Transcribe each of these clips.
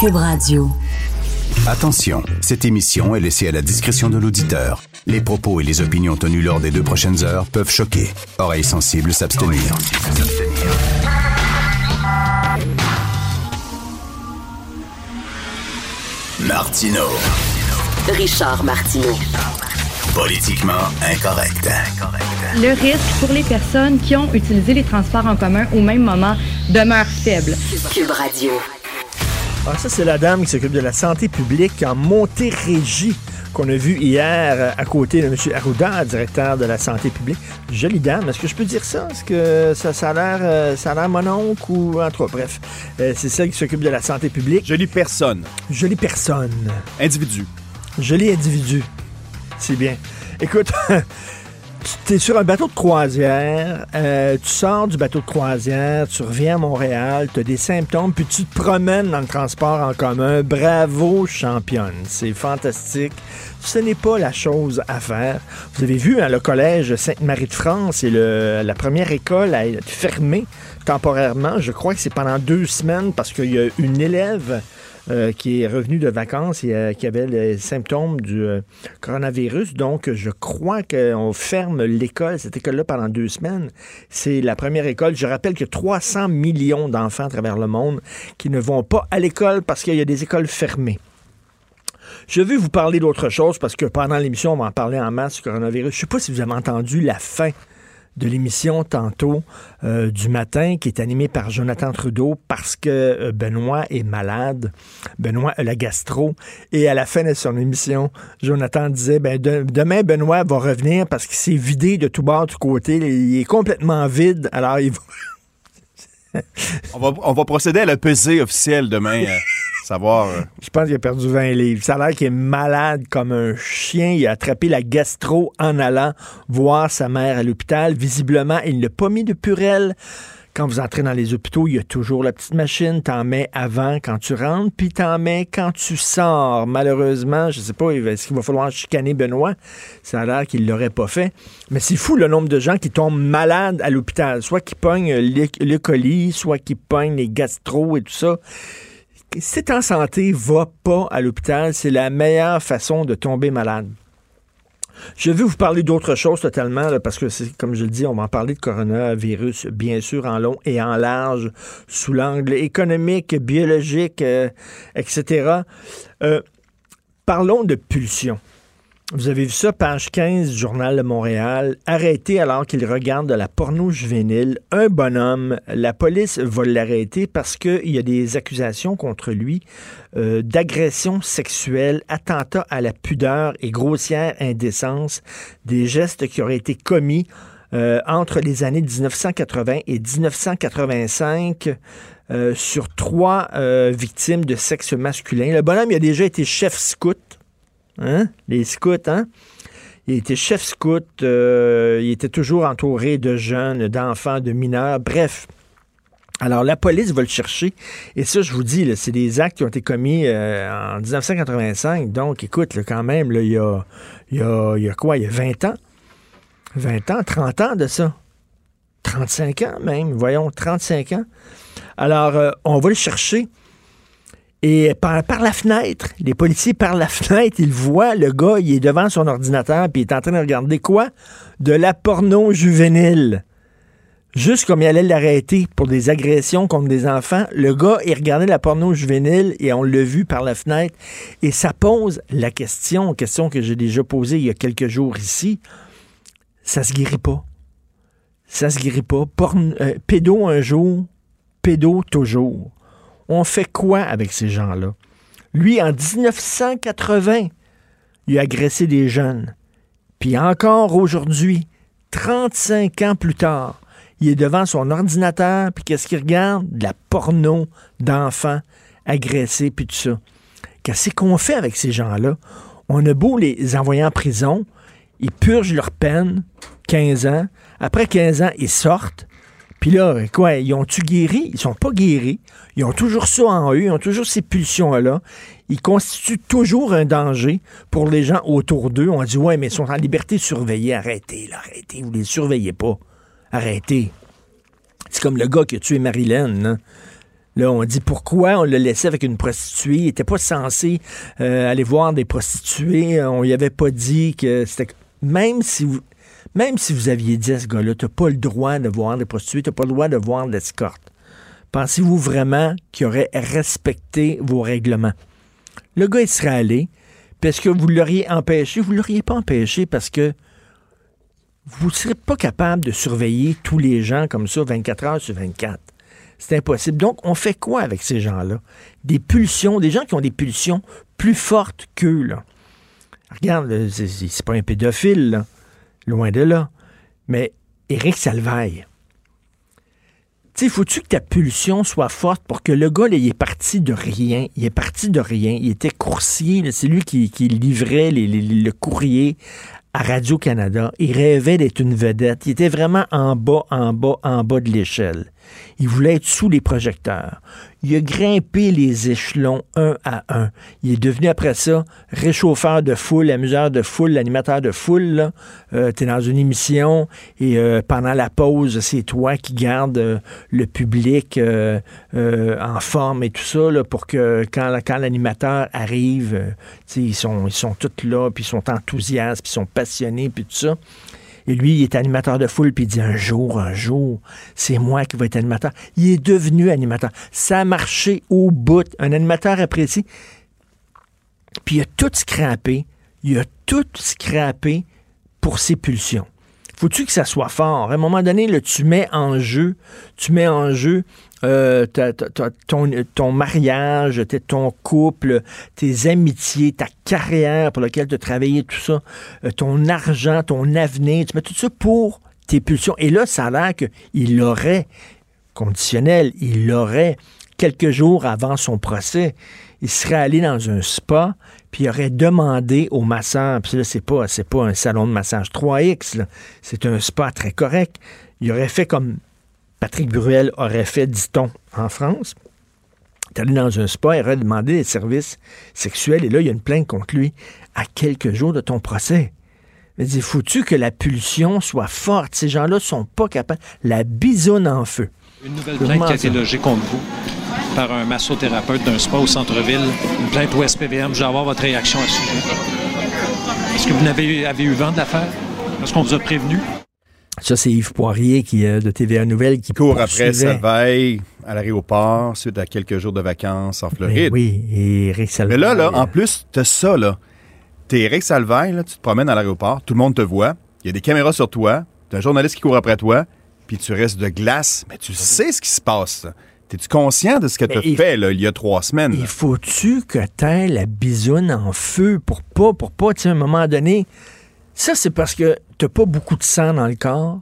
Cube Radio. Attention, cette émission est laissée à la discrétion de l'auditeur. Les propos et les opinions tenues lors des deux prochaines heures peuvent choquer. Oreilles sensibles s'abstenir. Martino. Richard Martineau. Politiquement incorrect. Le risque pour les personnes qui ont utilisé les transports en commun au même moment demeure faible. Cube Radio. Ah, ça, c'est la dame qui s'occupe de la santé publique en Montérégie qu'on a vu hier à côté de M. Arruda, directeur de la santé publique. Jolie dame, est-ce que je peux dire ça? Est-ce que ça, ça a l'air euh, ça a l'air mon oncle ou en tout cas, bref. Euh, c'est celle qui s'occupe de la santé publique. Jolie personne. Jolie personne. Individu. Joli individu. C'est bien. Écoute, tu es sur un bateau de croisière, euh, tu sors du bateau de croisière, tu reviens à Montréal, tu as des symptômes, puis tu te promènes dans le transport en commun. Bravo, championne. C'est fantastique. Ce n'est pas la chose à faire. Vous avez vu, hein, le collège Sainte-Marie-de-France et le, la première école a été fermée temporairement. Je crois que c'est pendant deux semaines parce qu'il y a une élève euh, qui est revenu de vacances et euh, qui avait les symptômes du euh, coronavirus. Donc, je crois qu'on ferme l'école, cette école-là, pendant deux semaines. C'est la première école. Je rappelle que 300 millions d'enfants à travers le monde qui ne vont pas à l'école parce qu'il y a des écoles fermées. Je veux vous parler d'autre chose parce que pendant l'émission, on va en parler en masse du coronavirus. Je ne sais pas si vous avez entendu la fin de l'émission tantôt euh, du matin qui est animée par Jonathan Trudeau parce que euh, Benoît est malade. Benoît a la gastro. Et à la fin de son émission, Jonathan disait ben, de- demain, Benoît va revenir parce qu'il s'est vidé de tout bord, de tout côté. Il est complètement vide. Alors, il va. On va, on va procéder à la pesée officielle demain. euh, Je pense qu'il a perdu 20 livres. Ça a l'air qu'il est malade comme un chien. Il a attrapé la gastro en allant voir sa mère à l'hôpital. Visiblement, il n'a pas mis de purelle. Quand vous entrez dans les hôpitaux, il y a toujours la petite machine. T'en mets avant quand tu rentres, puis t'en mets quand tu sors. Malheureusement, je sais pas, est-ce qu'il va falloir chicaner Benoît? Ça a l'air qu'il l'aurait pas fait. Mais c'est fou le nombre de gens qui tombent malades à l'hôpital. Soit qui pognent le, le colis, soit qui pognent les gastro et tout ça t'es en santé, va pas à l'hôpital. C'est la meilleure façon de tomber malade. Je veux vous parler d'autre chose totalement, parce que c'est comme je le dis, on va en parler de coronavirus, bien sûr, en long et en large, sous l'angle économique, biologique, euh, etc. Euh, parlons de pulsion. Vous avez vu ça, page 15 du Journal de Montréal. Arrêté alors qu'il regarde de la porno juvénile. Un bonhomme, la police va l'arrêter parce qu'il y a des accusations contre lui euh, d'agression sexuelle, attentat à la pudeur et grossière indécence, des gestes qui auraient été commis euh, entre les années 1980 et 1985 euh, sur trois euh, victimes de sexe masculin. Le bonhomme il a déjà été chef scout. Hein? Les scouts, hein? Il était chef scout, euh, il était toujours entouré de jeunes, d'enfants, de mineurs, bref. Alors, la police va le chercher. Et ça, je vous dis, c'est des actes qui ont été commis euh, en 1985. Donc, écoute, quand même, il y a quoi? Il y a 20 ans? 20 ans, 30 ans de ça? 35 ans même, voyons, 35 ans. Alors, euh, on va le chercher. Et par, la fenêtre, les policiers par la fenêtre, ils voient le gars, il est devant son ordinateur, puis il est en train de regarder quoi? De la porno juvénile. Juste comme il allait l'arrêter pour des agressions contre des enfants, le gars, il regardait la porno juvénile et on l'a vu par la fenêtre. Et ça pose la question, question que j'ai déjà posée il y a quelques jours ici. Ça se guérit pas. Ça se guérit pas. Euh, pédo un jour, pédo toujours. On fait quoi avec ces gens-là? Lui, en 1980, il a agressé des jeunes. Puis encore aujourd'hui, 35 ans plus tard, Il est devant son ordinateur, puis qu'est-ce qu'il regarde? De la porno d'enfants agressés, puis tout ça. Qu'est-ce qu'on fait avec ces gens-là? On a beau les envoyer en prison, ils purgent leur peine, 15 ans. Après 15 ans, ils sortent. Puis là, quoi, ils ont-tu guéri? Ils sont pas guéris. Ils ont toujours ça en eux, ils ont toujours ces pulsions-là. Ils constituent toujours un danger pour les gens autour d'eux. On dit, ouais, mais ils sont en liberté surveillée. Arrêtez, là, arrêtez. Vous les surveillez pas. Arrêtez. C'est comme le gars qui a tué Marilyn. Hein? Là, on dit pourquoi on l'a laissé avec une prostituée? Il n'était pas censé euh, aller voir des prostituées. On lui avait pas dit que c'était. Même si vous. Même si vous aviez dit à ce gars-là, tu n'as pas le droit de voir des prostituées, tu n'as pas le droit de voir l'escorte. Pensez-vous vraiment qu'il aurait respecté vos règlements? Le gars, il serait allé, parce que vous l'auriez empêché? Vous l'auriez pas empêché parce que vous ne serez pas capable de surveiller tous les gens comme ça 24 heures sur 24. C'est impossible. Donc, on fait quoi avec ces gens-là? Des pulsions, des gens qui ont des pulsions plus fortes qu'eux, là. Regarde, c'est pas un pédophile, là. Loin de là. Mais Éric Salvaille, tu faut-tu que ta pulsion soit forte pour que le gars, là, est parti de rien? Il est parti de rien. Il était coursier. C'est lui qui, livrait le courrier à Radio-Canada. Il rêvait d'être une vedette. Il était vraiment en bas, en bas, en bas de l'échelle. Il voulait être sous les projecteurs. Il a grimpé les échelons un à un. Il est devenu après ça réchauffeur de foule, amuseur de foule, l'animateur de foule. Euh, tu es dans une émission et euh, pendant la pause, c'est toi qui gardes euh, le public en forme et tout ça pour que quand, quand l'animateur arrive, ils sont, ils sont tous là, puis ils sont enthousiastes, puis ils sont passionnés, puis tout ça. Et lui, il est animateur de foule, puis il dit un jour, un jour, c'est moi qui vais être animateur. Il est devenu animateur. Ça a marché au bout. Un animateur apprécié. Puis il a tout scrappé. Il a tout scrappé pour ses pulsions. Faut-tu que ça soit fort? À un moment donné, tu mets en jeu, tu mets en jeu euh, ton, mariage, ton couple, tes amitiés, ta carrière pour laquelle tu as travaillé, tout ça, euh, ton argent, ton avenir, tu mets tout ça pour tes pulsions. Et là, ça a l'air qu'il l'aurait, conditionnel, il l'aurait quelques jours avant son procès. Il serait allé dans un spa, puis il aurait demandé au masseur, puis là, c'est pas, pas un salon de massage 3X, c'est un spa très correct. Il aurait fait comme Patrick Bruel aurait fait, dit-on, en France. Il est allé dans un spa, il aurait demandé des services sexuels, et là, il y a une plainte contre lui à quelques jours de ton procès. Il dit, faut-tu que la pulsion soit forte? Ces gens-là sont pas capables. La bisonne en feu. Une nouvelle plainte qui a été logée contre vous par un massothérapeute d'un spa au centre-ville. Une plainte au SPVM. Je vais avoir votre réaction à ce sujet. Est-ce que vous avez, avez eu vent de l'affaire? Est-ce qu'on vous a prévenu? Ça, c'est Yves Poirier qui, euh, de TVA Nouvelle qui court après sa veille à l'aéroport suite à quelques jours de vacances en Floride. Ben oui, et Eric Salvaille. Mais là, là, en plus, t'as ça, là. T'es Eric Salvaille, là, tu te promènes à l'aéroport, tout le monde te voit, il y a des caméras sur toi, t'as un journaliste qui court après toi, puis tu restes de glace, mais tu sais ce qui se passe. T'es-tu conscient de ce que tu as fait là, il y a trois semaines? Il faut-tu que t'aies la bisoune en feu pour pas, pour pas, tu sais, à un moment donné, ça, c'est parce que t'as pas beaucoup de sang dans le corps.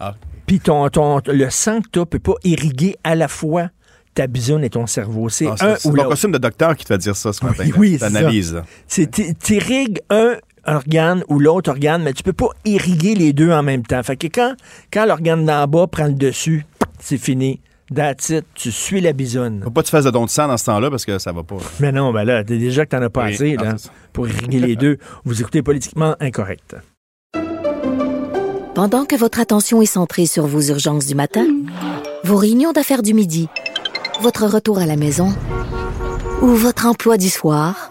Ah. Puis ton, le sang que t'as peut pas irriguer à la fois ta bisoune et ton cerveau. C'est ah, un ou l'autre. costume de docteur qui te fait dire ça ce matin. Oui, oui c'est T'irrigues un organe ou l'autre organe, mais tu peux pas irriguer les deux en même temps. Fait que quand, quand l'organe d'en bas prend le dessus, c'est fini. That's it, tu suis la bisoune. Faut pas que tu fasses de don de sang dans ce temps-là parce que ça va pas. Mais non, ben là, déjà que t'en as pas assez là, pour irriguer les deux. Vous écoutez politiquement incorrect. Pendant que votre attention est centrée sur vos urgences du matin, vos réunions d'affaires du midi, votre retour à la maison ou votre emploi du soir,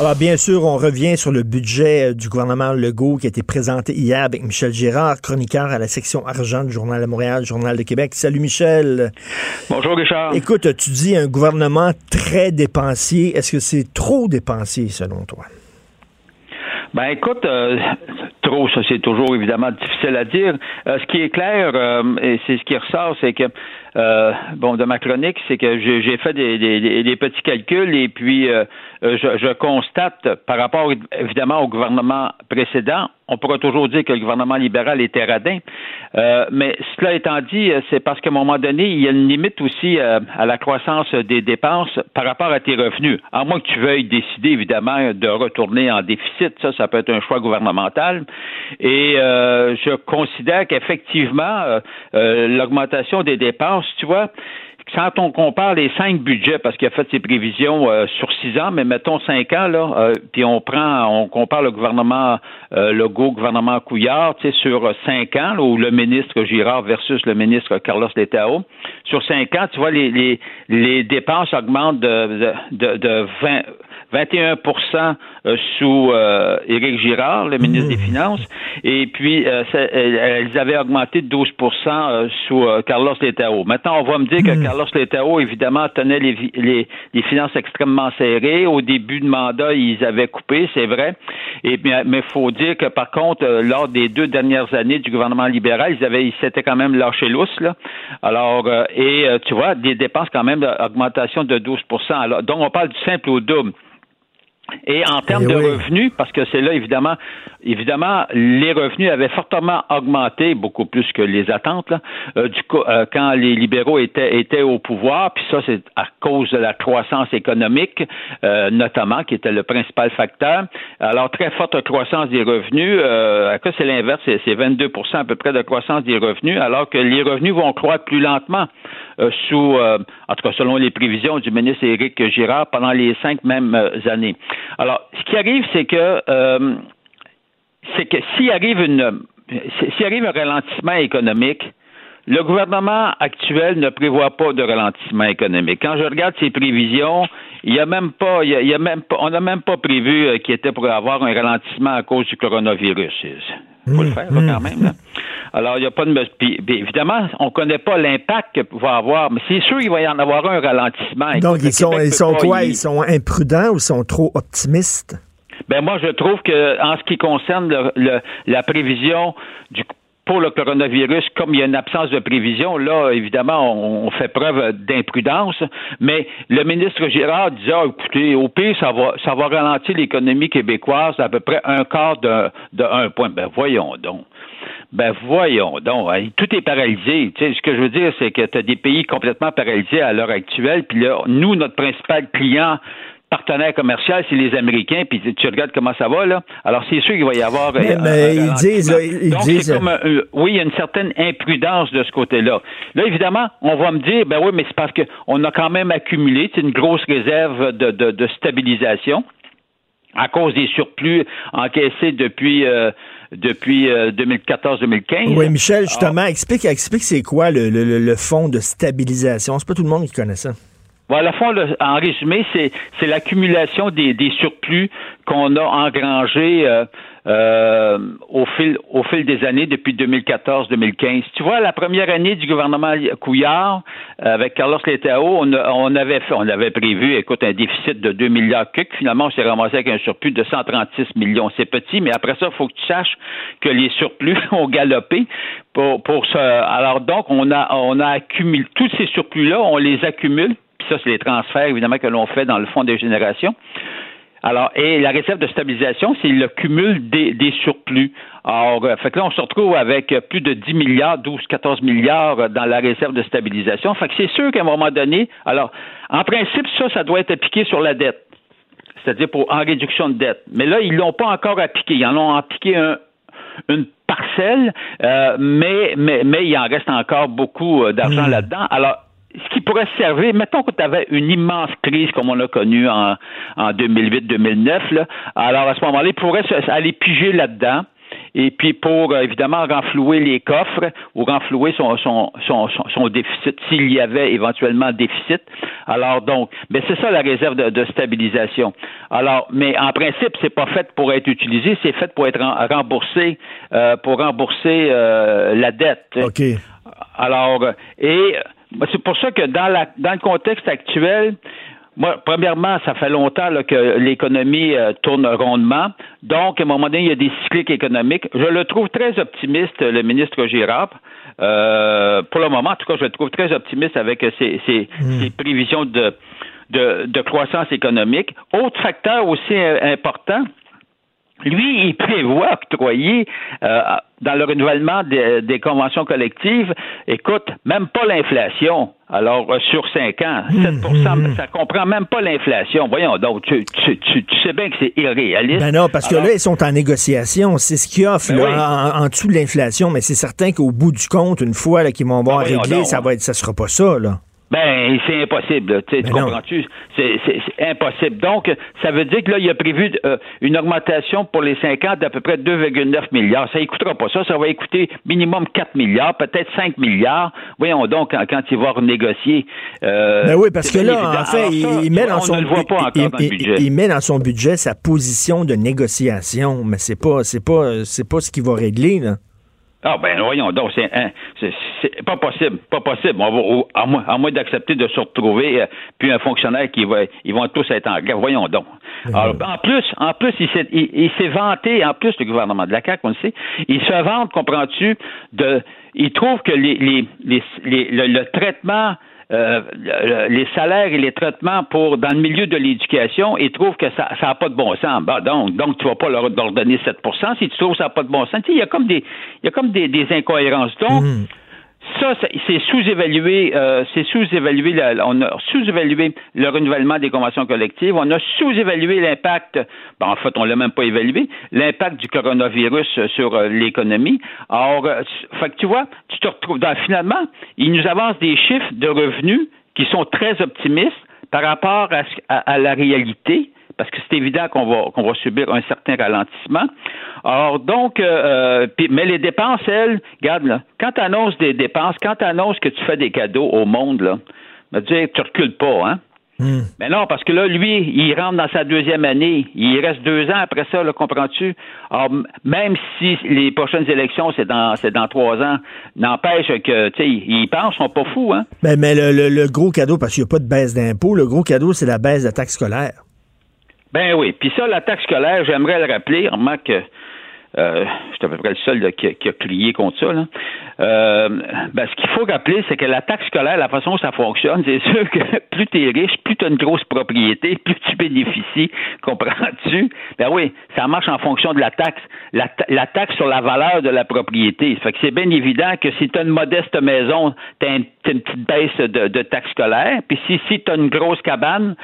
Alors, bien sûr, on revient sur le budget euh, du gouvernement Legault qui a été présenté hier avec Michel Girard, chroniqueur à la section argent du Journal de Montréal, Journal de Québec. Salut, Michel. Bonjour, Richard. Écoute, tu dis un gouvernement très dépensier. Est-ce que c'est trop dépensier, selon toi? Ben écoute, euh, trop, ça c'est toujours évidemment difficile à dire. Euh, ce qui est clair, et c'est ce qui ressort, c'est que euh, bon, de ma chronique, c'est que j'ai fait des, des, petits calculs et puis euh, je, je, constate, par rapport évidemment au gouvernement précédent, on pourra toujours dire que le gouvernement libéral était radin, euh, mais cela étant dit, c'est parce qu'à un moment donné, il y a une limite aussi à la croissance des dépenses par rapport à tes revenus. À moins que tu veuilles décider évidemment de retourner en déficit, ça, ça peut être un choix gouvernemental. Et je considère qu'effectivement, l'augmentation des dépenses tu vois, quand on compare les cinq budgets, parce qu'il a fait ses prévisions euh, sur six ans, mais mettons cinq ans, là, euh, puis on prend, on compare le gouvernement euh, Legault, gouvernement Couillard, tu sais, sur cinq ans, ou le ministre Girard versus le ministre Carlos Letao. Sur cinq ans, tu vois, les, dépenses augmentent de, de, de 20, 21 euh, sous euh, Éric Girard, le ministre des mmh. Finances, et puis euh, elles avaient augmenté de 12% sous Carlos Letao. Maintenant, on va me dire que mmh. Carlos Letao, évidemment, tenait les, les, finances extrêmement serrées. Au début de mandat, ils avaient coupé, c'est vrai. Et, mais il faut dire que, par contre, lors des deux dernières années du gouvernement libéral, ils avaient, ils s'étaient quand même lâché lousse, là. Alors, et tu vois, des dépenses quand même d'augmentation de 12% Alors, donc, on parle du simple au double. Et en termes eh de revenus, parce que c'est là, évidemment, évidemment, les revenus avaient fortement augmenté, beaucoup plus que les attentes, là, euh, du euh, quand les libéraux étaient, étaient au pouvoir, puis ça, c'est à cause de la croissance économique, euh, notamment, qui était le principal facteur. Alors, très forte croissance des revenus. Euh, c'est l'inverse, c'est 22% à peu près de croissance des revenus, alors que les revenus vont croître plus lentement. Euh, sous, en tout cas selon les prévisions du ministre Éric Girard, pendant les cinq mêmes années. Alors, ce qui arrive, c'est que c'est que s'il arrive une s'il arrive un ralentissement économique, le gouvernement actuel ne prévoit pas de ralentissement économique. Quand je regarde ses prévisions, il y a même pas, il y a, même pas, on n'a même pas prévu qu'il était pour avoir un ralentissement à cause du coronavirus. Faut le mmh, faire quand mmh. même. Alors, il n'y a pas de. Puis, évidemment, on ne connaît pas l'impact que va avoir, mais c'est sûr qu'il va y en avoir un ralentissement. Donc, ils sont, ils sont quoi? Ils sont imprudents ou ils sont trop optimistes? Ben moi, je trouve que en ce qui concerne le, la prévision du pour le coronavirus, comme il y a une absence de prévision, là, évidemment, on, fait preuve d'imprudence. Mais le ministre Girard disait, ah, écoutez, au pire, ça va, ça va ralentir l'économie québécoise à peu près un quart de, de un point. Ben voyons donc. Ben voyons donc, hein, tout est paralysé. Tu sais, ce que je veux dire, c'est que tu as des pays complètement paralysés à l'heure actuelle. Puis là, nous, notre principal client partenaire commercial, c'est les Américains, puis tu regardes comment ça va, là. Alors, c'est sûr qu'il va y avoir... Mais, mais ils disent... ils Donc, disent... Comme oui, il y a une certaine imprudence de ce côté-là. Là, évidemment, on va me dire, ben oui, mais c'est parce qu'on a quand même accumulé une grosse réserve de, de, de, stabilisation à cause des surplus encaissés depuis... Euh, depuis 2014-2015. Euh, oui, Michel, justement, explique, explique c'est quoi le, le, le fonds de stabilisation. C'est pas tout le monde qui connaît ça. Voilà, fond, en résumé, c'est, c'est l'accumulation des, des surplus qu'on a engrangés euh, euh, au fil au fil des années depuis 2014-2015. Tu vois, la première année du gouvernement Couillard avec Carlos Letao, on, on avait on avait prévu, écoute, un déficit de 2 milliards cuc. Finalement, on s'est ramassé avec un surplus de 136 millions. C'est petit, mais après ça, il faut que tu saches que les surplus ont galopé pour pour ce. Alors donc, on a on a accumulé tous ces surplus là, on les accumule. Puis ça, c'est les transferts évidemment que l'on fait dans le fonds des générations. Alors, et la réserve de stabilisation, c'est le cumul des, surplus. Alors, euh, fait que là, on se retrouve avec plus de 10 milliards, 12, 14 milliards dans la réserve de stabilisation. Fait que c'est sûr qu'à un moment donné, alors, en principe, ça, ça doit être appliqué sur la dette. C'est-à-dire pour en réduction de dette. Mais là, ils l'ont pas encore appliqué. Ils en ont appliqué une parcelle, euh, mais, mais, mais il en reste encore beaucoup euh, d'argent hmm. là-dedans. Alors, ce qui pourrait servir, mettons que tu avais une immense crise comme on a connue en, en 2008-2009, alors à ce moment-là, il pourrait aller piger là-dedans et puis pour euh, évidemment renflouer les coffres ou renflouer son, son, son, son, déficit s'il y avait éventuellement déficit. Alors donc, mais c'est ça la réserve de, stabilisation. Alors, mais en principe, c'est pas fait pour être utilisé, c'est fait pour être remboursé, euh, pour rembourser euh, la dette. OK. Alors, et c'est pour ça que dans, la, dans le contexte actuel, moi, premièrement, ça fait longtemps que l'économie euh, tourne rondement. Donc, à un moment donné, il y a des cycliques économiques. Je le trouve très optimiste, le ministre Girard. Euh, pour le moment, en tout cas, je le trouve très optimiste avec ses, ses, hmm. prévisions de, de, de, croissance économique. Autre facteur aussi important, lui, il prévoit octroyer euh, dans le renouvellement des, conventions collectives, écoute, même pas l'inflation. Alors, euh, sur cinq ans, 7% mmh, mmh. ça comprend même pas l'inflation. Voyons donc, tu, sais bien que c'est irréaliste. Ben non, parce que là, ils sont en négociation. C'est ce qu'ils offrent ben en, dessous de l'inflation, mais c'est certain qu'au bout du compte, une fois qu'ils vont avoir ben réglé, ça va être, ça sera pas ça, là. Ben, c'est impossible. Tu ben comprends-tu? C'est impossible. Donc, ça veut dire que là, il a prévu euh, une augmentation pour les 5 ans d'à peu près 2,9 milliards. Ça n'écoutera pas ça. Ça va écouter minimum 4 milliards, peut-être 5 milliards. Voyons donc quand, il va renégocier. Euh, ben oui, parce que là, en fait, il, met dans son il, met dans son budget sa position de négociation, mais c'est pas c'est pas c'est pas ce qu'il va régler là. Ah ben voyons donc, c'est, hein, pas possible, pas possible. On va, à moins, à moins d'accepter de se retrouver euh, puis un fonctionnaire qui va, ils vont tous être en grève. Voyons donc. Alors, en plus, en plus, il s'est, il, s'est vanté, en plus le gouvernement de la CAQ, on le sait, il se vante, comprends-tu, de, il trouve que les, les, les, le traitement euh, les salaires et les traitements pour dans le milieu de l'éducation et trouvent que ça n'a pas de bon sens. Bah, donc, donc tu vas pas leur, donner 7% si tu trouves que ça n'a pas de bon sens. Il y a comme des il y a comme des, incohérences. Donc, mmh. Ça, c'est sous-évalué, euh, c'est sous-évalué, on a sous-évalué le renouvellement des conventions collectives, on a sous-évalué l'impact, ben, en fait, on l'a même pas évalué, l'impact du coronavirus sur euh, l'économie. Alors, euh, fait que tu vois, tu te retrouves, dans, finalement, il nous avance des chiffres de revenus qui sont très optimistes par rapport à la réalité parce que c'est évident qu'on va qu'on va subir un certain ralentissement. Alors donc, euh, euh mais les dépenses, elles, regarde là, quand tu annonces des dépenses, quand tu annonces que tu fais des cadeaux au monde, là, dire tu recules pas, hein? Hmm. Mais non, parce que là, lui, il rentre dans sa deuxième année. Il reste deux ans après ça, comprends-tu? Alors, même si les prochaines élections, c'est dans c'est dans trois ans, n'empêche que, tu sais, ils pensent, ils sont pas fous, hein? Ben, mais le, le, gros cadeau, parce qu'il n'y a pas de baisse d'impôt, le gros cadeau, c'est la baisse de la taxe scolaire. Ben oui. Puis ça, la taxe scolaire, j'aimerais le rappeler, remarque que euh, je suis à peu près le seul qui, a, crié contre ça. Là. Euh, ben, ce qu'il faut rappeler, c'est que la taxe scolaire, la façon dont ça fonctionne, c'est sûr que plus tu es riche, plus tu as une grosse propriété, plus tu bénéficies, comprends-tu? Ben oui, ça marche en fonction de la taxe. La, la taxe sur la valeur de la propriété. Fait que c'est bien évident que si tu as une modeste maison, tu as, une petite baisse de, de taxe scolaire. Puis si, si tu as une grosse cabane,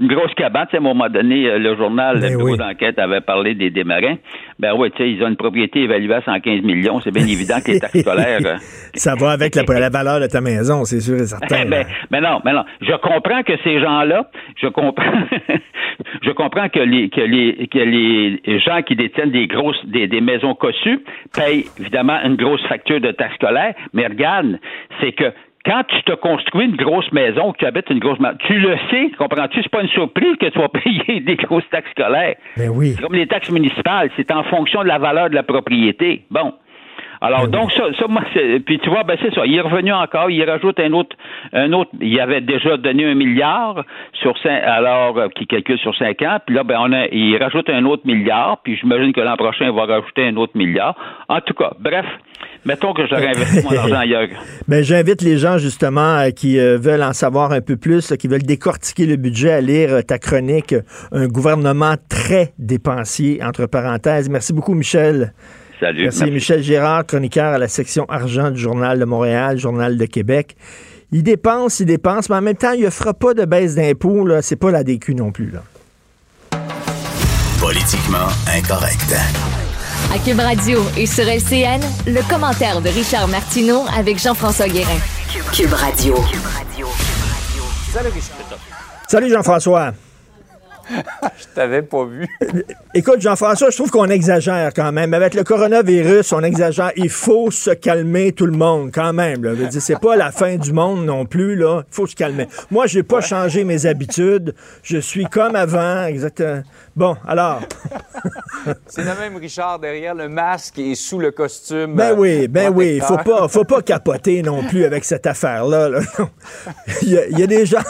une grosse cabane, à un moment donné, euh, le journal, le ben bureau d'enquête avait parlé des, des marins. Ben oui, tu sais, ils ont une propriété évaluée à 115 millions. C'est bien évident que les taxes scolaires. Ça va avec la, valeur de ta maison, c'est sûr et certain. ben, mais non, mais non. Je comprends que ces gens-là, je comprends, je comprends que les, que les, que les gens qui détiennent des grosses, des, des maisons cossues payent évidemment une grosse facture de taxes scolaires. Mais regarde, c'est que quand tu te construis une grosse maison, que tu habites une grosse maison, tu le sais, comprends-tu? C'est pas une surprise que tu vas payer des grosses taxes scolaires. Ben oui. C'est comme les taxes municipales, c'est en fonction de la valeur de la propriété. Bon. Alors, ben donc, ça, ça moi, puis tu vois, ben c'est ça. Il est revenu encore, il rajoute un autre, un autre, il avait déjà donné un milliard sur cinq, alors, euh, qui calcule sur cinq ans, puis là, ben, on a, il rajoute un autre milliard, puis j'imagine que l'an prochain, il va rajouter un autre milliard. En tout cas, bref, Mettons que j'aurais investi mon argent ailleurs. Ben, j'invite les gens, justement, euh, qui euh, veulent en savoir un peu plus, qui veulent décortiquer le budget, à lire ta chronique, Un gouvernement très dépensier, entre parenthèses. Merci beaucoup, Michel. Salut. Merci, Michel Gérard, chroniqueur à la section argent du Journal de Montréal, Journal de Québec. Il dépense, il dépense, mais en même temps, il ne fera pas de baisse d'impôts. C'est pas la DQ non plus. Là. Politiquement incorrect. À Cube Radio et sur LCN, le commentaire de Richard Martineau avec Jean-François Guérin. Cube Radio. Salut Jean-François. je t'avais pas vu. Écoute, Jean-François, je trouve qu'on exagère quand même. Avec le coronavirus, on exagère. Il faut se calmer tout le monde quand même. Là. C'est pas la fin du monde non plus. Là. Il faut se calmer. Moi, j'ai pas changé mes habitudes. Je suis comme avant. Exactement. Bon, alors. C'est le même Richard derrière le masque et sous le costume. Ben oui, ben oui. Faut pas, faut pas capoter non plus avec cette affaire-là. Il, y a, des gens.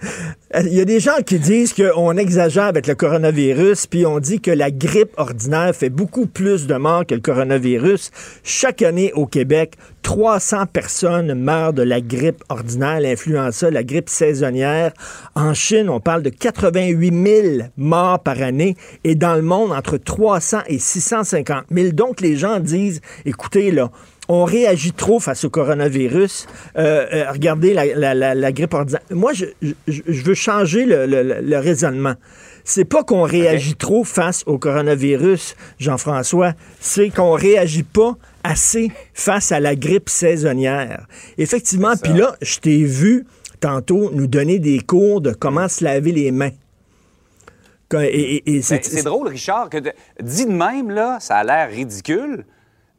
Il y a des gens qui disent qu'on exagère avec le coronavirus, puis on dit que la grippe ordinaire fait beaucoup plus de morts que le coronavirus. Chaque année au Québec, 300 personnes meurent de la grippe ordinaire, l'influenza, la grippe saisonnière. En Chine, on parle de 88 000 morts par année et dans le monde, entre 300 et 650 000. Donc, les gens disent, écoutez, là, on réagit trop face au coronavirus. Euh, euh, regardez la, grippe ordinaire. Moi, je, veux changer le, raisonnement. C'est pas qu'on réagit trop face au coronavirus, Jean-François, c'est qu'on réagit pas assez face à la grippe saisonnière. Effectivement, puis là, je t'ai vu tantôt nous donner des cours de comment se laver les mains. Et, ben, c'est drôle, Richard, que dit de même, là, ça a l'air ridicule.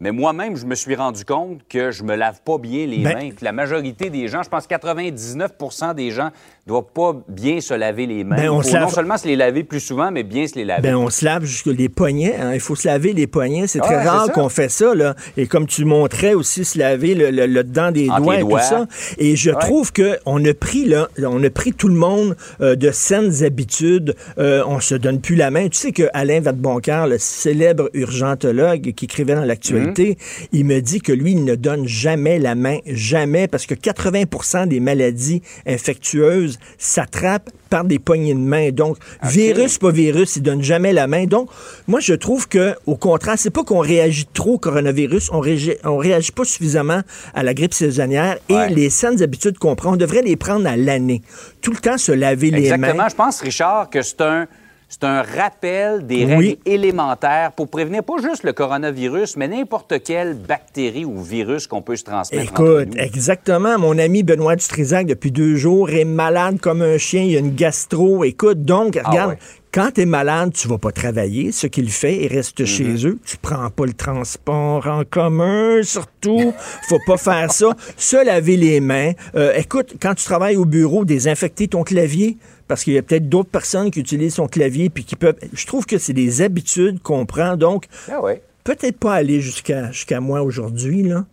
Mais moi-même, je me suis rendu compte que je me lave pas bien les ben mains. la majorité des gens, je pense 99% des gens doit pas bien se laver les mains. Ben, on non seulement se les laver plus souvent, mais bien se les laver. Ben, on se lave jusque les poignets. Hein. Il faut se laver les poignets. C'est très rare qu'on fait ça. Là. Et comme tu montrais aussi, se laver le, le, dedans des doigts et tout ça. Et je trouve qu'on a pris là, on a pris tout le monde euh, de saines habitudes. Euh, on se donne plus la main. Tu sais que Alain Vadeboncoeur, le célèbre urgentologue qui écrivait dans l'actualité, il me dit que lui, il ne donne jamais la main, jamais, parce que 80% des maladies infectieuses s'attrape par des poignées de main. Donc, virus, pas virus, il donne jamais la main. Donc, moi, je trouve que, au contraire, c'est pas qu'on réagit trop au coronavirus, on réagit, on réagit pas suffisamment à la grippe saisonnière et les saines habitudes qu'on prend, on devrait les prendre à l'année. Tout le temps se laver les mains. Exactement. Je pense, Richard, que c'est un c'est un rappel des règles élémentaires pour prévenir pas juste le coronavirus, mais n'importe quelle bactérie ou virus qu'on peut se transmettre. Écoute, exactement. Mon ami Benoît Dutrisac, depuis deux jours, est malade comme un chien. Il a une gastro. Écoute, donc, ah regarde, quand tu es malade, tu vas pas travailler. Ce qu'il fait, il reste mm-hmm. chez eux. Tu prends pas le transport en commun, surtout. faut pas faire ça. Se laver les mains. Euh, écoute, quand tu travailles au bureau, désinfecter ton clavier parce qu'il y a peut-être d'autres personnes qui utilisent son clavier puis qui peuvent. Je trouve que c'est des habitudes qu'on prend. Donc, ah peut-être pas aller jusqu'à jusqu'à moi aujourd'hui, là.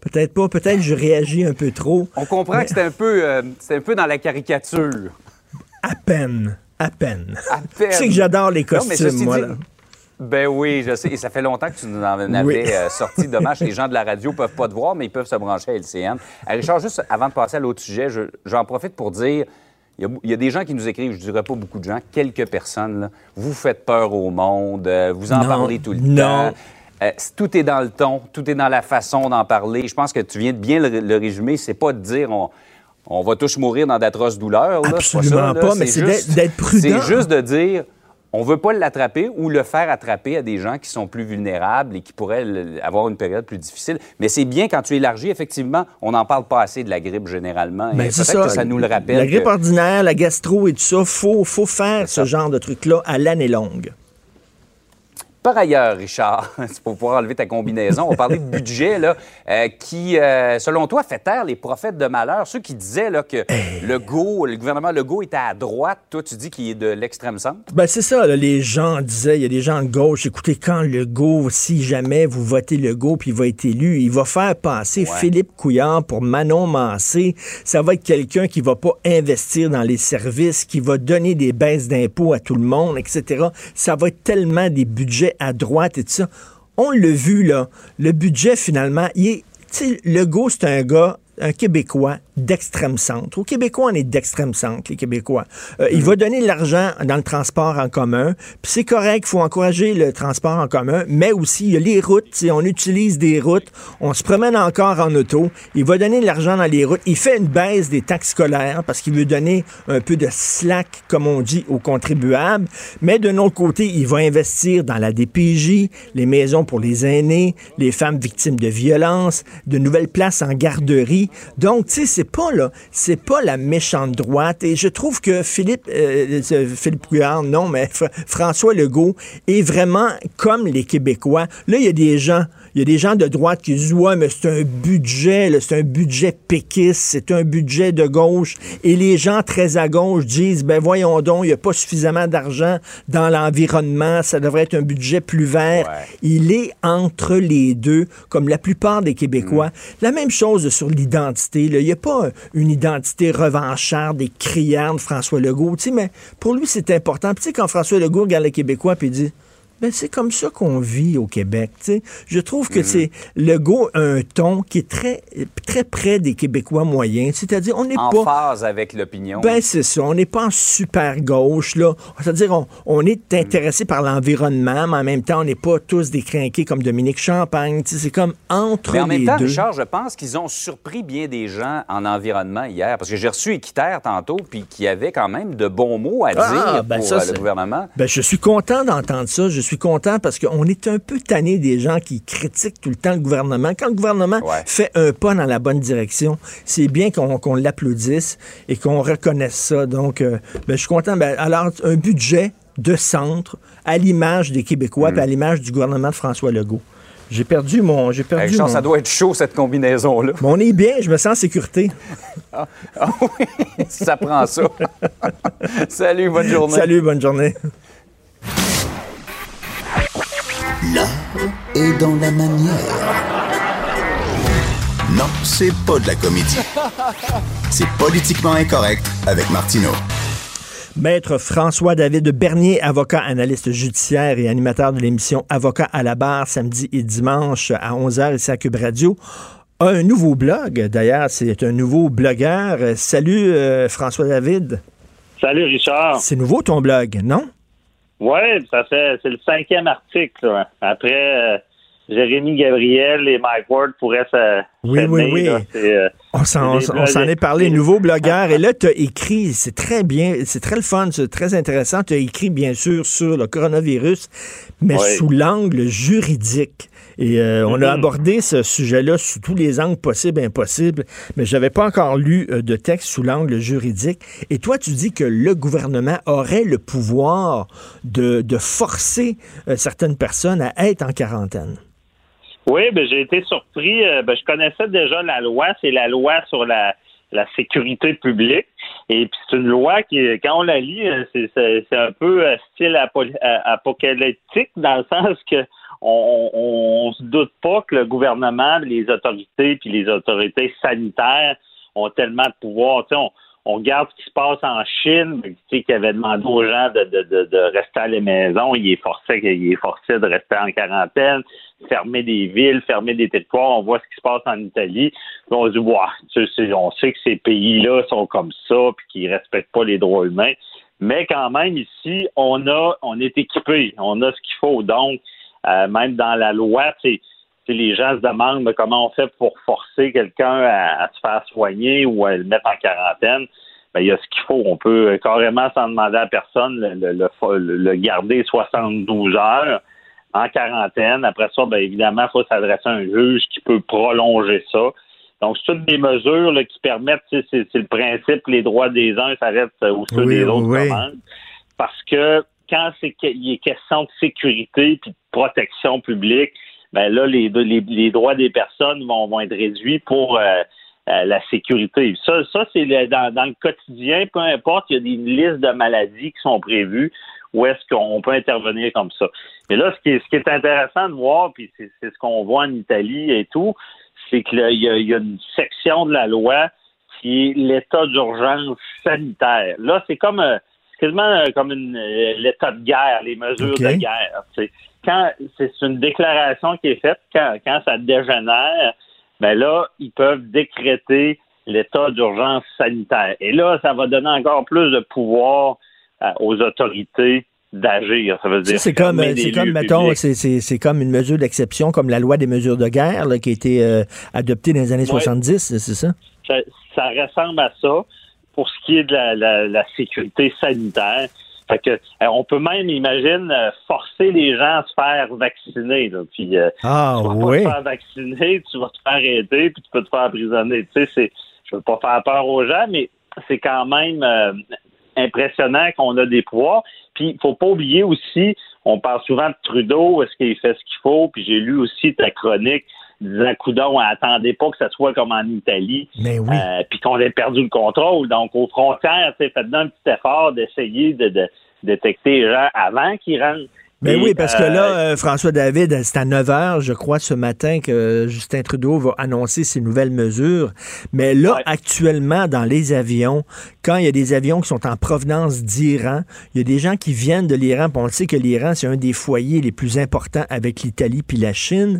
Peut-être pas. Peut-être je réagis un peu trop. On comprend que c'est un peu euh, c'est un peu dans la caricature. À peine. À peine. À peine. tu sais que j'adore les costumes, moi, là. Ben oui, je sais. Et ça fait longtemps que tu nous en avais euh, sorti. Dommage, les gens de la radio peuvent pas te voir, mais ils peuvent se brancher à LCN. Euh, Richard, juste avant de passer à l'autre sujet, j'en profite pour dire il y, a, des gens qui nous écrivent, je ne dirais pas beaucoup de gens, quelques personnes. vous faites peur au monde, euh, vous en parlez tout le temps. Euh, tout est dans le ton, tout est dans la façon d'en parler. Je pense que tu viens de bien le, résumer. C'est pas de dire on, va tous mourir dans d'atroces douleurs. Absolument pas, mais c'est d'être prudent. C'est juste de dire on ne veut pas l'attraper ou le faire attraper à des gens qui sont plus vulnérables et qui pourraient avoir une période plus difficile. Mais c'est bien quand tu élargis, effectivement, on n'en parle pas assez de la grippe généralement. Ben, c'est ça. que ça nous le rappelle. La grippe ordinaire, la gastro et tout ça, il faut, faut faire ce genre de truc-là à l'année longue. Par ailleurs, Richard, pour pouvoir enlever ta combinaison, on parlait de budget là, euh, qui, euh, selon toi, fait taire les prophètes de malheur. Ceux qui disaient là, que le go, le gouvernement Legault était à droite, toi, tu dis qu'il est de l'extrême centre? Ben, c'est ça. les gens disaient, il y a des gens de gauche, écoutez, quand Legault, si jamais vous votez Legault puis il va être élu, il va faire passer Philippe Couillard pour Manon Mancé. Ça va être quelqu'un qui va pas investir dans les services, qui va donner des baisses d'impôts à tout le monde, etc. Ça va être tellement des budgets à droite et tout ça. On l'a vu, là. Le budget, finalement, il est. Legault, c'est un gars un Québécois d'extrême centre. Au Québécois, on est d'extrême centre, les Québécois. Euh, il va donner de l'argent dans le transport en commun. Puis c'est correct, il faut encourager le transport en commun, mais aussi, il y a les routes. On utilise des routes. On se promène encore en auto. Il va donner de l'argent dans les routes. Il fait une baisse des taxes scolaires parce qu'il veut donner un peu de slack, comme on dit, aux contribuables. Mais de notre côté, il va investir dans la DPJ, les maisons pour les aînés, les femmes victimes de violences, de nouvelles places en garderie. Donc, tu sais, c'est c'est pas là, c'est pas la méchante droite. Et je trouve que Philippe, euh, euh, Philippe Couillard, non, mais Fr- François Legault est vraiment comme les Québécois. Là, il y a des gens, il y a des gens de droite qui disent ouais, mais c'est un budget, c'est un budget péquiste, c'est un budget de gauche. Et les gens très à gauche disent ben voyons donc, il n'y a pas suffisamment d'argent dans l'environnement, ça devrait être un budget plus vert. Il est entre les deux, comme la plupart des Québécois. La même chose sur l'identité. Il n'y a pas une identité revancharde et criarde, François Legault. Tu sais, mais pour lui, c'est important. Puis tu sais, quand François Legault regarde les Québécois puis il dit ben, c'est comme ça qu'on vit au Québec. Je trouve que c'est Legault a un ton qui est très, très près des Québécois moyens. C'est-à-dire, on n'est En pas. phase avec l'opinion. Ben, c'est ça. On n'est pas en super gauche, là. C'est-à-dire, on, on est intéressé par l'environnement, mais en même temps, on n'est pas tous des crinqués comme Dominique Champagne. C'est comme entre Mais en les même temps, deux. Richard, je pense qu'ils ont surpris bien des gens en environnement hier, parce que j'ai reçu Équiterre tantôt, puis qui avait quand même de bons mots à Ah, dire ben pour ça, euh, le gouvernement. Ben, je suis content d'entendre ça. Je suis content parce qu'on est un peu tanné des gens qui critiquent tout le temps le gouvernement. Quand le gouvernement fait un pas dans la bonne direction, c'est bien qu'on qu'on l'applaudisse et qu'on reconnaisse ça. Donc, euh, ben, je suis content. Ben, alors, un budget de centre à l'image des Québécois Mm. puis à l'image du gouvernement de François Legault. J'ai perdu mon. J'ai perdu Richard, mon- ça doit être chaud, cette combinaison-là. Mais on est bien, je me sens en sécurité. Ah, ah oui, ça prend ça. Salut, bonne journée. Salut, bonne journée. L'art est dans la manière. Non, c'est pas de la comédie. C'est politiquement incorrect avec Martineau. Maître François-David Bernier, avocat, analyste judiciaire et animateur de l'émission Avocat à la barre samedi et dimanche à 11h ici à Cube Radio, a un nouveau blog. D'ailleurs, c'est un nouveau blogueur. Salut euh, François-David. Salut Richard. C'est nouveau ton blog, non? Oui, ça fait c'est le cinquième article. là. Après euh, Jérémy Gabriel et Mike Ward pourraient se Oui, oui, oui. là. Euh, On s'en, est parlé, nouveau blogueur. Et là, tu as écrit, c'est très bien, c'est très le fun, c'est très intéressant. Tu as écrit, bien sûr, sur le coronavirus, mais Oui. sous l'angle juridique. Et euh, on a Mhm. abordé ce sujet-là sous tous les angles possibles et impossibles, mais je n'avais pas encore lu euh, de texte sous l'angle juridique. Et toi, tu dis que le gouvernement aurait le pouvoir de, de forcer euh, certaines personnes à être en quarantaine. Oui, ben, j'ai été surpris. euh, ben, je connaissais déjà la loi. C'est la loi sur la, la sécurité publique. Et puis c'est une loi qui, quand on la lit, c'est, un peu style apo- apocalyptique dans le sens que on, on, on se doute pas que le gouvernement, les autorités, puis les autorités sanitaires ont tellement de pouvoir. On, on regarde ce qui se passe en Chine, tu sais, qui avait demandé aux gens de, rester à la maison. Il est forcé, il est forcé de rester en quarantaine, fermer des villes, fermer des territoires. On voit ce qui se passe en Italie. Puis on se dit, sais, on sait que ces pays-là sont comme ça, puis qu'ils respectent pas les droits humains. Mais quand même, ici, on a, on est équipé, on a ce qu'il faut. Donc, euh, même dans la loi, sais, les gens se demandent comment on fait pour forcer quelqu'un à, à se faire soigner ou à le mettre en quarantaine? Ben, il y a ce qu'il faut. On peut carrément, sans demander à personne, le, le, le, le garder 72 heures en quarantaine. Après ça, ben, évidemment, il faut s'adresser à un juge qui peut prolonger ça. Donc, c'est toutes des mesures là, qui permettent, c'est, c'est le principe, les droits des uns s'arrêtent où ceux Oui, des autres oui. commencent. Parce que quand c'est il est question de sécurité puis de protection publique, ben là, les, droits des personnes vont, être réduits pour euh, euh, la sécurité. Ça, ça c'est dans, le quotidien, peu importe, il y a des listes de maladies qui sont prévues où est-ce qu'on peut intervenir comme ça. Mais là, ce qui est, intéressant de voir, puis c'est ce qu'on voit en Italie et tout, c'est qu'il y, a- y a une section de la loi qui est l'état d'urgence sanitaire. Là, c'est comme euh, quasiment euh, comme une, euh, l'état de guerre, les mesures de guerre. Quand c'est une déclaration qui est faite, quand, quand ça dégénère, ben là, ils peuvent décréter l'état d'urgence sanitaire. Et là, ça va donner encore plus de pouvoir euh, aux autorités d'agir. Ça veut dire c'est comme, c'est comme, mettons, c'est, c'est, c'est comme une mesure d'exception, comme la loi des mesures de guerre, là, qui a été euh, adoptée dans les années Ouais. 70, c'est ça? ça, ça ressemble à ça pour ce qui est de la, la- la sécurité sanitaire. Fait que, euh, on peut même, imagine, euh, forcer les gens à se faire vacciner. Là, puis, euh, Ah, tu vas oui. pas te faire vacciner, tu vas te faire arrêter, puis tu peux te faire emprisonner. Tu sais, c'est, je veux pas faire peur aux gens, mais c'est quand même euh, impressionnant qu'on a des pouvoirs. Puis, faut pas oublier aussi, on parle souvent de Trudeau, est-ce qu'il fait ce qu'il faut? Puis j'ai lu aussi ta chronique disant, coudon, attendez pas que ça soit comme en Italie, oui. euh, puis qu'on ait perdu le contrôle. Donc, aux frontières, sais, faites un petit effort d'essayer de, de détecter les gens avant qu'ils rentrent. Ben Et, oui, parce que euh, là, euh, François David, c'est à 9 h, je crois, ce matin que Justin Trudeau va annoncer ses nouvelles mesures. Mais là, Ouais. actuellement, dans les avions, quand il y a des avions qui sont en provenance d'Iran, il y a des gens qui viennent de l'Iran, on le sait que l'Iran, c'est un des foyers les plus importants avec l'Italie puis la Chine.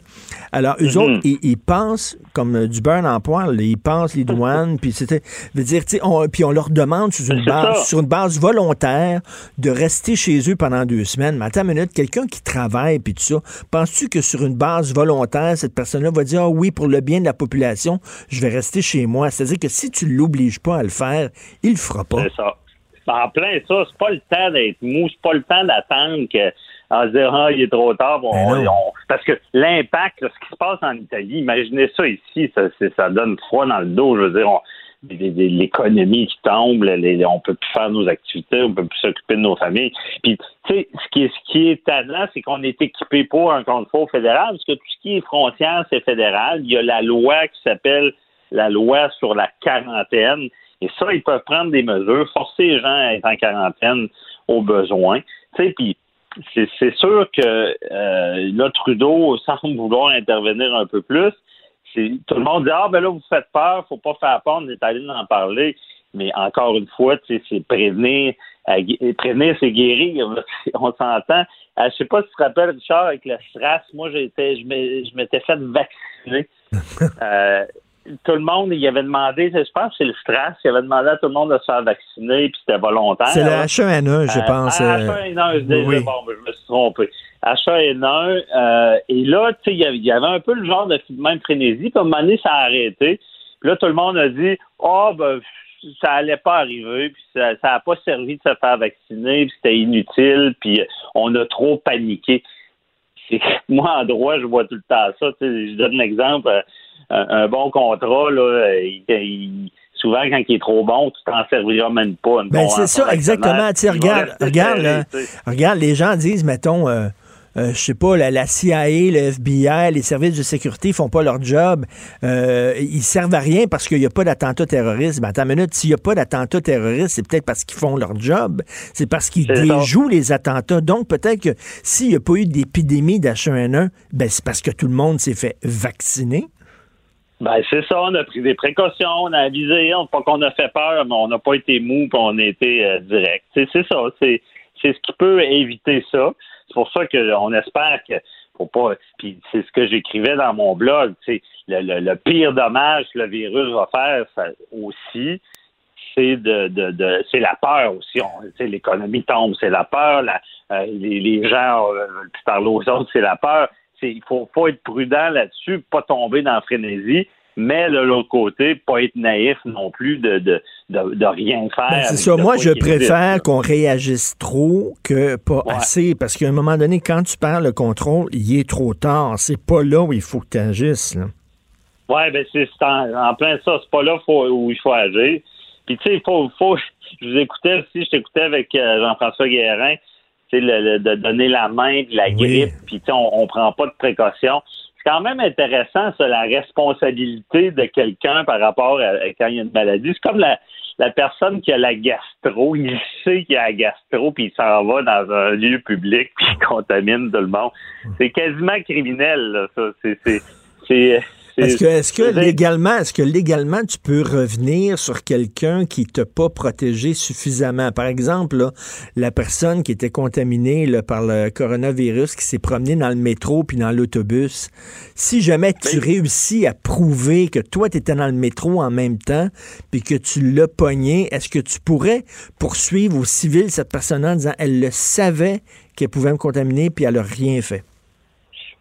Alors, eux Mhm. autres, ils, ils pensent comme euh, du beurre en poil, ils pensent les douanes, puis c'était, veut dire, tu sais, on- puis on leur demande sur une C'est base, ça. sur une base volontaire de rester chez eux pendant deux semaines. Mais attends une minute, quelqu'un qui travaille puis tout ça, penses-tu que sur une base volontaire, cette personne-là va dire, ah oui, pour le bien de la population, je vais rester chez moi? C'est-à-dire que si tu l'obliges pas à le faire, il le fera pas. C'est ça. En plein ça, c'est pas le temps d'être mou, c'est pas le temps d'attendre que en se dire ah il est trop tard. on- Ben on- parce que l'impact, ce qui se passe en Italie, imaginez ça ici, ça, ça donne froid dans le dos. Je veux dire, on- l'économie qui tombe, les- on peut plus faire nos activités, on peut plus s'occuper de nos familles. Puis, tu sais, ce qui est, ce qui est étonnant, c'est qu'on est équipé pour un contrôle fédéral, parce que tout ce qui est frontière, c'est fédéral. Il y a la loi qui s'appelle la loi sur la quarantaine. Et ça, ils peuvent prendre des mesures, forcer les gens à être en quarantaine au besoin. Tu sais, puis c'est c'est sûr que euh, là, Trudeau semble vouloir intervenir un peu plus. Tout le monde dit Ah ben là, vous faites peur, faut pas faire peur, on est allé en parler. Mais encore une fois, tu sais, c'est prévenir, prévenir, c'est guérir. On s'entend. Euh, je sais pas si tu te rappelles, Richard, avec le SRAS, moi j'étais je m'étais fait vacciner. Euh, tout le monde, il avait demandé, je pense que c'est le STRAS, il avait demandé à tout le monde de se faire vacciner, puis c'était volontaire. C'est le là. H1N1, je Euh, pense. ah, euh, H1N1, je disais, oui. bon, ben, je me suis trompé. H1N1, euh, et là, tu sais, il y avait- un peu le genre de même frénésie, puis à un moment donné, ça a arrêté. Puis là, tout le monde a dit, oh, ben, ça allait pas arriver, puis ça n'a pas servi de se faire vacciner, puis c'était inutile, puis on a trop paniqué. Moi, en droit, je vois tout le temps ça. Je donne l'exemple, euh, un, un bon contrat, là, euh, il- il- souvent, quand il est trop bon, tu t'en serviras même pas. Ben, c'est ça, exactement. Regarde, regarde, là, regarde, les gens disent, mettons, euh, euh, je sais pas, la, la CIA, le FBI, les services de sécurité font pas leur job. Euh, ils servent à rien parce qu'il n'y a pas d'attentat terroriste. Ben, attends une minute, s'il n'y a pas d'attentat terroriste, c'est peut-être parce qu'ils font leur job. C'est parce qu'ils déjouent les attentats. Donc, peut-être que s'il n'y a pas eu d'épidémie d'H1N1, ben, c'est parce que tout le monde s'est fait vacciner. Ben, c'est ça, on a pris des précautions, on a avisé, on, pas qu'on a fait peur, mais on n'a pas été mou, puis on a été euh, direct. C'est, ça, c'est, c'est ce qui peut éviter ça. C'est pour ça qu'on espère que faut pas. Puis c'est ce que j'écrivais dans mon blog. Le, le, le pire dommage que le virus va faire aussi, c'est de, de, c'est la peur aussi. L'économie tombe, c'est la peur. Euh, les, les gens euh, parler aux autres, c'est la peur. Il faut, faut être prudent là-dessus, pas tomber dans la frénésie, mais de l'autre côté, pas être naïf non plus de, de, de, de rien faire. Ben, c'est avec ça. Moi, je préfère qu'on réagisse trop que pas Ouais. assez. Parce qu'à un moment donné, quand tu perds le contrôle, il est trop tard. C'est pas là où il faut que tu agisses. Ouais, ben c'est c'est en, en plein ça. C'est pas là faut- où il faut agir. Puis tu sais, il faut, faut. Je vous écoutais aussi, je t'écoutais avec euh, Jean-François Guérin, tu sais, le- le- de donner la main, de la Oui. grippe, puis tu sais, on, on prend pas de précautions. C'est quand même intéressant, ça, la responsabilité de quelqu'un par rapport à, quand il y a une maladie. C'est comme la, la personne qui a la gastro, il sait qu'il a la gastro, puis il s'en va dans un lieu public, puis il contamine tout le monde. C'est quasiment criminel, là, ça. C'est, Est-ce que, légalement, est-ce que légalement tu peux revenir sur quelqu'un qui t'a pas protégé suffisamment? Par exemple, là, la personne qui était contaminée là, par le coronavirus, qui s'est promenée dans le métro puis dans l'autobus. Si jamais tu réussis à prouver que toi, tu étais dans le métro en même temps puis que tu l'as pogné, est-ce que tu pourrais poursuivre au civil cette personne en disant elle le savait qu'elle pouvait me contaminer puis elle a rien fait?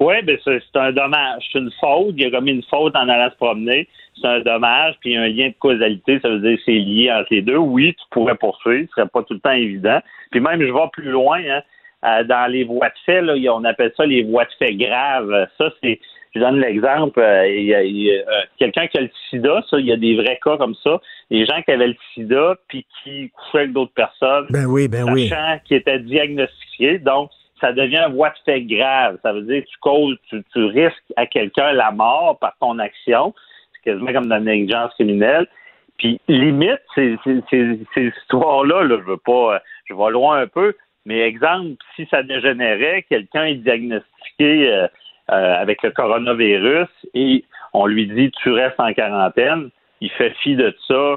Oui, ben c'est un dommage. C'est une faute. Il a commis une faute en allant se promener. C'est un dommage. Puis il y a un lien de causalité. Ça veut dire que c'est lié entre les deux. Oui, tu pourrais poursuivre. Ce serait pas tout le temps évident. Puis même, je vais plus loin. Hein, euh, dans les voies de fait, là, on appelle ça les voies de fait graves. Ça, c'est Je donne l'exemple, euh, il y a, il y a, euh, quelqu'un qui a le sida, ça, il y a des vrais cas comme ça. Les gens qui avaient le sida puis qui couchaient avec d'autres personnes, Ben oui, ben oui. sachant qu'ils étaient diagnostiqués, donc ça devient un voie de fait grave. Ça veut dire que tu causes, tu, tu risques à quelqu'un la mort par ton action. C'est quasiment comme dans une négligence criminelle. Puis limite, ces, ces, ces, ces histoires-là, là, je veux pas, euh, je vais loin un peu, mais exemple, si ça dégénérait, quelqu'un est diagnostiqué euh, euh, avec le coronavirus et on lui dit tu restes en quarantaine, il fait fi de ça,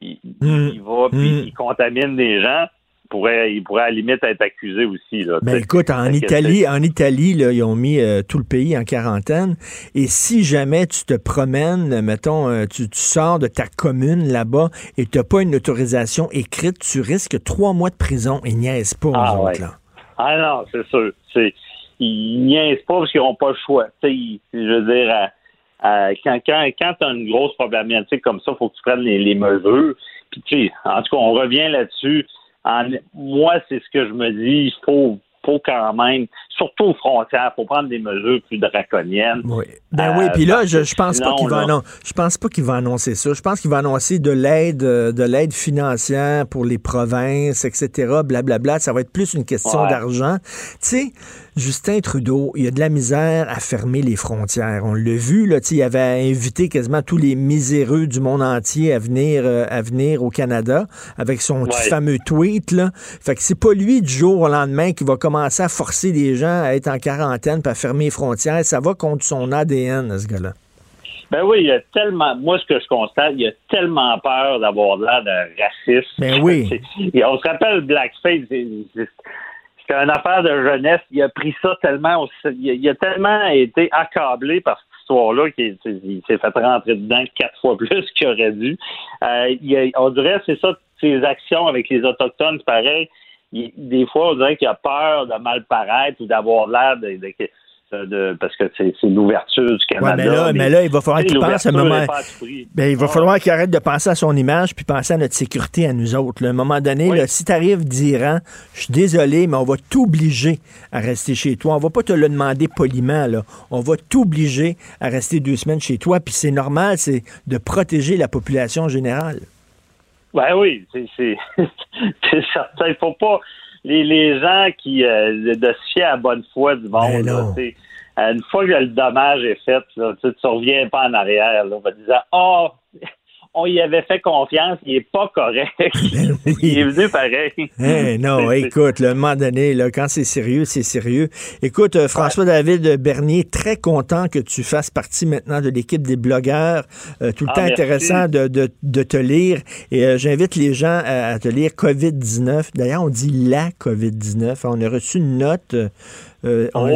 il, il va puis Mm. il contamine des gens, pourrait, il pourrait à la limite être accusé aussi. Là, Ben écoute, en Italie, en Italie, là, ils ont mis euh, tout le pays en quarantaine. Et si jamais tu te promènes, mettons, euh, tu, tu sors de ta commune là-bas et tu n'as pas une autorisation écrite, tu risques trois mois de prison. Ils niaisent pas, Ah, eux autres, là. Ah non, c'est sûr. C'est, ils niaisent pas parce qu'ils n'ont pas le choix. Ils- je veux dire, à- à- quand, quand, quand tu as une grosse problématique comme ça, il faut que tu prennes les, les mesures. Puis, en tout cas, on revient là-dessus. En- moi, c'est ce que je me dis. Il faut, faut quand même, surtout aux frontières, faut prendre des mesures plus draconiennes. Oui. Ben Euh, oui, puis là, je, je pense pas qu'il va là- non, je pense pas qu'il va annoncer ça. Je pense qu'il va annoncer de l'aide euh, de l'aide financière pour les provinces, etc. Blablabla. Ça va être plus une question Ouais. d'argent. Tu sais, Justin Trudeau, il y a de la misère à fermer les frontières. On l'a vu là, il avait invité quasiment tous les miséreux du monde entier à venir euh, à venir au Canada avec son Ouais. fameux tweet là. Fait que c'est pas lui du jour au lendemain qui va commencer à forcer les gens à être en quarantaine puis à fermer les frontières. Ça va contre son ADN, ce gars-là. Ben oui, il y a tellement. Moi, ce que je constate, il y a tellement peur d'avoir l'air de raciste. Ben oui. Et on se rappelle Blackface, c'était une affaire de jeunesse. Il a pris ça tellement. Il a, tellement été accablé par cette histoire-là qu'il il s'est fait rentrer dedans quatre fois plus qu'il aurait dû. Euh, on dirait, c'est ça, ses actions avec les Autochtones, pareil. Il- des fois, on dirait qu'il a peur de mal paraître ou d'avoir l'air de- de- parce que c'est l'ouverture du Ouais, Canada. mais là, mais là, il va falloir qu'il pense à un moment. Ben, il va Ah. falloir qu'il arrête de penser à son image puis penser à notre sécurité à nous autres. là. À un moment donné, Oui. là, si tu arrives d'Iran, je suis désolé, mais on va t'obliger à rester chez toi. On va pas te le demander poliment. Là. On va t'obliger à rester deux semaines chez toi. Puis c'est normal, c'est de protéger la population générale. Ben oui, c'est certain. Il faut pas les, les gens qui euh, de se fier à la bonne foi du monde. Ben là, euh, une fois que le dommage est fait, là, tu tu reviens pas en arrière. Là, on va te dire oh on y avait fait confiance, il est pas correct. il est venu pareil. Hein, non, écoute, un moment donné, là, quand c'est sérieux, c'est sérieux. Écoute, euh, François-David Bernier, très content que tu fasses partie maintenant de l'équipe des blogueurs. Euh, tout le Ah, temps merci. intéressant de, de- de te lire. Et euh, j'invite les gens à, à te lire COVID-19. D'ailleurs, on dit la COVID-19. On a reçu une note. Euh, on-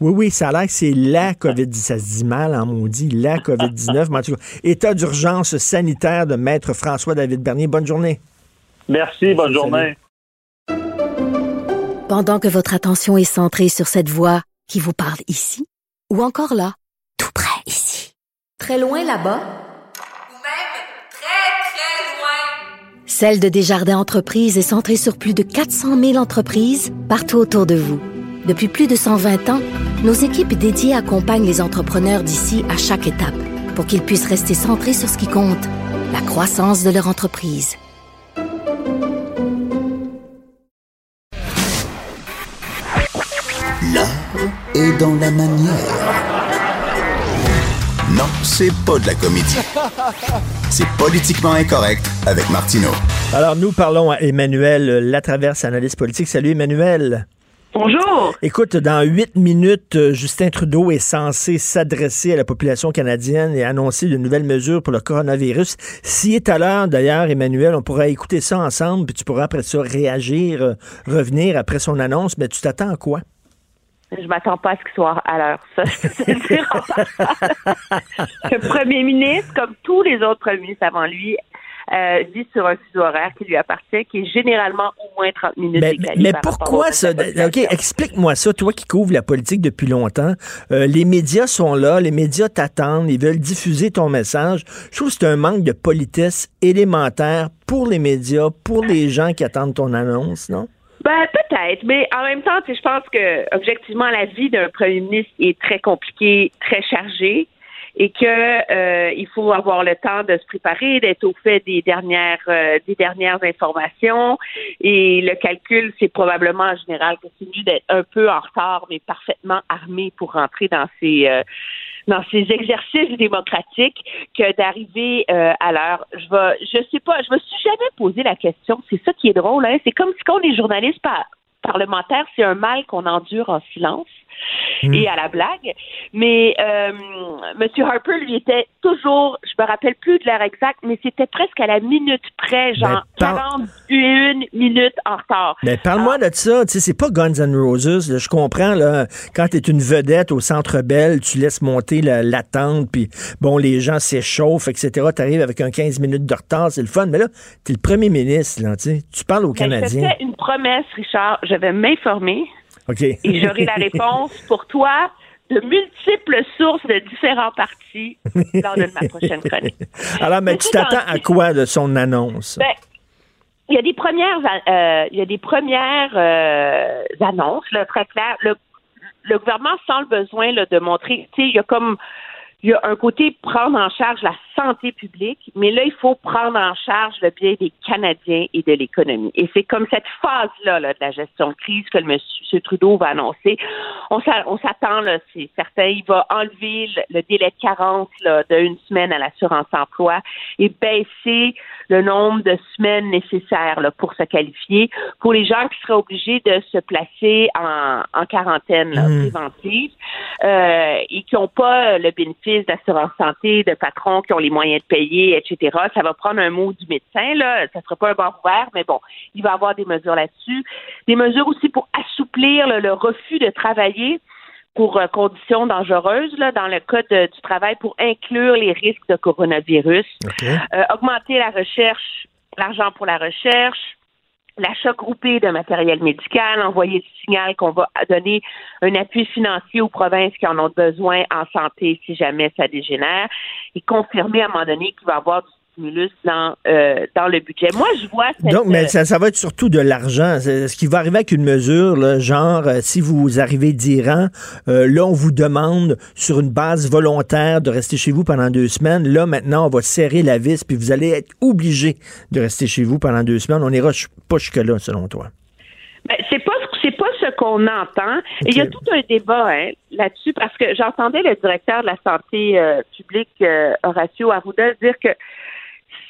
oui, oui, ça a l'air que c'est la COVID-19. Ça se dit mal en maudit, la COVID-19. Mais en tout cas, état d'urgence sanitaire de Maître François-David Bernier. Bonne journée. Merci, bonne Salut. journée. Pendant que votre attention est centrée sur cette voix qui vous parle ici, ou encore là, tout près ici, très loin là-bas, ou même très, très loin. Celle de Desjardins Entreprises est centrée sur plus de 400 000 entreprises partout autour de vous. Depuis plus de 120 ans, nos équipes dédiées accompagnent les entrepreneurs d'ici à chaque étape pour qu'ils puissent rester centrés sur ce qui compte, la croissance de leur entreprise. L'art est dans la manière. Non, c'est pas de la comédie. C'est politiquement incorrect avec Martineau. Alors, nous parlons à Emmanuel Latraverse, analyste politique. Salut, Emmanuel. Bonjour. Écoute, dans huit minutes, euh, Justin Trudeau est censé s'adresser à la population canadienne et annoncer de nouvelles mesures pour le coronavirus. S'il est à l'heure, d'ailleurs, Emmanuel, on pourra écouter ça ensemble, puis tu pourras après ça réagir, euh, revenir après son annonce. Mais tu t'attends à quoi? Je m'attends pas à ce qu'il soit à l'heure. Ça, je peux te le dire. Le premier ministre, comme tous les autres premiers ministres avant lui, euh, vit sur un fuseau horaire qui lui appartient, qui est généralement au moins 30 minutes Mais, pourquoi ça? autres OK, explique-moi ça, toi qui couvres la politique depuis longtemps. Euh, les médias sont là, les médias t'attendent, ils veulent diffuser ton message. Je trouve que c'est un manque de politesse élémentaire pour les médias, pour les gens qui attendent ton annonce, non? Ben, Ben peut-être, mais en même temps, je pense que objectivement la vie d'un premier ministre est très compliquée, très chargée et que euh, il faut avoir le temps de se préparer, d'être au fait des dernières euh, des dernières informations et le calcul, c'est probablement en général que d'être un peu en retard mais parfaitement armé pour rentrer dans ces euh, dans ces exercices démocratiques que d'arriver euh, à l'heure. Je vais, je sais pas, je me suis jamais posé la question. C'est ça qui est drôle, hein? C'est comme si quand on est journaliste par, parlementaire, c'est un mal qu'on endure en silence. Hmm. et à la blague. Mais euh, M. Harper, lui, était toujours, je me rappelle plus de l'heure exacte, mais c'était presque à la minute près, genre Ben, par- 41 minutes en retard. Mais parle-moi de ça. Tu sais, c'est pas Guns N' Roses. là. Je comprends, là, quand tu es une vedette au Centre Bell, tu laisses monter la- l'attente, puis bon, les gens s'échauffent, etc. Tu arrives avec un 15 minutes de retard, c'est le fun. Mais là, tu es le premier ministre, là, tu parles aux Mais Canadiens. fais une promesse, Richard. Je vais m'informer Et j'aurai la réponse pour toi de multiples sources de différents partis lors de ma prochaine chronique. Alors, mais tu t'attends à quoi de son annonce? Ben, il y a des premières, euh, il y a des premières euh, annonces là, très claires. Le, le gouvernement sent le besoin là, de montrer, tu sais, il y a comme il y a un côté prendre en charge la santé publique, mais là, il faut prendre en charge le bien des Canadiens et de l'économie. Et c'est comme cette phase-là là, de la gestion de crise que le monsieur Trudeau va annoncer. On s'a- on s'attend, c'est certain, il va enlever le, le délai de carence là, d'une semaine à l'assurance-emploi et baisser le nombre de semaines nécessaires là, pour se qualifier pour les gens qui seraient obligés de se placer en, en quarantaine là, Mhm. préventive euh, et qui n'ont pas le bénéfice d'assurance santé, de patrons qui ont les moyens de payer, etc. Ça va prendre un mot du médecin, là. Ça sera pas un bar ouvert, mais bon, il va y avoir des mesures là-dessus. Des mesures aussi pour assouplir là, le refus de travailler pour euh, conditions dangereuses, là, dans le cas de- du travail, pour inclure les risques de coronavirus. Euh, augmenter la recherche, l'argent pour la recherche, l'achat groupé de matériel médical, envoyer le signal qu'on va donner un appui financier aux provinces qui en ont besoin en santé si jamais ça dégénère, et confirmer à un moment donné qu'il va y avoir du stimulus dans, euh, dans le budget. Moi, je vois cette... Donc, mais ça, ça va être surtout de l'argent. Ce qui va arriver avec une mesure, là, genre, euh, si vous arrivez d'Iran, euh, là, on vous demande sur une base volontaire de rester chez vous pendant deux semaines. Là, maintenant, on va serrer la vis, puis vous allez être obligé de rester chez vous pendant deux semaines. On n'ira pas jusque-là, selon toi. Ben, c'est pas c'est pas ce qu'on entend. Et il y a tout un débat hein, là-dessus parce que j'entendais le directeur de la santé euh, publique euh, Horacio Arruda dire que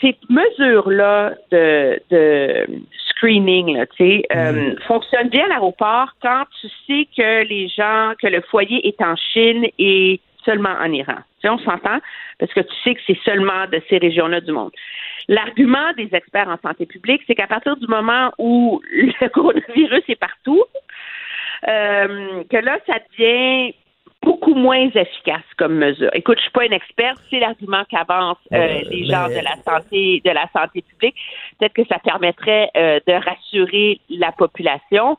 ces mesures-là de, de screening, là, euh, fonctionnent bien à l'aéroport quand tu sais que les gens, que le foyer est en Chine et seulement en Iran. Tu sais, on s'entend parce que tu sais que c'est seulement de ces régions-là du monde. L'argument des experts en santé publique, c'est qu'à partir du moment où le coronavirus est partout, euh, que là, ça devient beaucoup moins efficace comme mesure. Écoute, je suis pas une experte, c'est l'argument qu'avancent euh, Euh, les gens mais- de la santé, de la santé publique. Peut-être que ça permettrait euh, de rassurer la population.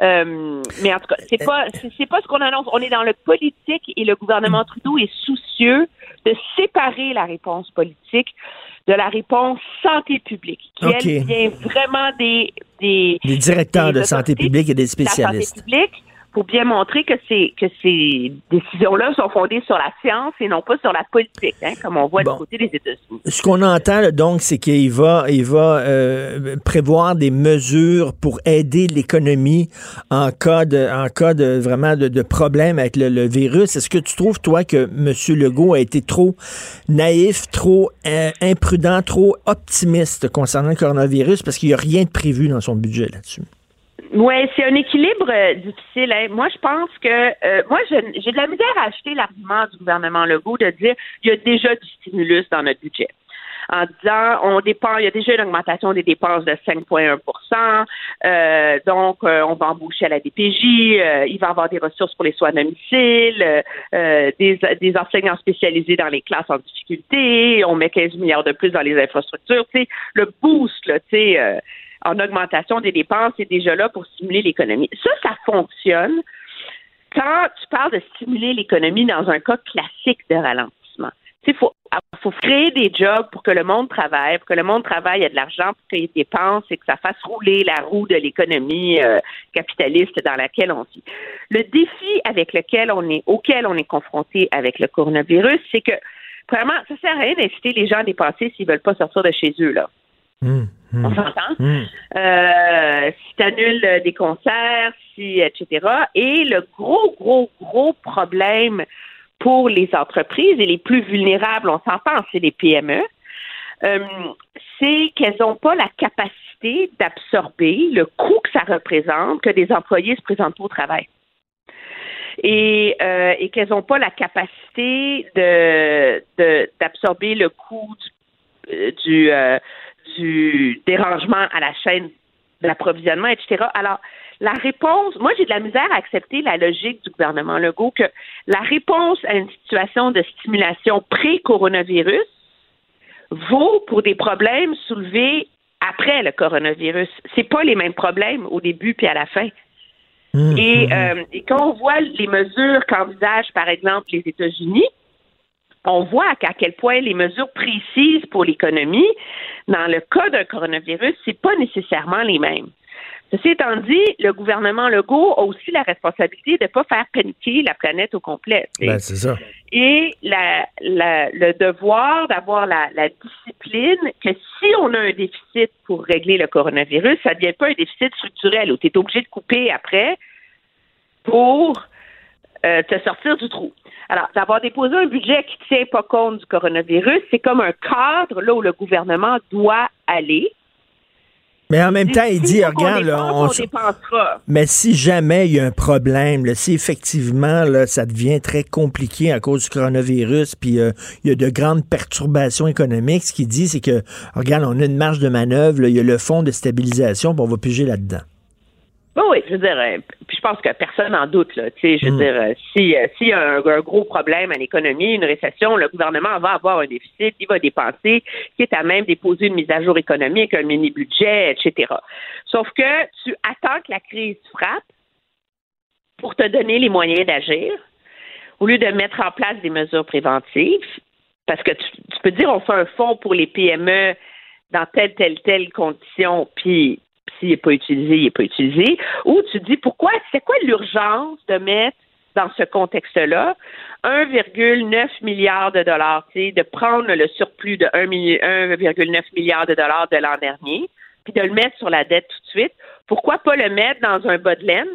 Euh, mais en tout cas, c'est pas c'est pas ce qu'on annonce. On est dans le politique et le gouvernement Trudeau est soucieux de séparer la réponse politique de la réponse santé publique, qui OK. elle vient vraiment des des Des directeurs des de santé publique et des la spécialistes. santé publique pour bien montrer que ces que ces décisions-là sont fondées sur la science et non pas sur la politique, hein, comme on voit Bon. du côté des États-Unis. Ce qu'on entend, là, donc, c'est qu'il va, il va euh, prévoir des mesures pour aider l'économie en cas de, en cas de vraiment de, de problème avec le, le virus. Est-ce que tu trouves, toi, que M. Legault a été trop naïf, trop euh, imprudent, trop optimiste concernant le coronavirus? Parce qu'il n'y a rien de prévu dans son budget là-dessus? Oui, c'est un équilibre euh, difficile. hein. Moi, je pense que euh, moi, j'ai de la misère à acheter l'argument du gouvernement Legault de dire il y a déjà du stimulus dans notre budget. En disant on dépend, il y a déjà une augmentation des dépenses de 5,1% euh, donc euh, on va embaucher à la DPJ, euh, il va y avoir des ressources pour les soins à domicile, des, des enseignants spécialisés dans les classes en difficulté, on met 15 milliards de plus dans les infrastructures. Tu sais, le boost, là, tu sais, en augmentation des dépenses est déjà là pour stimuler l'économie. Ça, ça fonctionne quand tu parles de stimuler l'économie dans un cas classique de ralentissement. Il faut, faut créer des jobs pour que le monde travaille, pour que le monde travaille, il y a de l'argent pour qu'il dépense et que ça fasse rouler la roue de l'économie euh, capitaliste dans laquelle on vit. Le défi avec lequel on est, auquel on est confronté avec le coronavirus, c'est que vraiment, ça sert à rien d'inciter les gens à dépenser s'ils veulent pas sortir de chez eux là. Hum, On s'entend? Hum. Euh, si tu annules des concerts, si, etc. Et le gros, gros, gros problème pour les entreprises et les plus vulnérables, on s'entend, c'est les PME, euh, c'est qu'elles n'ont pas la capacité d'absorber le coût que ça représente que des employés se présentent au travail. Et, euh, et qu'elles n'ont pas la capacité de de- d'absorber le coût du, euh, du, euh, du dérangement à la chaîne d'approvisionnement, etc. Alors, la réponse, moi j'ai de la misère à accepter la logique du gouvernement Legault que la réponse à une situation de stimulation pré-coronavirus vaut pour des problèmes soulevés après le coronavirus. C'est pas les mêmes problèmes au début puis à la fin. Et, euh, et quand on voit les mesures qu'envisagent, par exemple, les États-Unis, on voit qu'à quel point les mesures précises pour l'économie, dans le cas d'un coronavirus, c'est pas nécessairement les mêmes. Ceci étant dit, le gouvernement Legault a aussi la responsabilité de ne pas faire paniquer la planète au complet. Ben, c'est ça. et la, la- le devoir d'avoir la, la discipline que si on a un déficit pour régler le coronavirus, ça ne devient pas un déficit structurel où tu es obligé de couper après pour euh, te sortir du trou. Alors, d'avoir déposé un budget qui ne tient pas compte du coronavirus, c'est comme un cadre là où le gouvernement doit aller. Mais en même temps, il dit, regarde, là, on, on dépensera. mais si jamais il y a un problème, là, si effectivement là, ça devient très compliqué à cause du coronavirus, puis euh, il y a de grandes perturbations économiques, ce qu'il dit, c'est que, regarde, on a une marge de manœuvre, il y a le fonds de stabilisation, puis on va piger là-dedans. Oui, oui, je veux dire, euh, puis je pense que personne n'en doute, là. Tu sais, je veux Mm. dire, euh, si euh, s'il y a un, un gros problème à l'économie, une récession, le gouvernement va avoir un déficit, il va dépenser, qui est à même déposer une mise à jour économique, un mini-budget, etc. Sauf que tu attends que la crise frappe pour te donner les moyens d'agir, au lieu de mettre en place des mesures préventives, parce que tu, tu peux dire on fait un fonds pour les PME dans telle, telle, telle condition, puis s'il n'est pas utilisé, il n'est pas utilisé. Ou tu dis pourquoi, c'est quoi l'urgence de mettre dans ce contexte-là 1,9 milliard de dollars, de prendre le surplus de 1 milli- 1,9 milliard de dollars de l'an dernier, puis de le mettre sur la dette tout de suite? Pourquoi pas le mettre dans un bas de laine?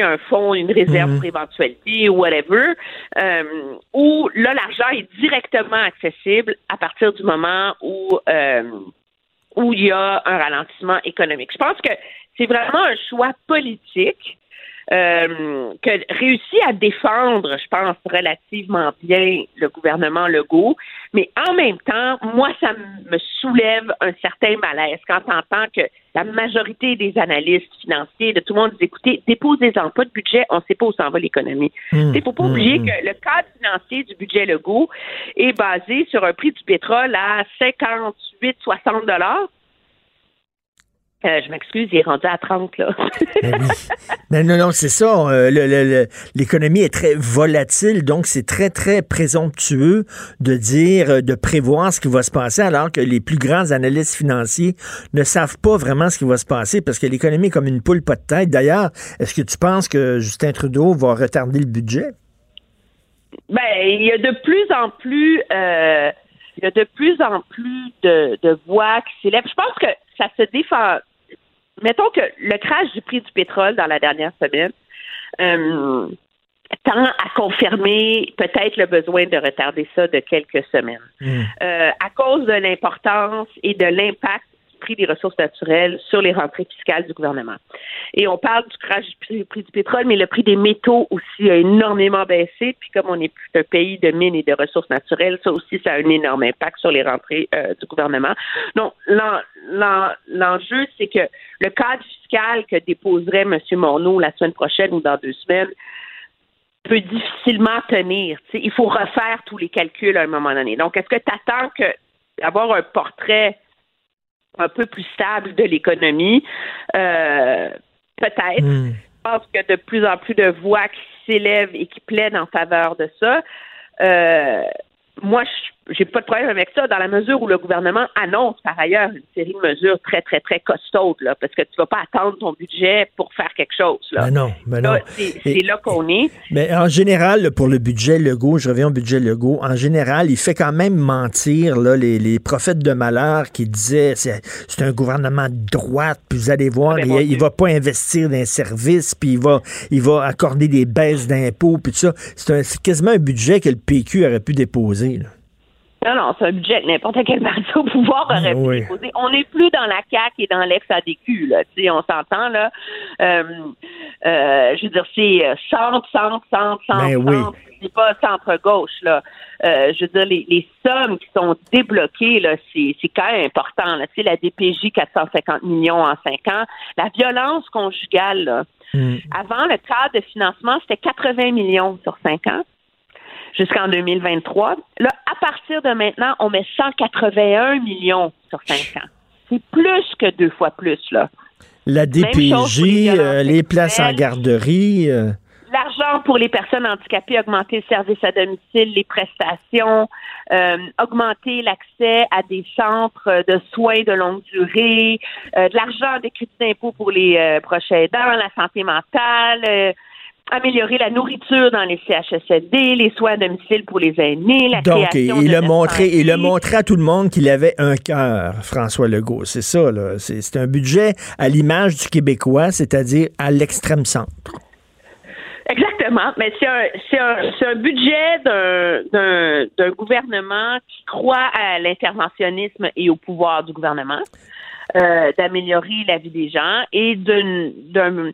un fonds, une réserve Mhm. pour éventualité ou whatever, euh, où là, l'argent est directement accessible à partir du moment où, euh, où il y a un ralentissement économique. Je pense que c'est vraiment un choix politique euh, que réussit à défendre, je pense, relativement bien le gouvernement Legault. Mais en même temps, moi, ça me soulève un certain malaise quand on entend que la majorité des analystes financiers, de tout le monde, dit écoutez, déposez-en pas de budget, on ne sait pas où s'en va l'économie. Mmh, Il ne faut pas mmh, oublier mmh. que le cadre financier du budget Legault est basé sur un prix du pétrole à 58-60 dollars. Euh, je m'excuse, il est rendu à 30, là. Ben oui. Ben non, non, c'est ça. euh, L'économie est très volatile, donc c'est très, très présomptueux de dire, euh, de prévoir ce qui va se passer, alors que les plus grands analystes financiers ne savent pas vraiment ce qui va se passer parce que l'économie est comme une poule pas de tête. D'ailleurs, est-ce que tu penses que Justin Trudeau va retarder le budget? Ben, il y a de plus en plus, euh, il y a de plus en plus de, de voix qui s'élèvent. Je pense que ça se défend. Mettons que le crash du prix du pétrole dans la dernière semaine euh, tend à confirmer peut-être le besoin de retarder ça de quelques semaines. Euh, à cause de l'importance et de l'impact prix des ressources naturelles sur les rentrées fiscales du gouvernement. Et on parle du crash du prix, du pétrole, mais le prix des métaux aussi a énormément baissé. Puis comme on est un pays de mines et de ressources naturelles, ça aussi, ça a un énorme impact sur les rentrées euh, du gouvernement. Donc, l'en- l'en- l'enjeu, c'est que le cadre fiscal que déposerait M. Morneau la semaine prochaine ou dans deux semaines peut difficilement tenir. Il faut refaire tous les calculs à un moment donné. Donc, est-ce que tu attends que d'avoir un portrait un peu plus stable de l'économie? Euh, Peut-être. Je pense que de plus en plus de voix qui s'élèvent et qui plaident en faveur de ça. Euh, moi, je- j'ai pas de problème avec ça dans la mesure où le gouvernement annonce par ailleurs une série de mesures très, très, très costaudes, là, parce que tu vas pas attendre ton budget pour faire quelque chose. Là. Ben non, ben non. C'est là qu'on est. Mais en général, pour le budget Legault, je reviens au budget Legault, en général, il fait quand même mentir là, les, les prophètes de malheur qui disaient c'est c'est un gouvernement de droite, puis vous allez voir, il, il va pas investir dans les services, puis il va, il va accorder des baisses d'impôts, puis tout ça. C'est quasiment un budget que le PQ aurait pu déposer. là. Non, non, c'est un budget que n'importe quel parti au pouvoir aurait pu Oui. On n'est plus dans la CAQ et dans l'ex-ADQ, là. Tu sais, on s'entend, là. Euh, euh, je veux dire, c'est euh, centre, centre, centre, centre, Ben oui. centre. C'est pas centre-gauche, là. Euh, je veux dire, les, les sommes qui sont débloquées, là, c'est c'est quand même important, là. Tu sais, la DPJ, 450 millions en 5 ans. La violence conjugale, là. Avant, le cadre de financement, c'était 80 millions sur 5 ans jusqu'en 2023. Là, à partir de maintenant, on met 181 millions sur 5 ans. C'est plus que deux fois plus, là. La les DPJ, violences euh, les places en garderie. euh, L'argent pour les personnes handicapées, augmenter le service à domicile, les prestations, euh, augmenter l'accès à des centres de soins de longue durée, euh, de l'argent des crédits d'impôt pour les euh, proches aidants, la santé mentale, euh, améliorer la nourriture dans les CHSLD, les soins à domicile pour les aînés, la Donc, création il de a montré, il a montré à tout le monde qu'il avait un cœur, François Legault. C'est ça, là. C'est un budget à l'image du Québécois, c'est-à-dire à l'extrême centre. Exactement. Mais c'est un, budget d'un gouvernement qui croit à l'interventionnisme et au pouvoir du gouvernement, euh, d'améliorer la vie des gens et d'une,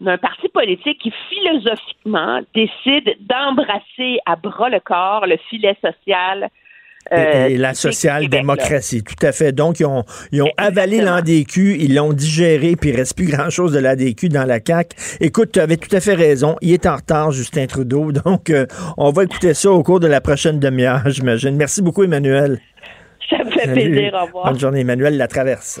d'un, parti politique qui philosophiquement décide d'embrasser à bras le corps le filet social. Et, euh, et la social-démocratie, tout à fait. Donc, ils ont, ils ont avalé l'ADQ, ils l'ont digéré, puis il reste plus grand-chose de l'ADQ dans la CAQ. Écoute, tu avais tout à fait raison. Il est en retard, Justin Trudeau. Donc, euh, on va écouter ça au cours de la prochaine demi-heure, j'imagine. Merci beaucoup, Emmanuel. Ça me fait Salut. plaisir. Au revoir. Bonne journée, Emmanuel La Traverse.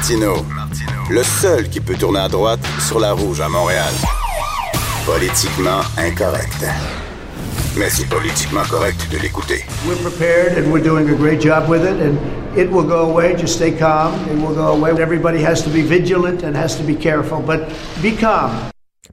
Martino, le seul qui peut tourner à droite sur la rouge à Montréal. Politiquement incorrect. Mais c'est politiquement correct de l'écouter. We're prepared and we're doing a great job with it, and it will go away. Just stay calm. It will go away. Everybody has to be vigilant and has to be careful, but be calm.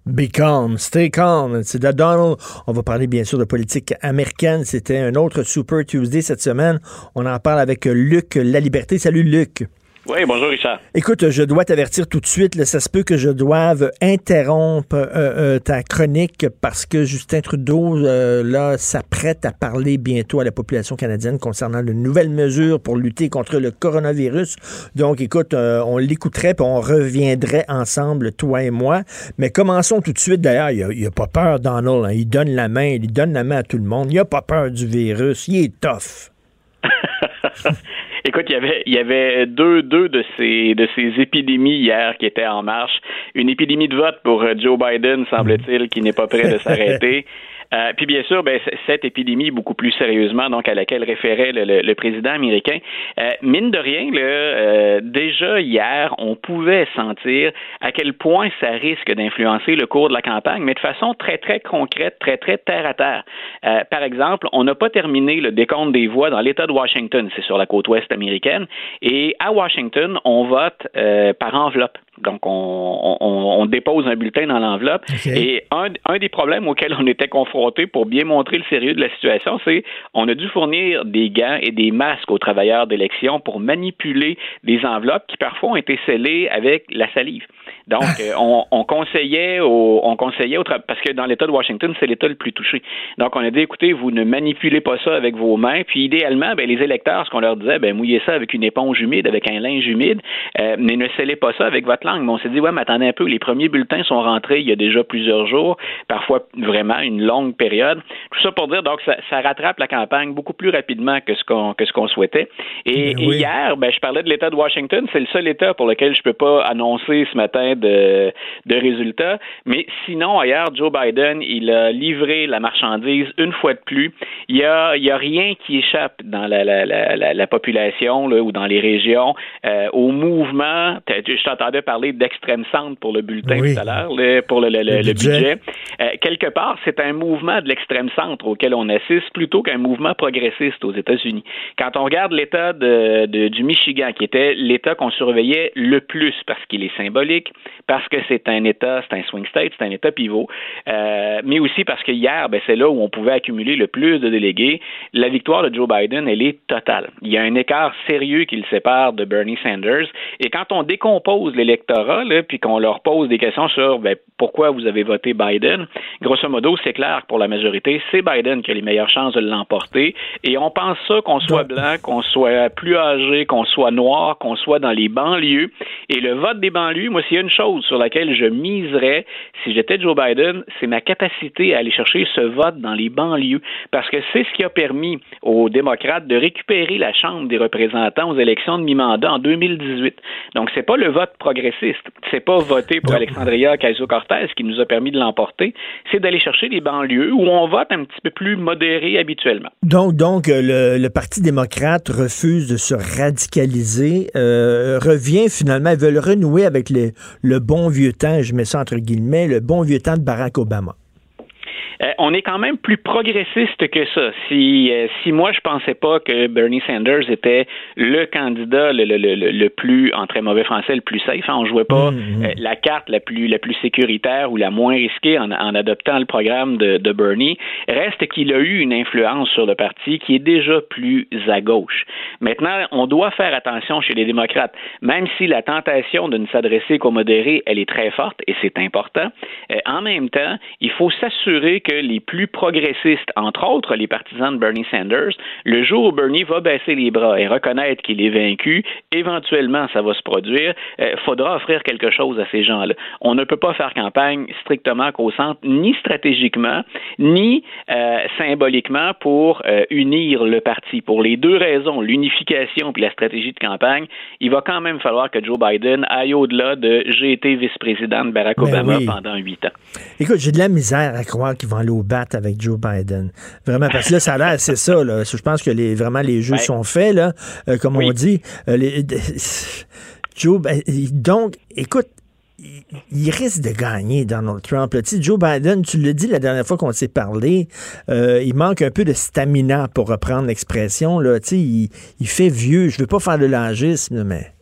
Be calm, stay calm. C'est de Donald. On va parler bien sûr de politique américaine. C'était un autre Super Tuesday cette semaine. On en parle avec Luc La Liberté. Salut Luc. Oui, bonjour Richard. Écoute, je dois t'avertir tout de suite, là, ça se peut que je doive interrompre euh, euh, ta chronique parce que Justin Trudeau euh, là s'apprête à parler bientôt à la population canadienne concernant de nouvelles mesures pour lutter contre le coronavirus. Donc, écoute, on l'écouterait puis on reviendrait ensemble, toi et moi. Mais commençons tout de suite. D'ailleurs, il n'a a pas peur, Donald. hein. Il donne la main, il donne la main à tout le monde. Il n'a pas peur du virus. Il est tough. Écoute, il y avait, deux de ces, de ces épidémies hier qui étaient en marche. Une épidémie de vote pour euh, Joe Biden, semble-t-il, qui n'est pas prêt de s'arrêter. Euh, puis bien sûr, ben, cette épidémie beaucoup plus sérieusement, donc à laquelle référait le, le- le président américain, euh, mine de rien, là, euh, déjà hier, on pouvait sentir à quel point ça risque d'influencer le cours de la campagne, mais de façon très très concrète, très très terre à terre. Euh, par exemple, on n'a pas terminé le décompte des voix dans l'État de Washington, c'est sur la côte ouest américaine, et à Washington, on vote euh, par enveloppe. Donc, on, on, on dépose un bulletin dans l'enveloppe. Et un, un des problèmes auxquels on était confronté pour bien montrer le sérieux de la situation, c'est on a dû fournir des gants et des masques aux travailleurs d'élection pour manipuler des enveloppes qui parfois ont été scellées avec la salive. Donc, euh, on, on conseillait au, on conseillait au tra- parce que dans l'État de Washington, c'est l'État le plus touché. Donc, on a dit, écoutez, vous ne manipulez pas ça avec vos mains. Puis, idéalement, ben, les électeurs, ce qu'on leur disait, ben, mouillez ça avec une éponge humide, avec un linge humide, euh, mais ne scellez pas ça avec votre langue. Mais on s'est dit, ouais, mais attendez un peu, les premiers bulletins sont rentrés il y a déjà plusieurs jours, parfois vraiment une longue période. Tout ça pour dire, donc, ça, ça rattrape la campagne beaucoup plus rapidement que ce qu'on que ce qu'on souhaitait. Et, Ben oui. et hier, ben, je parlais de l'État de Washington. C'est le seul État pour lequel je peux pas annoncer ce matin de, de résultats. Mais sinon, ailleurs, Joe Biden, il a livré la marchandise une fois de plus. Il y a, il y a rien qui échappe dans la, la, la, la, la population là, ou dans les régions euh, au mouvement. Je t'entendais parler d'extrême centre pour le bulletin Oui. tout à l'heure, pour le, le- le- Le le budget. budget. Euh, quelque part, c'est un mouvement de l'extrême centre auquel on assiste plutôt qu'un mouvement progressiste aux États-Unis. Quand on regarde l'État de, de- du Michigan, qui était l'État qu'on surveillait le plus parce qu'il est symbolique, parce que c'est un État, c'est un swing state, c'est un État pivot, euh, mais aussi parce que hier, ben, c'est là où on pouvait accumuler le plus de délégués. La victoire de Joe Biden, elle est totale. Il y a un écart sérieux qui le sépare de Bernie Sanders. Et quand on décompose l'électorat, puis qu'on leur pose des questions sur ben, pourquoi vous avez voté Biden, grosso modo, c'est clair que pour la majorité, c'est Biden qui a les meilleures chances de l'emporter. Et on pense ça qu'on soit blanc, qu'on soit plus âgé, qu'on soit noir, qu'on soit dans les banlieues. Et le vote des banlieues, moi, s'il y a une chose sur laquelle je miserais si j'étais Joe Biden, c'est ma capacité à aller chercher ce vote dans les banlieues. Parce que c'est ce qui a permis aux démocrates de récupérer la Chambre des représentants aux élections de mi-mandat en 2018. Donc, c'est pas le vote progressiste. C'est pas voter pour Alexandria Ocasio-Cortez qui nous a permis de l'emporter. C'est d'aller chercher les banlieues où on vote un petit peu plus modéré habituellement. Donc, donc euh, le, le Parti démocrate refuse de se radicaliser, euh, revient finalement, ils veulent renouer avec les- le bon vieux temps, je mets ça entre guillemets, le bon vieux temps de Barack Obama. Euh, on est quand même plus progressiste que ça. Si, euh, si moi je pensais pas que Bernie Sanders était le candidat le, le, le, le plus, en très mauvais français, le plus safe, hein, on jouait pas euh, la carte la plus la plus sécuritaire ou la moins risquée en, en adoptant le programme de, de Bernie, reste qu'il a eu une influence sur le parti qui est déjà plus à gauche. Maintenant, on doit faire attention chez les démocrates, même si la tentation de ne s'adresser qu'aux modérés, elle est très forte et c'est important. euh, en même temps, il faut s'assurer que les plus progressistes, entre autres les partisans de Bernie Sanders, le jour où Bernie va baisser les bras et reconnaître qu'il est vaincu, éventuellement ça va se produire, il faudra offrir quelque chose à ces gens-là. On ne peut pas faire campagne strictement qu'au centre, ni stratégiquement, ni euh, symboliquement pour euh, unir le parti. Pour les deux raisons, l'unification puis la stratégie de campagne, il va quand même falloir que Joe Biden aille au-delà de j'ai été vice-président de Barack Ben Obama oui. pendant huit ans. Écoute, j'ai de la misère à croire qu'ils vont aller au bat avec Joe Biden. Vraiment, parce que là, ça a l'air, c'est ça. Là. Je pense que les, vraiment les jeux Ouais. sont faits, là, euh, comme on dit. Euh, les- Joe, donc, écoute, il, il risque de gagner Donald Trump. là. Joe Biden, tu l'as dit la dernière fois qu'on s'est parlé, euh, il manque un peu de stamina pour reprendre l'expression. Là. Tu sais, il, il fait vieux. Je veux pas faire de l'âgisme, mais...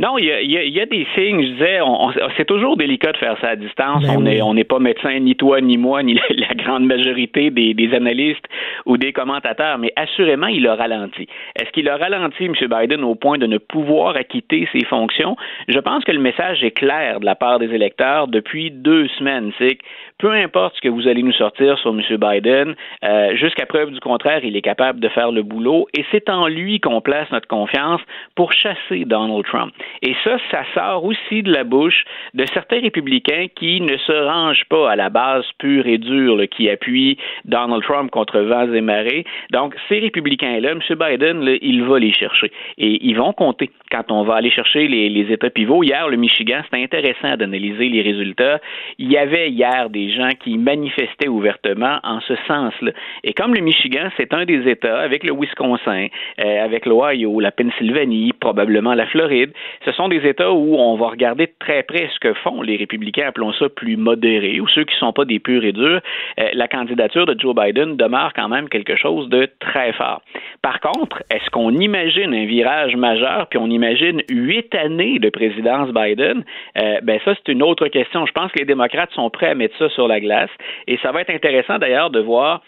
Non, il y a, y a- il y a des signes. Je disais, on- on- c'est toujours délicat de faire ça à distance. Ben on oui. est, on n'est pas médecin, ni toi, ni moi, ni la, la grande majorité des, des analystes ou des commentateurs. Mais assurément, il a ralenti. Est-ce qu'il a ralenti, M. Biden, au point de ne pouvoir acquitter ses fonctions? Je pense que le message est clair de la part des électeurs depuis deux semaines. C'est que peu importe ce que vous allez nous sortir sur M. Biden, euh, jusqu'à preuve du contraire, il est capable de faire le boulot et c'est en lui qu'on place notre confiance pour chasser Donald Trump. Et ça, ça sort aussi de la bouche de certains républicains qui ne se rangent pas à la base pure et dure là, qui appuient Donald Trump contre vents et marées. Donc, ces républicains-là, M. Biden, là, il va les chercher. Et ils vont compter quand on va aller chercher les, les États pivots. Hier, le Michigan, c'était intéressant d'analyser les résultats. Il y avait hier des gens qui manifestaient ouvertement en ce sens-là. Et comme le Michigan, c'est un des États, avec le Wisconsin, euh, avec l'Ohio, la Pennsylvanie, probablement la Floride, ce sont des États où on va regarder de très près ce que font les républicains, appelons ça plus modérés, ou ceux qui ne sont pas des purs et durs. Euh, la candidature de Joe Biden demeure quand même quelque chose de très fort. Par contre, est-ce qu'on imagine un virage majeur, puis on imagine huit années de présidence Biden? Euh, ben ça, c'est une autre question. Je pense que les démocrates sont prêts à mettre ça sur la glace, et ça va être intéressant d'ailleurs de voir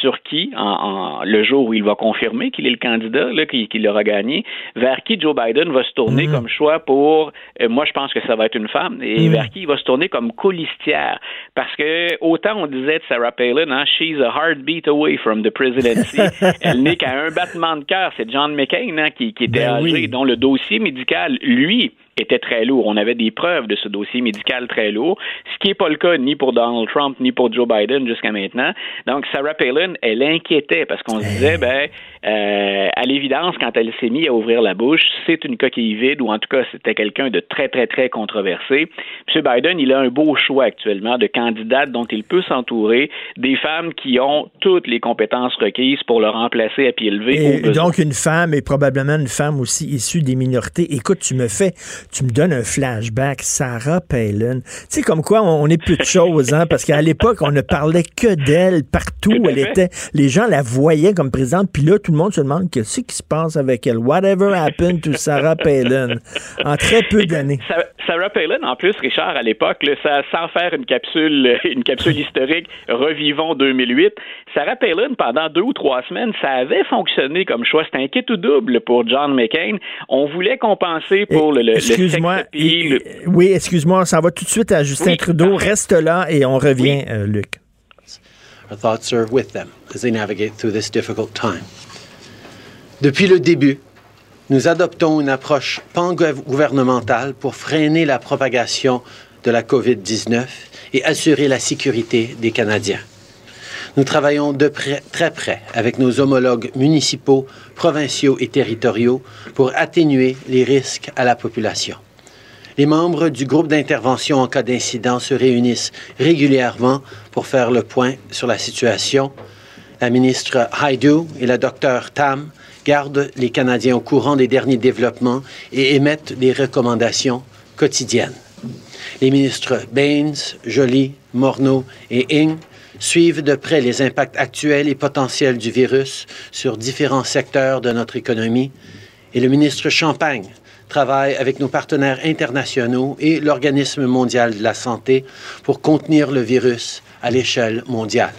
sur qui, en, en- le jour où il va confirmer qu'il est le candidat, qu'il qu'il aura gagné, vers qui Joe Biden va se tourner comme choix pour, euh, moi je pense que ça va être une femme, et Mm. vers qui il va se tourner comme colistière. Parce que autant on disait de Sarah Palin, hein, she's a heartbeat away from the presidency, elle n'est qu'à un battement de cœur, c'est John McCain hein, qui, qui était Ben âgé, oui. dont le dossier médical, lui, était très lourd. On avait des preuves de ce dossier médical très lourd, ce qui n'est pas le cas ni pour Donald Trump ni pour Joe Biden jusqu'à maintenant. Donc, Sarah Palin, elle inquiétait parce qu'on se disait, ben, euh, à l'évidence, quand elle s'est mise à ouvrir la bouche, c'est une coquille vide ou en tout cas, c'était quelqu'un de très, très, très controversé. M. Biden, il a un beau choix actuellement de candidates dont il peut s'entourer, des femmes qui ont toutes les compétences requises pour le remplacer à pied levé. Et donc, une femme est probablement une femme aussi issue des minorités. Écoute, tu me fais, tu me donnes un flashback, Sarah Palin. Tu sais, comme quoi, on, est peu de choses, hein, parce qu'à l'époque, on ne parlait que d'elle partout. Elle était, les gens la voyaient comme présidente, puis là, tout le monde se demande qu'est-ce qui se passe avec elle. Whatever happened to Sarah Palin? En très peu d'années. Sarah Palin, en plus, Richard, à l'époque, sans faire une capsule, une capsule historique, revivons 2008. Sarah Palin, pendant deux ou trois semaines, ça avait fonctionné comme choix. C'était un kit ou double pour John McCain. On voulait compenser pour le, le, excuse-moi, oui, excuse-moi, ça va tout de suite à Justin Trudeau. Reste là et on revient, euh, Luc. Our thoughts are with them as they navigate through this difficult time. Depuis le début, nous adoptons une approche pan-gouvernementale pour freiner la propagation de la COVID-19 et assurer la sécurité des Canadiens. Nous travaillons de très près avec nos homologues municipaux, provinciaux et territoriaux pour atténuer les risques à la population. Les membres du groupe d'intervention en cas d'incident se réunissent régulièrement pour faire le point sur la situation. La ministre Haidu et la docteur Tam gardent les Canadiens au courant des derniers développements et émettent des recommandations quotidiennes. Les ministres Baines, Joly, Morneau et Ing suivent de près les impacts actuels et potentiels du virus sur différents secteurs de notre économie et le ministre Champagne travaille avec nos partenaires internationaux et l'Organisme mondial de la santé pour contenir le virus à l'échelle mondiale.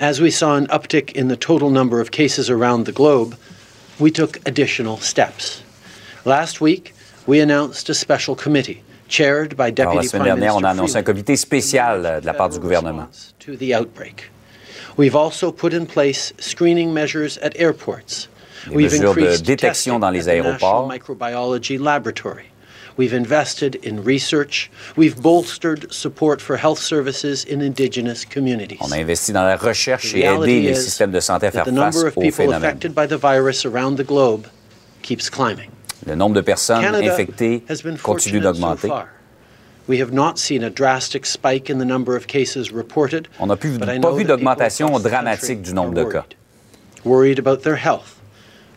As we saw an uptick in the total number of cases around the globe, we took additional steps. Last week, we announced a special committee chaired by Deputy Alors, la semaine dernière, on a annoncé un comité spécial de la part du gouvernement. To the outbreak. We've also put in place screening measures at airports. Des mesures de détection dans les aéroports. Microbiology Laboratory. We've invested in research. We've bolstered support for health services in indigenous communities. On a investi dans la recherche et aidé les systèmes de santé à faire face au phénomène. By the virus around the globe keeps climbing. Le nombre de personnes infectées continue d'augmenter. We have not seen a drastic spike in the number of cases reported, On n'a pas vu d'augmentation dramatique du nombre de cas. Worried about their health,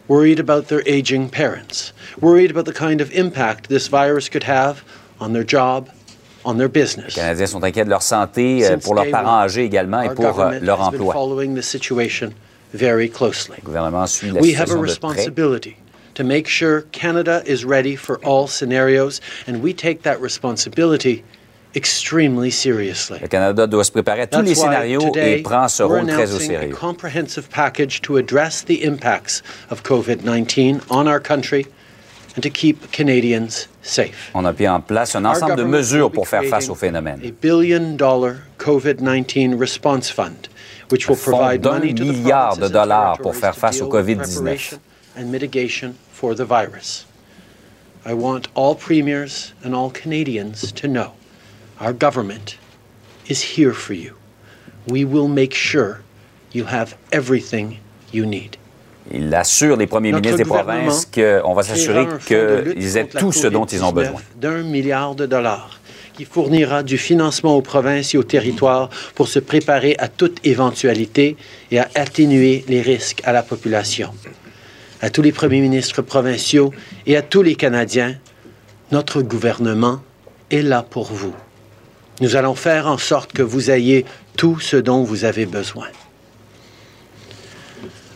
worried about their aging parents, worried about the kind of impact this virus could have on their job, on their business. Les Canadiens sont inquiets de leur santé, euh, pour leurs parents âgés également et pour euh, leur emploi. Following the situation very closely. Le gouvernement suit la We have a situation de près. responsibility to make sure Canada is ready for all scenarios, and we take that responsibility extremely seriously. Le Canada doit se préparer à tous les That's why scénarios et prend ce rôle très au announcing a comprehensive package to address the impacts of COVID-19 on our country and to keep Canadians safe. On a mis en place un ensemble de mesures pour faire face au phénomène. A billion dollar COVID-19 response fund, which will provide money to the milliard de dollars pour faire to face au COVID-19. and mitigation for the virus. I want all premiers and all Canadians to know our government is here for you. We will make sure you have everything you need. Il assure les premiers Notre ministres des provinces qu'on va s'assurer qu'ils aient tout ce dont ils ont COVID-19 besoin. D'un milliard de dollars qui fournira du financement aux provinces et aux territoires pour se préparer à toute éventualité et à atténuer les risques à la population. À tous les premiers ministres provinciaux et à tous les Canadiens, notre gouvernement est là pour vous. Nous allons faire en sorte que vous ayez tout ce dont vous avez besoin.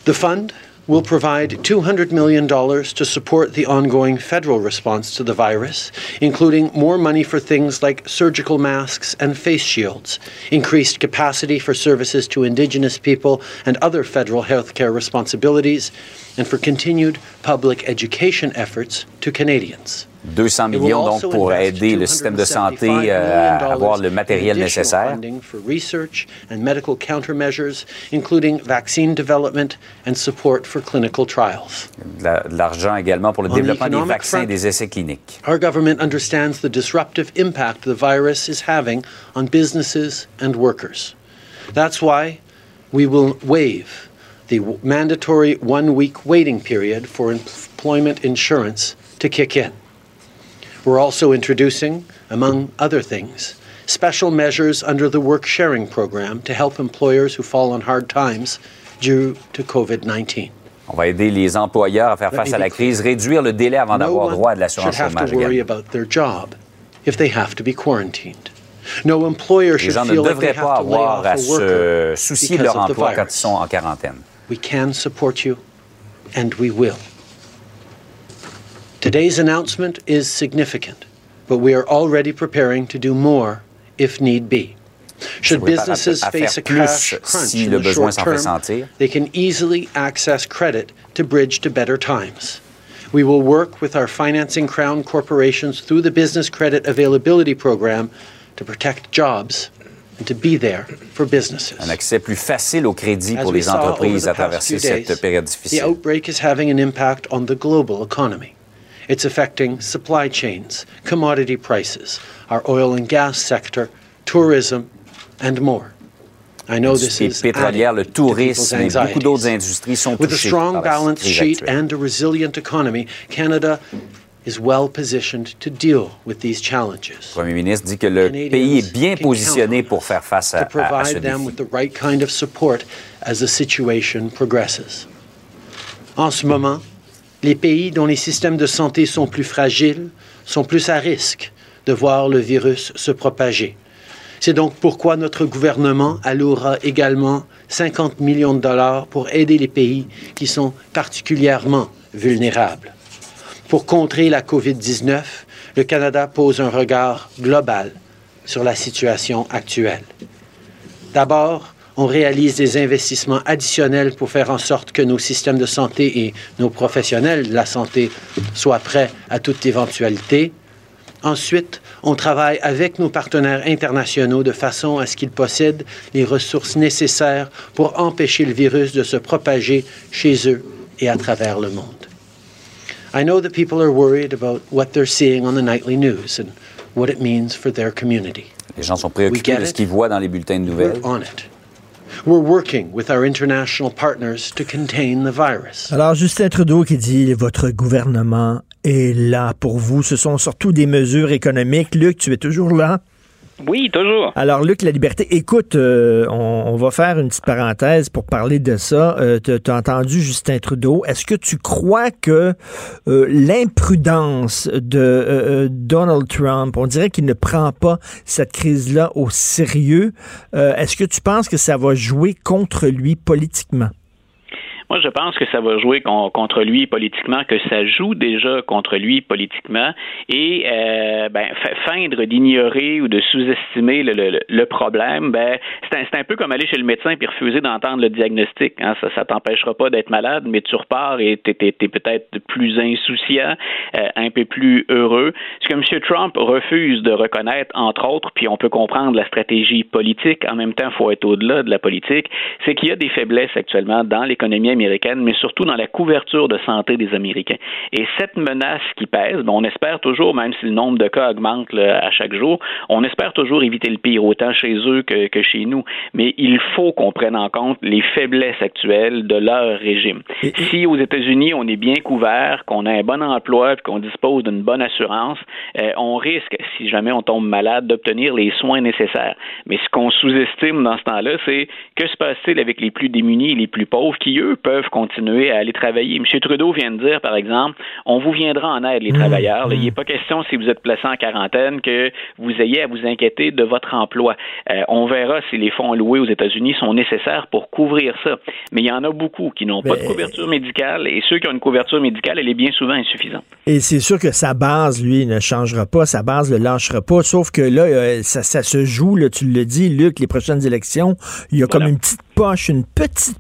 The fund will provide $200 million to support the ongoing federal response to the virus, including more money for things like surgical masks and face shields, increased capacity for services to Indigenous people and other federal healthcare responsibilities, and for continued public education efforts to Canadians. 200 millions donc pour aider le système de santé euh, à avoir le matériel nécessaire. De la- de l'argent également pour le développement des vaccins et des essais cliniques. Our government understands the disruptive impact the virus is having on businesses and workers. That's why we will waive the mandatory one week waiting period for employment insurance to kick in. We're also introducing, among other things, special measures under the work sharing program to help employers who fall on hard times due to COVID 19. On va aider les employeurs à faire face à la crise, réduire le délai avant No d'avoir droit à de should l'assurance have chômage to worry about their job if they have to be quarantined. No employer Les should gens ne they devraient pas have to lay avoir off à worker se soucier de because leur of the emploi quand ils virus. sont en quarantaine. We can support you, and we will. Today's announcement is significant, but we are already preparing to do more if need be. Should Se prépare à- businesses face a cash crunch si in the short term, they can easily access credit to bridge to better times. We will work with our financing crown corporations through the Business Credit Availability Program to protect jobs and to be there for businesses. Un accès plus facile au crédit pour les entreprises à traverser cette période difficile. The outbreak is having an impact on the global economy. It's affecting supply chains, commodity prices, our oil and gas sector, tourism, and more. I know this Les is pétrolières, le adding to people's tourisme et beaucoup d'autres industries sont With a strong balance sheet and a resilient economy, Canada is well positioned to deal with these challenges. Le premier ministre dit que le pays est bien positionné pour faire face à, to à- à ce provide them défi. with the right kind of support as the situation progresses. En ce moment, les pays dont les systèmes de santé sont plus fragiles sont plus à risque de voir le virus se propager. C'est donc pourquoi notre gouvernement allouera également 50 millions de dollars pour aider les pays qui sont particulièrement vulnérables. Pour contrer la COVID-19, le Canada pose un regard global sur la situation actuelle. D'abord, on réalise des investissements additionnels pour faire en sorte que nos systèmes de santé et nos professionnels de la santé soient prêts à toute éventualité. Ensuite, on travaille avec nos partenaires internationaux de façon à ce qu'ils possèdent les ressources nécessaires pour empêcher le virus de se propager chez eux et à travers le monde. I know that people are worried about what they're seeing on the nightly news and what it means for their community. Les gens sont préoccupés de ce qu'ils voient dans les bulletins de nouvelles. We're on it. Alors, Justin Trudeau qui dit votre gouvernement est là pour vous. Ce sont surtout des mesures économiques. Luc, tu es toujours là? Oui, toujours. Alors, Luc, la liberté, écoute, euh, on, va faire une petite parenthèse pour parler de ça. Euh, tu as entendu Justin Trudeau. Est-ce que tu crois que euh, l'imprudence de euh, Donald Trump, on dirait qu'il ne prend pas cette crise-là au sérieux. Est-ce que tu penses que ça va jouer contre lui politiquement? Moi, je pense que ça va jouer con- contre lui politiquement, que ça joue déjà contre lui politiquement, et euh, ben, fe- feindre d'ignorer ou de sous-estimer le, problème, ben, c'est un, peu comme aller chez le médecin puis refuser d'entendre le diagnostic. Hein. Ça, ça t'empêchera pas d'être malade, mais tu repars et t'es peut-être plus insouciant, euh, un peu plus heureux. Ce que M. Trump refuse de reconnaître, entre autres, puis on peut comprendre la stratégie politique, en même temps, il faut être au-delà de la politique, c'est qu'il y a des faiblesses actuellement dans l'économie américaine, mais surtout dans la couverture de santé des Américains. Et cette menace qui pèse, ben, on espère toujours, même si le nombre de cas augmente là, à chaque jour, on espère toujours éviter le pire, autant chez eux que, que chez nous. Mais il faut qu'on prenne en compte les faiblesses actuelles de leur régime. Si aux États-Unis, on est bien couvert, qu'on a un bon emploi, qu'on dispose d'une bonne assurance, euh, on risque, si jamais on tombe malade, d'obtenir les soins nécessaires. Mais ce qu'on sous-estime dans ce temps-là, c'est que se passe-t-il avec les plus démunis et les plus pauvres qui, eux, peuvent continuer à aller travailler. M. Trudeau vient de dire, par exemple, on vous viendra en aide, les travailleurs. Là, Il n'est pas question, si vous êtes placé en quarantaine, que vous ayez à vous inquiéter de votre emploi. Euh, on verra si les fonds alloués aux États-Unis sont nécessaires pour couvrir ça. Mais il y en a beaucoup qui n'ont pas de couverture médicale et ceux qui ont une couverture médicale, elle est bien souvent insuffisante. Et c'est sûr que sa base, lui, ne changera pas, sa base ne lâchera pas, sauf que là, euh, ça, ça se joue, là, tu le dis, Luc, les prochaines élections, il y a comme une petite poche, une petite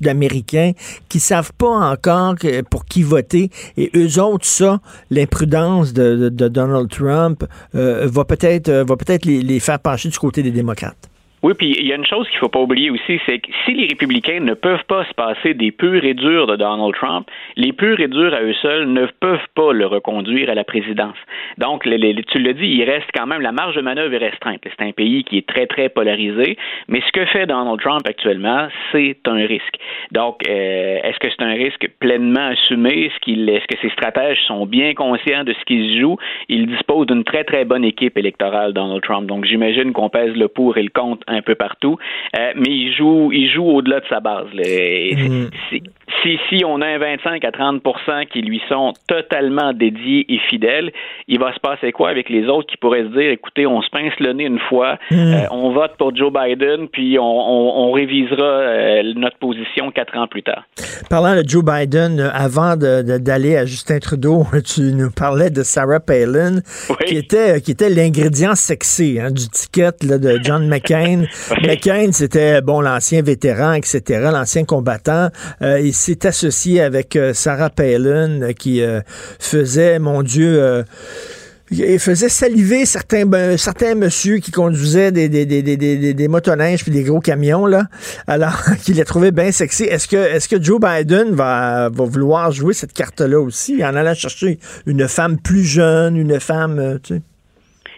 d'Américains qui savent pas encore pour qui voter. Et eux autres, ça, l'imprudence de, Donald Trump euh, va peut-être va peut-être les faire pencher du côté des démocrates. Oui, puis il y a une chose qu'il faut pas oublier aussi, c'est que si les républicains ne peuvent pas se passer des purs et durs de Donald Trump, les purs et durs à eux seuls ne peuvent pas le reconduire à la présidence. Donc, tu le dis, il reste quand même, la marge de manœuvre est restreinte. C'est un pays qui est très, très polarisé, mais ce que fait Donald Trump actuellement, c'est un risque. Donc, euh, est-ce que c'est un risque pleinement assumé? Est-ce que ses stratèges sont bien conscients de ce qu'ils jouent? Il dispose d'une très, très bonne équipe électorale, Donald Trump. Donc, j'imagine qu'on pèse le pour et le contre un peu partout, euh, mais il joue, il joue au-delà de sa base. Mm. Si, si on a un 25 à 30 qui lui sont totalement dédiés et fidèles, il va se passer quoi avec les autres qui pourraient se dire, écoutez, on se pince le nez une fois, mm. euh, on vote pour Joe Biden, puis on, révisera euh, notre position quatre ans plus tard. Parlant de Joe Biden, avant d'aller à Justin Trudeau, tu nous parlais de Sarah Palin, qui était, qui était l'ingrédient sexy hein, du ticket de John McCain. McCain, c'était bon l'ancien vétéran, etc., l'ancien combattant. Euh, il s'est associé avec euh, Sarah Palin, euh, qui faisait, mon Dieu il faisait saliver certains ben, certains monsieur qui conduisaient des, des, des, des, des motoneiges puis des gros camions là. Alors qu'il les trouvait bien sexy. Est-ce que est-ce que Joe Biden va, va vouloir jouer cette carte là aussi? En allant chercher une femme plus jeune une femme tu sais?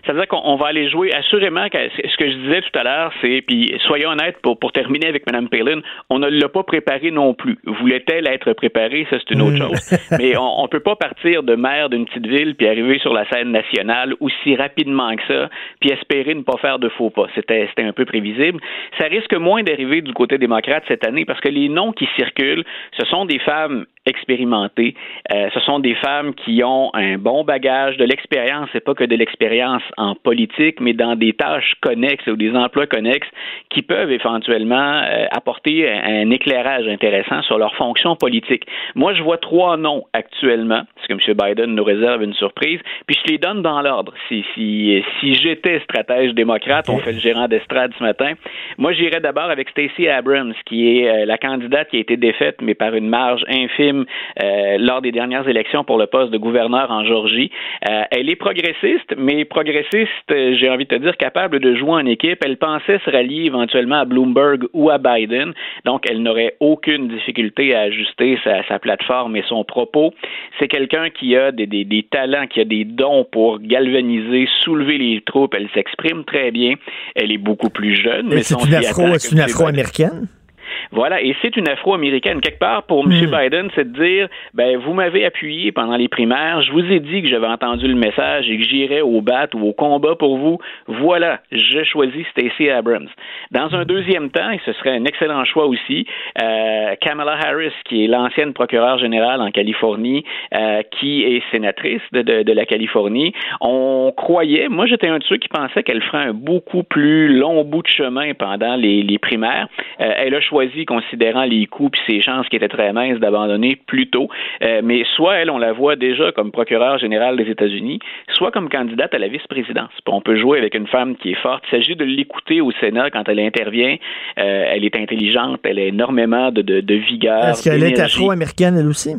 Ça veut dire qu'on va aller jouer assurément. Ce que je disais tout à l'heure, c'est, puis soyons honnêtes, pour, pour terminer avec Mme Palin, on ne l'a pas préparée non plus. Voulait-elle être préparée? Ça, c'est une autre hmm. chose. Mais on ne peut pas partir de maire d'une petite ville puis arriver sur la scène nationale aussi rapidement que ça, puis espérer ne pas faire de faux pas. C'était un peu prévisible. Ça risque moins d'arriver du côté démocrate cette année parce que les noms qui circulent, ce sont des femmes expérimentées. Euh, ce sont des femmes qui ont un bon bagage, de l'expérience, c'est pas que de l'expérience en politique, mais dans des tâches connexes ou des emplois connexes qui peuvent éventuellement euh, apporter un, éclairage intéressant sur leur fonction politique. Moi, je vois trois noms actuellement, parce que M. Biden nous réserve une surprise, puis je les donne dans l'ordre. Si, si, si j'étais stratège démocrate, on fait le gérant d'estrade ce matin, moi, j'irais d'abord avec Stacey Abrams, qui est euh, la candidate qui a été défaite, mais par une marge infime euh, lors des dernières élections pour le poste de gouverneur en Georgie. Euh, elle est progressiste, mais progressiste, euh, j'ai envie de te dire, capable de jouer en équipe. Elle pensait se rallier éventuellement à Bloomberg ou à Biden, donc elle n'aurait aucune difficulté à ajuster sa, plateforme et son propos. C'est quelqu'un qui a des, des, talents, qui a des dons pour galvaniser, soulever les troupes. Elle s'exprime très bien. Elle est beaucoup plus jeune. Mais c'est une, afro, une afro-américaine? Voilà, et c'est une afro-américaine. Quelque part, pour M. Hmm. Biden, c'est de dire, ben, vous m'avez appuyé pendant les primaires, je vous ai dit que j'avais entendu le message et que j'irais au bat ou au combat pour vous. Voilà, je choisis Stacey Abrams. Dans un deuxième temps, et ce serait un excellent choix aussi, euh, Kamala Harris, qui est l'ancienne procureure générale en Californie, euh, qui est sénatrice de, de, la Californie, on croyait, moi j'étais un de ceux qui pensait qu'elle ferait un beaucoup plus long bout de chemin pendant les, les primaires. Euh, elle a choisi considérant les coûts et ses chances qui étaient très minces d'abandonner plus tôt. Euh, mais soit elle, on la voit déjà comme procureure générale des États-Unis, soit comme candidate à la vice-présidence. On peut jouer avec une femme qui est forte. Il s'agit de l'écouter au Sénat quand elle intervient. Euh, elle est intelligente, elle a énormément de, de, de vigueur. Est-ce qu'elle est afro-américaine, elle aussi?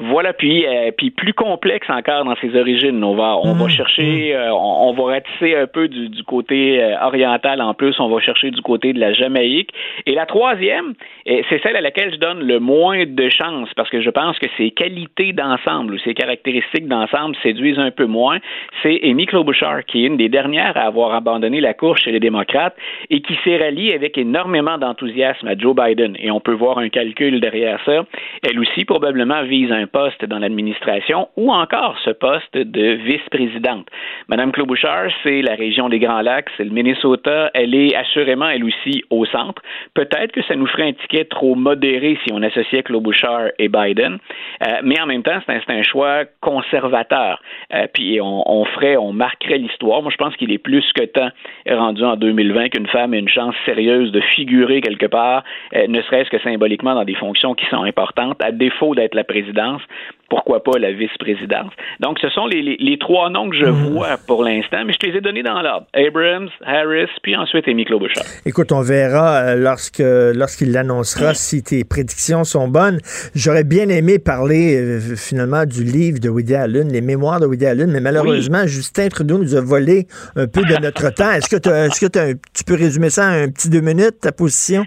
Voilà, puis euh, puis plus complexe encore dans ses origines. On va on va mmh, chercher, euh, on, va ratisser un peu du, du côté euh, oriental en plus. On va chercher du côté de la Jamaïque. Et la troisième, c'est celle à laquelle je donne le moins de chance parce que je pense que ses qualités d'ensemble ou ses caractéristiques d'ensemble séduisent un peu moins. C'est Amy Klobuchar qui est une des dernières à avoir abandonné la course chez les démocrates et qui s'est ralliée avec énormément d'enthousiasme à Joe Biden. Et on peut voir un calcul derrière ça. Elle aussi probablement vise un poste dans l'administration ou encore ce poste de vice-présidente. Madame Klobuchar, c'est la région des Grands Lacs, c'est le Minnesota. Elle est assurément, elle aussi, au centre. Peut-être que ça nous ferait un ticket trop modéré si on associait Klobuchar et Biden, euh, mais en même temps, c'est un, choix conservateur. Euh, puis on, on, ferait, on marquerait l'histoire. Moi, je pense qu'il est plus que temps rendu en 2020 qu'une femme ait une chance sérieuse de figurer quelque part, euh, ne serait-ce que symboliquement dans des fonctions qui sont importantes, à défaut d'être la présidence présidence, pourquoi pas la vice-présidence? Donc, ce sont les, les, les trois noms que je Mhm. vois pour l'instant, mais je te les ai donnés dans l'ordre. Abrams, Harris, puis ensuite Amy Klobuchar. Écoute, on verra euh, lorsque lorsqu'il l'annoncera si tes prédictions sont bonnes. J'aurais bien aimé parler euh, finalement du livre de Woody Allen, les mémoires de Woody Allen, mais malheureusement, Justin Trudeau nous a volé un peu de notre temps. Est-ce que, tu peux résumer ça en un petit deux minutes, ta position?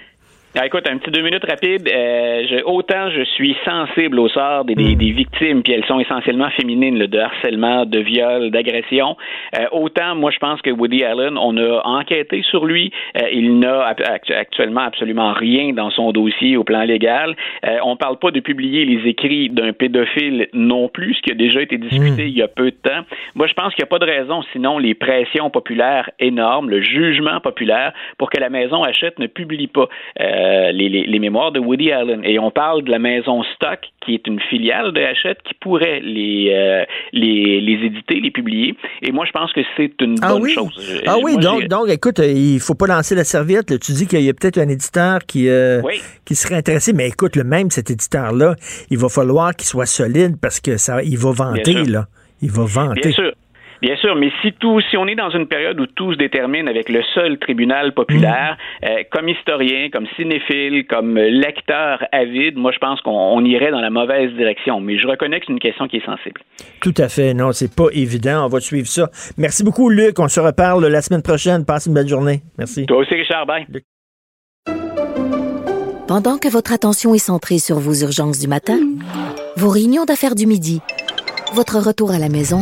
Ah, écoute, un petit deux minutes rapide. Euh, je- autant je suis sensible au sort des, des, des victimes, puis elles sont essentiellement féminines, là, de harcèlement, de viol, d'agression. Euh, autant, moi, je pense que Woody Allen, on a enquêté sur lui. Euh, il n'a actuellement absolument rien dans son dossier au plan légal. Euh, on parle pas de publier les écrits d'un pédophile non plus, ce qui a déjà été discuté il y a peu de temps. Moi, je pense qu'il n'y a pas de raison, sinon les pressions populaires énormes, le jugement populaire, pour que la maison Hachette ne publie pas euh, les, les- les mémoires de Woody Allen. Et on parle de la maison Stock, qui est une filiale de Hachette, qui pourrait les, euh, les, les éditer, les publier. Et moi, je pense que c'est une Ah bonne oui? chose. Ah oui, donc, donc, écoute, euh, il faut pas lancer la serviette. là. Tu dis qu'il y a peut-être un éditeur qui, euh, qui serait intéressé, mais écoute, le même cet éditeur-là, il va falloir qu'il soit solide parce que ça, il va vanter, là. Il va vanter. Bien sûr. Bien sûr, mais si tout, si on est dans une période où tout se détermine avec le seul tribunal populaire, Mm. euh, comme historien, comme cinéphile, comme euh, lecteur avide, moi je pense qu'on on irait dans la mauvaise direction. Mais je reconnais que c'est une question qui est sensible. Tout à fait. Non, c'est pas évident. On va suivre ça. Merci beaucoup, Luc. On se reparle la semaine prochaine. Passe une belle journée. Merci. Toi aussi, Richard, bye. Pendant que votre attention est centrée sur vos urgences du matin, vos réunions d'affaires du midi, votre retour à la maison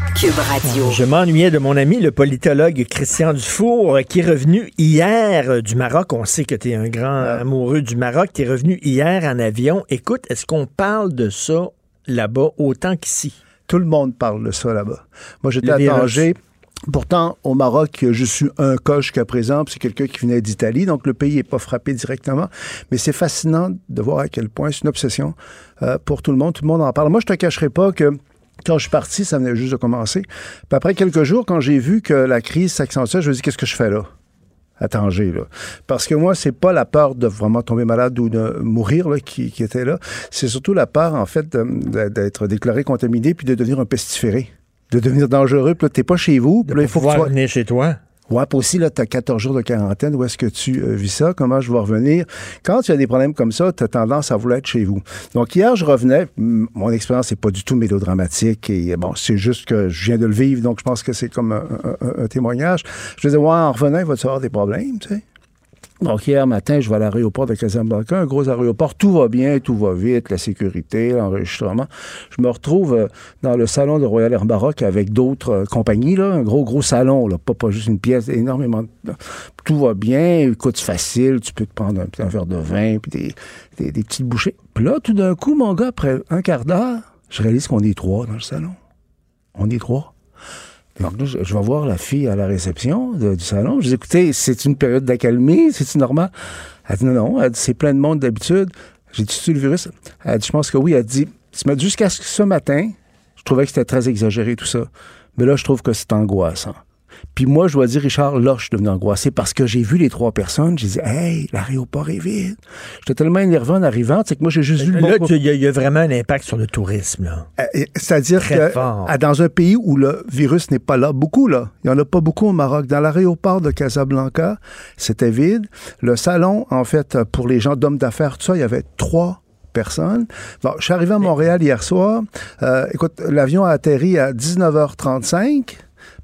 Cube Radio. Je m'ennuyais de mon ami, le politologue Christian Dufour, qui est revenu hier euh, du Maroc. On sait que tu es un grand amoureux du Maroc. Tu es revenu hier en avion. Écoute, est-ce qu'on parle de ça là-bas autant qu'ici? Tout le monde parle de ça là-bas. Moi, j'étais à. Tanger. Pourtant, au Maroc, je suis un cas jusqu'à présent, puis c'est quelqu'un qui venait d'Italie, donc le pays n'est pas frappé directement. Mais c'est fascinant de voir à quel point c'est une obsession euh, pour tout le monde. Tout le monde en parle. Moi, je te cacherai pas que quand je suis parti, ça venait juste de commencer. Puis après quelques jours, quand j'ai vu que la crise s'accentuait, je me dis qu'est-ce que je fais là? à Tanger. Là. Parce que moi, c'est pas la peur de vraiment tomber malade ou de mourir là, qui, qui était là. C'est surtout la peur, en fait, d'être déclaré contaminé puis de devenir un pestiféré. De devenir dangereux. Puis là, t'es pas chez vous. Puis là, il faut que tu pouvoir sois... venir chez toi. Puis aussi, là, tu as 14 jours de quarantaine. Où est-ce que tu euh, vis ça? Comment je vais revenir? Quand tu as des problèmes comme ça, tu as tendance à vouloir être chez vous. Donc, hier, je revenais. Mon expérience n'est pas du tout mélodramatique. Et bon, c'est juste que je viens de le vivre. Donc, je pense que c'est comme un, témoignage. Je disais, ouais, en revenant, il va y avoir des problèmes, tu sais? Donc, hier matin, je vais à l'aéroport de Casablanca, un gros aéroport. Tout va bien, tout va vite, la sécurité, l'enregistrement. Je me retrouve euh, dans le salon de Royal Air Maroc avec d'autres euh, compagnies, là, un gros, gros salon, là, pas, pas juste une pièce, énormément. Tout va bien, écoute, c'est facile, tu peux te prendre un, un verre de vin, puis des, des petites bouchées. Puis là, tout d'un coup, mon gars, après un quart d'heure, je réalise qu'on est trois dans le salon. On est trois. Donc je, vais voir la fille à la réception du salon. Je dis, écoutez, c'est une période d'accalmie, c'est normal? Elle dit, non, non, elle dit, c'est plein de monde d'habitude. J'ai dit, tu le virus? Elle dit, je pense que oui. Elle dit jusqu'à ce que ce matin, je trouvais que c'était très exagéré tout ça. Mais là, je trouve que c'est angoissant. Puis moi, je dois dire, Richard, là, je suis devenu angoissé parce que j'ai vu les trois personnes. J'ai dit, hey, l'aéroport est vide. J'étais tellement énervé en arrivant, c'est que moi, j'ai juste vu le Là, il y, a- il y a vraiment un impact sur le tourisme. Là. euh, C'est-à-dire Très que fort. à- dans un pays où le virus n'est pas là, beaucoup là, il n'y en a pas beaucoup au Maroc. Dans l'aéroport de Casablanca, c'était vide. Le salon, en fait, pour les gens d'hommes d'affaires, tout ça, il y avait trois personnes. Bon, je suis arrivé à Montréal hier soir. Euh, écoute, l'avion a atterri à 19h35.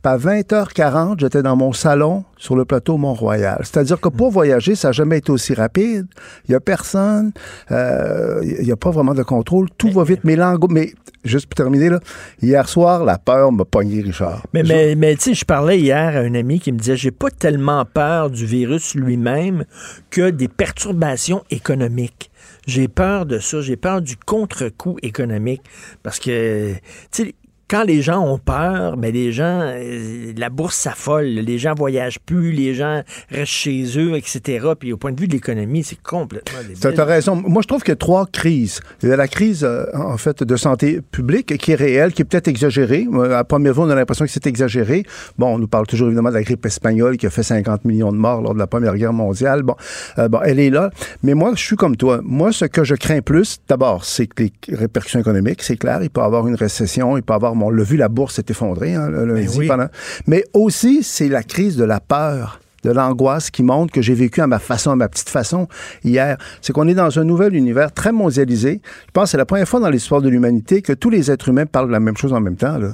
À 20h40, j'étais dans mon salon sur le plateau Mont-Royal. C'est-à-dire que pour voyager, ça n'a jamais été aussi rapide. Il n'y a personne. euh, Il n'y a pas vraiment de contrôle. Tout va vite. Mais, mais juste pour terminer, là, hier soir, la peur m'a pogné, Richard. Mais, mais, mais tu sais, je parlais hier à un ami qui me disait j'ai pas tellement peur du virus lui-même que des perturbations économiques. J'ai peur de ça. J'ai peur du contre-coup économique. Parce que, tu sais, quand les gens ont peur, mais les gens, euh, la bourse s'affole, les gens voyagent plus, les gens restent chez eux, etc. Puis au point de vue de l'économie, c'est complètement Tu as raison. Moi, je trouve qu'il y a trois crises. Il y a la crise, euh, en fait, de santé publique qui est réelle, qui est peut-être exagérée. À première vue, on a l'impression que c'est exagéré. Bon, on nous parle toujours évidemment de la grippe espagnole qui a fait 50 millions de morts lors de la Première Guerre mondiale. Bon, euh, bon elle est là. Mais moi, je suis comme toi. Moi, ce que je crains plus, d'abord, c'est les répercussions économiques, c'est clair. Il peut y avoir une récession, il peut y avoir on l'a vu, la bourse s'est effondrée hein, le Ben lundi pendant- Mais aussi, c'est la crise de la peur de l'angoisse qui montre que j'ai vécu à ma façon, à ma petite façon hier. C'est qu'on est dans un nouvel univers très mondialisé. Je pense que c'est la première fois dans l'histoire de l'humanité que tous les êtres humains parlent de la même chose en même temps. Là.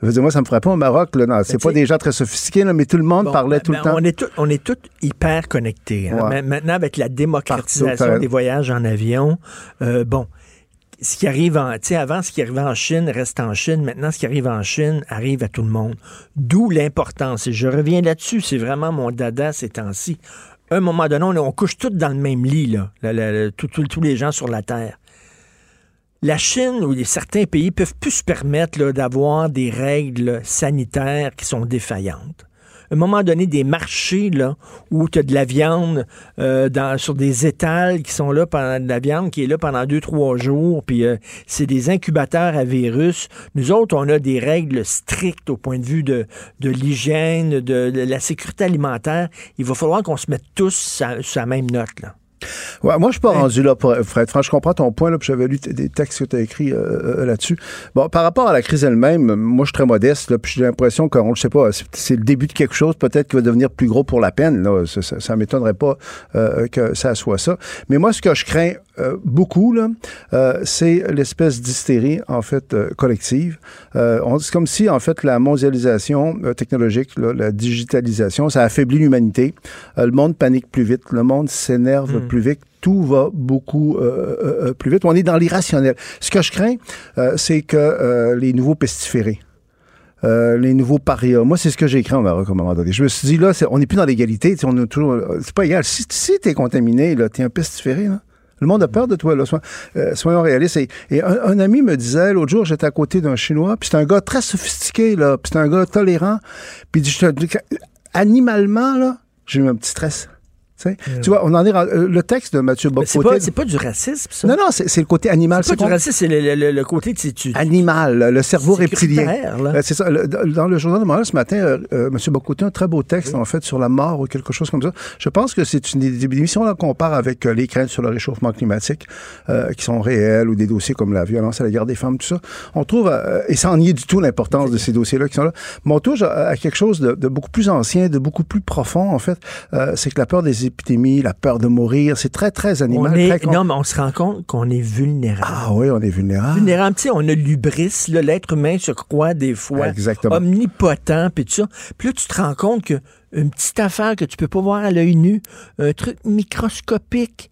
Je veux dire, moi, ça me ferait pas au Maroc. Là, non, c'est pas des gens très sophistiqués, là, mais tout le monde Bon, parlait ben, tout ben, le temps. On est tous on est tous hyper connectés. hein. Ouais. Maintenant, avec la démocratisation des voyages en avion, euh, bon, ce qui arrive en, tu sais, avant, ce qui arrivait en Chine reste en Chine. Maintenant, ce qui arrive en Chine arrive à tout le monde. D'où l'importance. Et je reviens là-dessus. C'est vraiment mon dada ces temps-ci. Un moment donné, on, on couche tous dans le même lit, là. Tous les gens sur la Terre. La Chine ou certains pays peuvent plus se permettre d'avoir des règles sanitaires qui sont défaillantes. Un moment donné, des marchés là, où tu as de la viande euh, dans, sur des étals qui sont là pendant de la viande qui est là pendant deux, trois jours, puis euh, c'est des incubateurs à virus. Nous autres, on a des règles strictes au point de vue de, de l'hygiène, de, la sécurité alimentaire. Il va falloir qu'on se mette tous sur la même note. Là. Ouais, moi, je suis pas rendu là, pour, Fred. Franchement, je comprends ton point, là, puis j'avais lu des textes que tu as écrits euh, euh, là-dessus. Bon, par rapport à la crise elle-même, moi, je suis très modeste, là, puis j'ai l'impression qu'on, je sais pas, c'est- le début de quelque chose, peut-être qui va devenir plus gros pour la peine, là. Ça, ça, ça m'étonnerait pas euh, que ça soit ça. Mais moi, ce que je crains euh, beaucoup, là, euh, c'est l'espèce d'hystérie, en fait, euh, collective. Euh, c'est comme si, en fait, la mondialisation euh, technologique, là, la digitalisation, ça affaiblit l'humanité. Euh, le monde panique plus vite, le monde s'énerve Mm. Plus vite. Tout va beaucoup euh, euh, euh, plus vite. On est dans l'irrationnel. Ce que je crains, c'est que les nouveaux pestiférés, les nouveaux parias. Moi, c'est ce que j'ai écrit au Maroc à. Je me suis dit, là, on n'est plus dans l'égalité. On est C'est pas égal. Si, si tu es contaminé, tu es un pestiféré. Le monde a peur de toi. Sois- euh, soyons réalistes. Et, un, ami me disait, l'autre jour, j'étais à côté d'un Chinois, puis c'est un gars très sophistiqué, là, puis c'est un gars tolérant. Puis animalement, là, j'ai eu un petit stress. Tu sais, Tu vois, on en est. rendu- euh, Le texte de Mathieu Mais c'est Bocoté. pas, c'est pas du racisme, ça. Non, non, c'est le côté animal. C'est pas du racisme, c'est le, le- le- côté, tu Animal, le cerveau reptilien. Euh, C'est ça. Le- dans le journal de Montréal ce matin, euh, euh, M. Bocoté a un très beau texte, en fait, sur la mort ou quelque chose comme ça. Je pense que c'est une des émissions là qu'on compare avec euh, les craintes sur le réchauffement climatique, euh, qui sont réelles, ou des dossiers comme la violence à l'égard des femmes, tout ça. On trouve, euh, et sans nier du tout l'importance de ces dossiers-là qui sont là, mais on touche à, à quelque chose de, de beaucoup plus ancien, de beaucoup plus profond, en fait. Euh, c'est que la peur des épidémies, la peur de mourir, c'est très, très on animal. est, très con- non, mais on se rend compte qu'on est vulnérable. Ah oui, on est vulnérable. Vulnérable, tu sais, on a l'ubris, l'être humain se croit des fois Exactement. omnipotent, puis tout ça. Puis là, tu te rends compte que une petite affaire que tu peux pas voir à l'œil nu, un truc microscopique,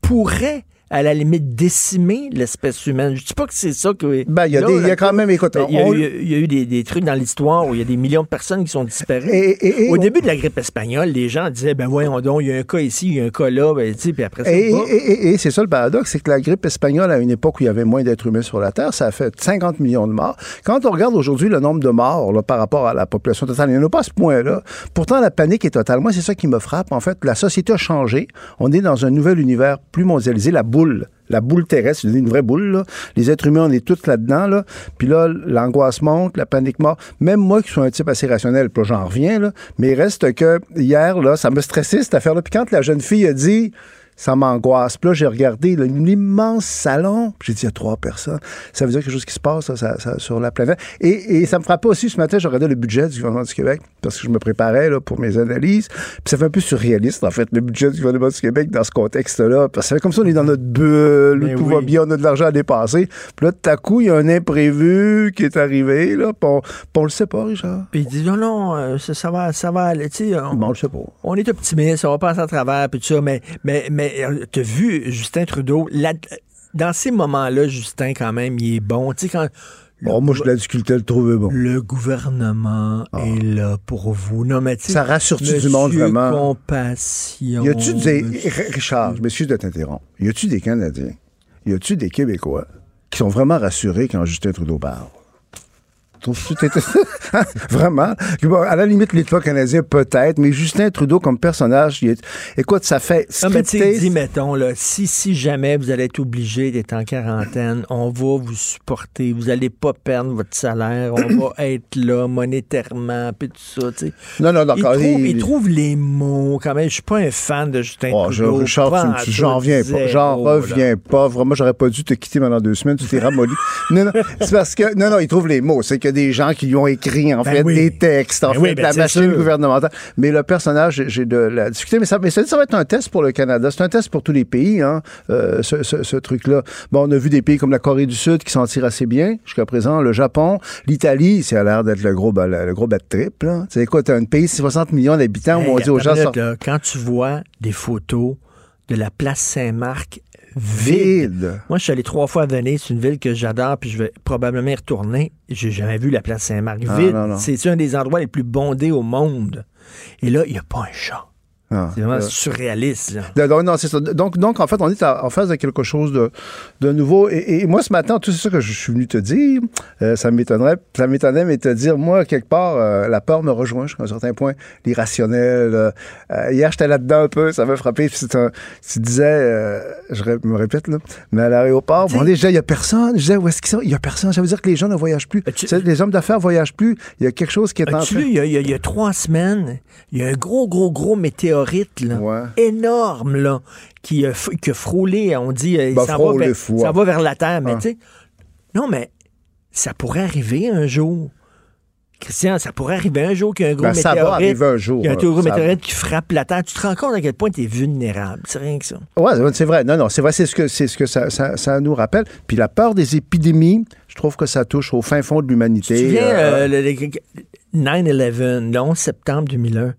pourrait à la limite décimer l'espèce humaine. Je dis pas que c'est ça que... Ben, il y a Là, des- il y a là, quand même, écoute, il y a, on- eu- il y a eu des, des trucs dans l'histoire où il y a des millions de personnes qui sont disparues. et- Au on- début de la grippe espagnole, les gens disaient, ben voyons donc, il y a un cas ici, il y a un cas là, ben, tu sais, puis après ça, Et, c'est ça le paradoxe, c'est que la grippe espagnole, à une époque où il y avait moins d'êtres humains sur la Terre, ça a fait 50 millions de morts. Quand on regarde aujourd'hui le nombre de morts là, par rapport à la population totale, il n'y en a pas à ce point-là. Pourtant, la panique est totale. Moi, c'est ça qui me frappe. En fait, la société a changé. On est dans un nouvel univers plus mondialisé. La boule, la boule terrestre, une vraie boule. Les êtres humains, on est tous là-dedans. Là. Puis là, l'angoisse monte, la panique monte. Même moi, qui suis un type assez rationnel, puis j'en reviens, là, mais il reste que hier, là, ça me stressait cette affaire-là. Puis quand la jeune fille a dit ça m'angoisse. Puis là, j'ai regardé là, un immense salon. Puis J'ai dit, il y a trois personnes. Ça veut dire quelque chose qui se passe ça, ça- ça- sur la planète. Et, et ça me frappait aussi ce matin, je regardais le budget du gouvernement du Québec parce que je me préparais là, pour mes analyses. Puis ça fait un peu surréaliste, en fait, le budget du gouvernement du Québec dans ce contexte-là. Parce que ça fait comme ça, on est dans notre bulle, Mais tout oui. va bien, on a de l'argent à dépenser. Puis là, tout à coup, il y a un imprévu qui est arrivé. Là, puis on, puis on le sait pas, Richard. Puis il dit non, non, euh, ça, va, ça va aller. Tu sais, on, Bon, je sais pas. on est optimiste, on va passer à travers, puis tout ça. Mais, mais, mais t'as vu Justin Trudeau, dans ces moments-là, Justin, quand même, il est bon. Tu sais, quand Oh, moi, j'ai de la difficulté à le trouver bon. Le gouvernement est là pour vous. Non, mais Ça rassure-tu du monde vraiment? Compassion. Y a-tu des. Richard, je m'excuse de t'interrompre. Y a-tu des Canadiens? Y a-tu des Québécois qui sont vraiment rassurés quand Justin Trudeau parle? Hein? Vraiment? À la limite, l'État canadien, peut-être, mais Justin Trudeau, comme personnage, il est- écoute, ça fait Non, scripté. dis, mettons, là, si, si jamais vous allez être obligé d'être en quarantaine, on va vous supporter, vous allez pas perdre votre salaire, on va être là monétairement, puis tout ça, tu sais. Non, non, il, d'accord. trouve, il- il trouve les mots, quand même. Je suis pas un fan de Justin Oh, Trudeau. Richard, pas tu me- en tu- tout, j'en reviens pas. J'en reviens pas. Vraiment, j'aurais pas dû te quitter pendant deux semaines. Tu t'es ramolli. non, non, c'est parce que, non, non, il trouve les mots. C'est y a des gens qui lui ont écrit, en Ben fait, oui. des textes, en Ben fait, oui, de ben la c'est machine sûr. gouvernementale. Mais le personnage, j'ai- de la difficulté. Mais ça, mais ça, ça va être un test pour le Canada. C'est un test pour tous les pays, hein, euh, ce, ce- ce truc-là. Bon, on a vu des pays comme la Corée du Sud qui s'en tirent assez bien jusqu'à présent. Le Japon, l'Italie, ça a l'air d'être le gros, le gros bad trip, sais quoi, t'as un pays de 60 millions d'habitants où on dit aux gens, là, quand tu vois des photos de la place Saint-Marc vide. Vide. Moi, je suis allé trois fois à Venise, c'est une ville que j'adore, puis je vais probablement y retourner. J'ai jamais vu la place Saint-Marc vide. C'est un des endroits les plus bondés au monde? Et là, il n'y a pas un chat. Ah, C'est vraiment euh, surréaliste. Là. Donc, non, c'est ça. Donc, donc, en fait, on est en face de quelque chose de, de nouveau. Et, et moi, ce matin, tout ça que je suis venu te dire, euh, ça m'étonnerait, ça m'étonnait, mais te dire, moi, quelque part, euh, la peur me rejoint jusqu'à un certain point, l'irrationnel. euh, hier, j'étais là-dedans un peu, ça m'a frappé. Puis c'est un- tu disais, je me répète, là, mais à l'aéroport, bon, déjà, il n'y a personne. Je disais, où est-ce qu'ils sont? Il n'y a personne. Ça veut dire que les gens ne voyagent plus. Tu les hommes d'affaires ne voyagent plus. Il y a quelque chose qui est en train. il y, y y a trois semaines, il y a un gros, gros, gros météorite, là, énorme, là, qui, a f- qui a frôlé, on dit, euh, Ben, s'en va, vers- hein. va la Terre. Mais Ah. tu sais, non, mais ça pourrait arriver un jour. Christian, ça pourrait arriver un jour qu'il y a un gros Ben, ça va météorite. arriver un jour, Il y a un hein. gros Ça- météorite qui frappe la Terre. Tu te rends compte à quel point tu es vulnérable. C'est rien que ça. Ouais, c'est vrai. Non, non, c'est vrai, c'est ce que, ce que ça, ça- ça nous rappelle. Puis la peur des épidémies, je trouve que ça touche au fin fond de l'humanité. Tu te souviens, Euh, euh, le- le- 9-11, le 11 septembre 2001,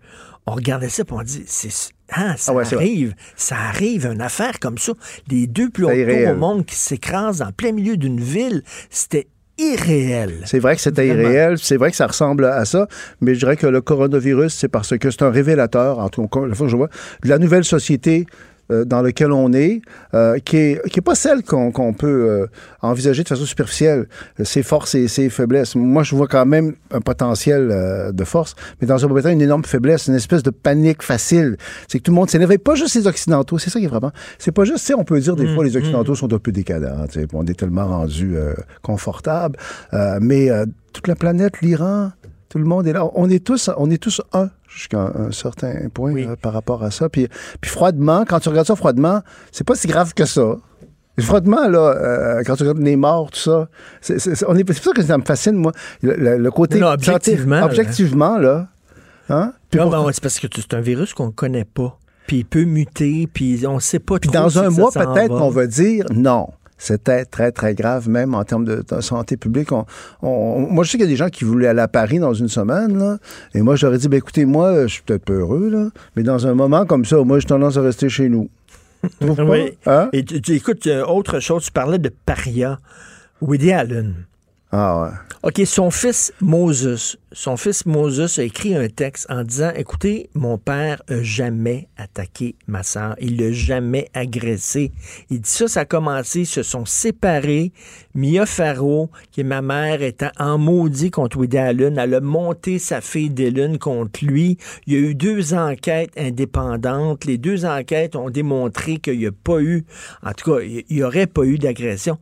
on regardait ça et on dit, c'est, ah, ça Ah ouais, arrive, ça arrive, une affaire comme ça. Les deux plus hauts tours au monde qui s'écrasent en plein milieu d'une ville, c'était irréel. C'est vrai que c'était irréel, c'est vrai que ça ressemble à ça, mais je dirais que le coronavirus, c'est parce que c'est un révélateur, en tout cas, la fois que je vois, de la nouvelle société euh, dans laquelle on est, euh, qui est qui est pas celle qu'on qu'on peut euh, envisager de façon superficielle. Ses forces et ses faiblesses. Moi, je vois quand même un potentiel de force, mais dans un moment une énorme faiblesse, une espèce de panique facile. C'est que tout le monde s'énerve. Et Pas juste les Occidentaux, c'est ça qui est frappant. C'est pas juste, on peut dire des Mm, fois les Occidentaux sont un peu décadents. On est tellement rendus confortables, Euh, mais toute la planète, l'Iran, tout le monde est là. On est tous, on est tous un jusqu'à un, certain point par rapport à ça. Puis, puis froidement, quand tu regardes ça froidement, c'est pas si grave que ça. Froidement, là, euh, quand tu regardes les morts, tout ça, c'est c'est- c'est- on est- c'est pour ça que ça me fascine, moi. Le, le- le côté. Non, non, objectivement, objectivement, là. Hein? Puis Non, pour- ben, c'est parce que c'est un virus qu'on ne connaît pas. Puis il peut muter, puis on ne sait pas Puis trop dans si un mois, peut-être va. qu'on va dire non. C'était très, très grave, même en termes de, de santé publique. On- on- moi, je sais qu'il y a des gens qui voulaient aller à Paris dans une semaine, là, et moi, je leur ai dit, ben, écoutez, moi, je suis peut-être peu heureux, là, mais dans un moment comme ça, moi, j'ai tendance à rester chez nous. Oui. Hein? Et tu, tu- écoute, euh, autre chose, tu parlais de paria. Woody Allen. Ah ouais. OK, son fils Moses, son fils Moses a écrit un texte en disant Écoutez, mon père a jamais attaqué ma soeur. Il l'a jamais agressé. Il dit ça, ça a commencé, ils se sont séparés. Mia Farrow, qui est ma mère, était en maudit contre Woody Allen. Elle a monté sa fille Dylan contre lui. Il y a eu deux enquêtes indépendantes. Les deux enquêtes ont démontré qu'il n'y a pas eu, en tout cas, il n'y aurait pas eu d'agression.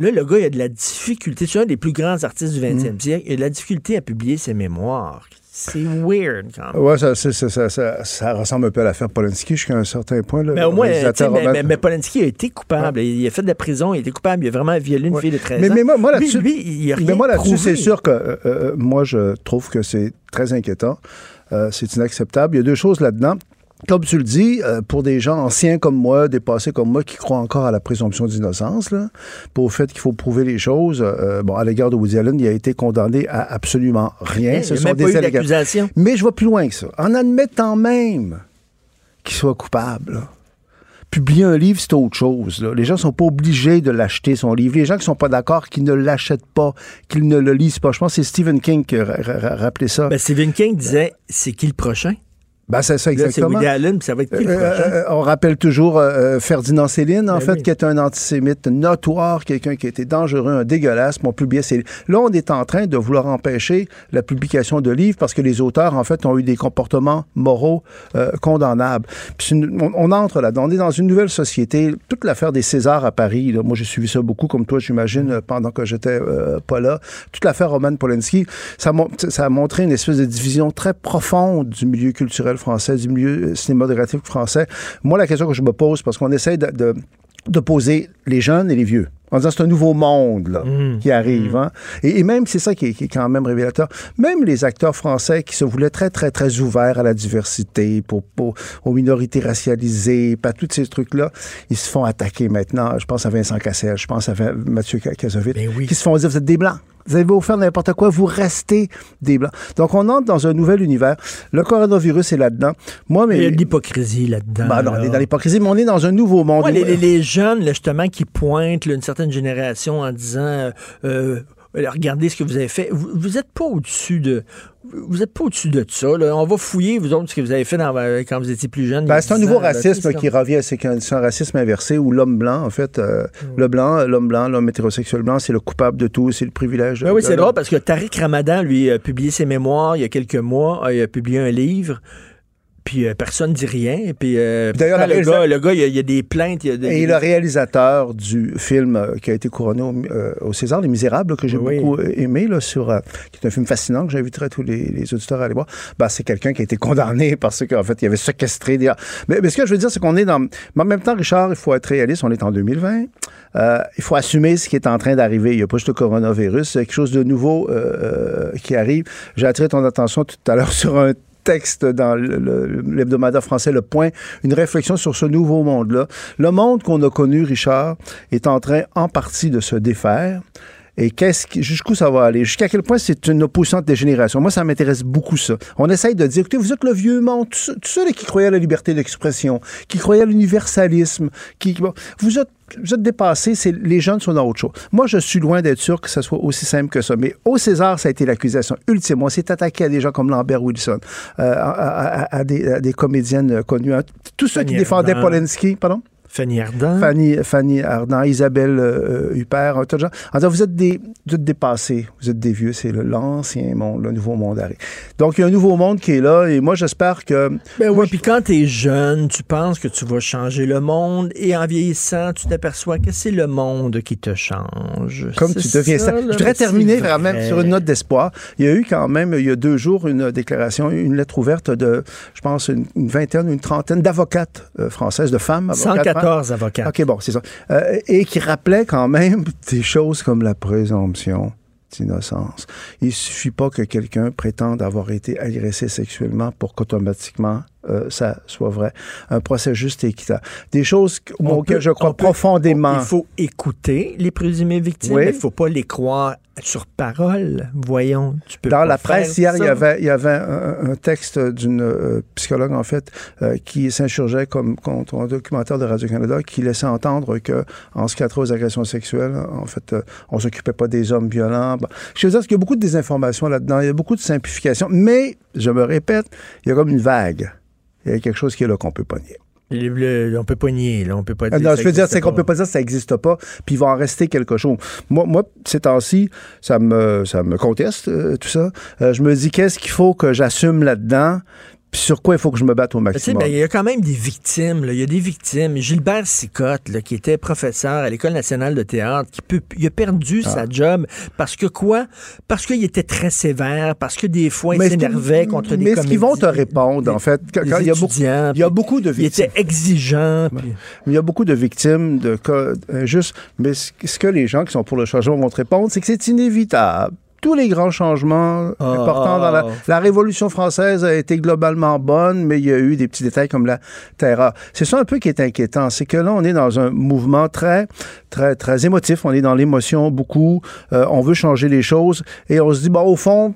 Là, le gars, il a de la difficulté. C'est un des plus grands artistes du 20e Mm. siècle. Il a de la difficulté à publier ses mémoires. C'est weird, quand même. Ouais, ça, ça, ça, ça- ça ressemble un peu à l'affaire Polanski jusqu'à un certain point. Là, Mais au moins, mais, Roman- mais- mais Polanski a été coupable. Il a fait de la prison, il a été coupable. Il a vraiment violé une fille de 13 mais, ans. mais moi, mais moi là-dessus, c'est sûr que euh, euh, moi, je trouve que c'est très inquiétant. Euh, c'est inacceptable. Il y a deux choses là-dedans. Comme tu le dis, euh, pour des gens anciens comme moi, dépassés comme moi, qui croient encore à la présomption d'innocence, pour le fait qu'il faut prouver les choses, euh, bon, à l'égard de Woody Allen, il a été condamné à absolument rien. Rien, Ce il sont des d'accusation. Mais je vais plus loin que ça. En admettant même qu'il soit coupable, là, publier un livre, c'est autre chose. là. Les gens sont pas obligés de l'acheter, son livre. Les gens qui sont pas d'accord, qui ne l'achètent pas, qui ne le lisent pas. Je pense que c'est Stephen King qui a ra- ra- rappelé ça. Ben, Stephen King disait c'est qui le prochain? Ben, c'est ça c'est exactement. Woody Allen, puis ça va être qui le Euh, prochain? on rappelle toujours euh, euh, Ferdinand Céline, en Ben fait, oui. qui est un antisémite notoire, quelqu'un qui était dangereux, un dégueulasse, mais on publiait ses livres. Là, on est en train de vouloir empêcher la publication de livres parce que les auteurs, en fait, ont eu des comportements moraux euh, condamnables. Puis c'est une- on, on entre là-dedans. On est dans une nouvelle société. Toute l'affaire des Césars à Paris, là, moi, j'ai suivi ça beaucoup, comme toi, j'imagine, pendant que j'étais euh, pas là. Toute l'affaire Roman Polanski, ça, mon- ça a montré une espèce de division très profonde du milieu culturel français, du milieu euh, cinématographique français. Moi, la question que je me pose, parce qu'on essaie de, de, de poser les jeunes et les vieux. En disant, c'est un nouveau monde là, qui arrive. hein. Et, et même, c'est ça qui est, qui est quand même révélateur, même les acteurs français qui se voulaient très, très, très ouverts à la diversité, pour, pour- aux minorités racialisées, pas tous ces trucs-là, ils se font attaquer maintenant. Je pense à Vincent Cassel, je pense à Mathieu Kazovic, qui se font dire, vous êtes des Blancs. Vous avez beau faire n'importe quoi, vous restez des Blancs. Donc, on entre dans un nouvel univers. Le coronavirus est là-dedans. Moi, mais... Il y a de l'hypocrisie là-dedans. Ben non, on est dans l'hypocrisie, mais on est dans un nouveau monde. Ouais, les, les- les jeunes, là, justement, qui pointent là, une certaine génération en disant euh, euh, regardez ce que vous avez fait. Vous, vous êtes pas au-dessus de. Vous êtes pas au-dessus de ça. là. On va fouiller, vous autres, ce que vous avez fait dans- quand vous étiez plus jeune. Ben, c'est un 10 nouveau ans, racisme qui revient, c'est un racisme inversé où l'homme blanc, en fait, euh, le blanc, l'homme blanc, l'homme hétérosexuel blanc, c'est le coupable de tout, c'est le privilège. Ben oui, c'est drôle parce que Tariq Ramadan, lui, a publié ses mémoires il y a quelques mois. Il a publié un livre. Puis euh, personne ne dit rien. Puis, euh, D'ailleurs, le le, gars, réalisateur- le gars, il y a, il y a des plaintes. il y a des- Et le réalisateur du film euh, qui a été couronné au, euh, au César, Les Misérables, que j'ai Oui. beaucoup aimé, là, sur, qui est un film fascinant que j'inviterais tous les, les auditeurs à aller voir, ben, c'est quelqu'un qui a été condamné parce qu'en fait, il avait séquestré des... Mais, mais ce que je veux dire, c'est qu'on est dans... Mais en même temps, Richard, il faut être réaliste, on est en 2020. Euh, il faut assumer ce qui est en train d'arriver. Il n'y a pas juste le coronavirus, c'est quelque chose de nouveau qui arrive. J'ai attiré ton attention tout à l'heure sur un texte dans l'hebdomadaire français Le Point, une réflexion sur ce nouveau monde-là. Le monde qu'on a connu, Richard, est en train en partie de se défaire. Et qu'est-ce jusqu'où ça va aller? Jusqu'à quel point c'est une opposition des générations? Moi, ça m'intéresse beaucoup, ça. On essaye de dire, écoutez, vous êtes le vieux monde, tous ceux- qui croyaient à la liberté d'expression, qui croyaient à l'universalisme, qui, bon, vous êtes vous êtes dépassés, c'est les jeunes sont dans autre chose. Moi, je suis loin d'être sûr que ça soit aussi simple que ça. Mais au César, ça a été l'accusation ultime. On s'est attaqué à des gens comme Lambert Wilson, euh, à, à- à des, à des comédiennes connues. hein. Tous ceux qui défendaient. Polanski, pardon? Fanny Ardant. Fanny, Fanny Ardant, Isabelle euh, Huppert, un tas de gens. En disant, vous êtes des, vous êtes dépassés, vous êtes des vieux, c'est l'ancien monde, le nouveau monde arrive. Donc, il y a un nouveau monde qui est là, et moi, j'espère que... Ben oui, puis quand t'es jeune, tu penses que tu vas changer le monde, et en vieillissant, tu t'aperçois que c'est le monde qui te change. Comme tu deviens ça, Je voudrais terminer vrai. vraiment sur une note d'espoir. Il y a eu quand même, il y a deux jours, une déclaration, une lettre ouverte de, je pense, une, une vingtaine, une trentaine d'avocates euh, françaises, de femmes. avocates, 114 avocates. OK, bon, c'est ça. Euh, et qui rappelaient quand même des choses comme la présomption d'innocence. Il suffit pas que quelqu'un prétende avoir été agressé sexuellement pour qu'automatiquement euh, ça soit vrai. Un procès juste et équitable. Des choses auxquelles peut- je crois peut- profondément. Il faut écouter les présumées victimes, Oui. mais il ne faut pas les croire sur parole. Voyons, tu peux Dans pas la presse, faire hier, il y avait, il y avait un, un texte d'une euh, psychologue, en fait, euh, qui s'insurgeait comme contre un documentaire de Radio-Canada qui laissait entendre que, en ce qui a trait aux agressions sexuelles, en fait, euh, on s'occupait pas des hommes violents. Bon. Je veux dire qu'il y a beaucoup de désinformation là-dedans, il y a beaucoup de simplification, mais, je me répète, il y a comme une vague. Il y a quelque chose qui est là qu'on peut pas nier. Le- le- on peut pas nier, là, on peut pas dire. non, ça je veux dire, c'est qu'on peut pas dire que ça n'existe pas, puis il va en rester quelque chose. Moi, moi ces temps-ci, ça me, ça me conteste, euh, tout ça. Euh, je me dis, qu'est-ce qu'il faut que j'assume là-dedans, sur quoi il faut que je me batte au maximum? ben, il y a quand même des victimes. là. Il y a des victimes. Gilbert Sicotte, là, qui était professeur à l'École nationale de théâtre, qui peut, il a perdu Ah. sa job parce que quoi? Parce qu'il était très sévère, parce que des fois, il s'énervait contre des Mais ce qu'ils vont te répondre, en fait, quand, il y a beaucoup, il y a beaucoup de Il victimes. était exigeant. puis- Il y a beaucoup de victimes de cas injustes, mais ce ce que les gens qui sont pour le changement vont te répondre, c'est que c'est inévitable. Tous les grands changements Ah, importants dans la, ah. la Révolution française a été globalement bonne, mais il y a eu des petits détails comme la terreur. C'est ça un peu qui est inquiétant, c'est que là, on est dans un mouvement très, très, très émotif. On est dans l'émotion beaucoup. Euh, on veut changer les choses et on se dit, bon, au fond,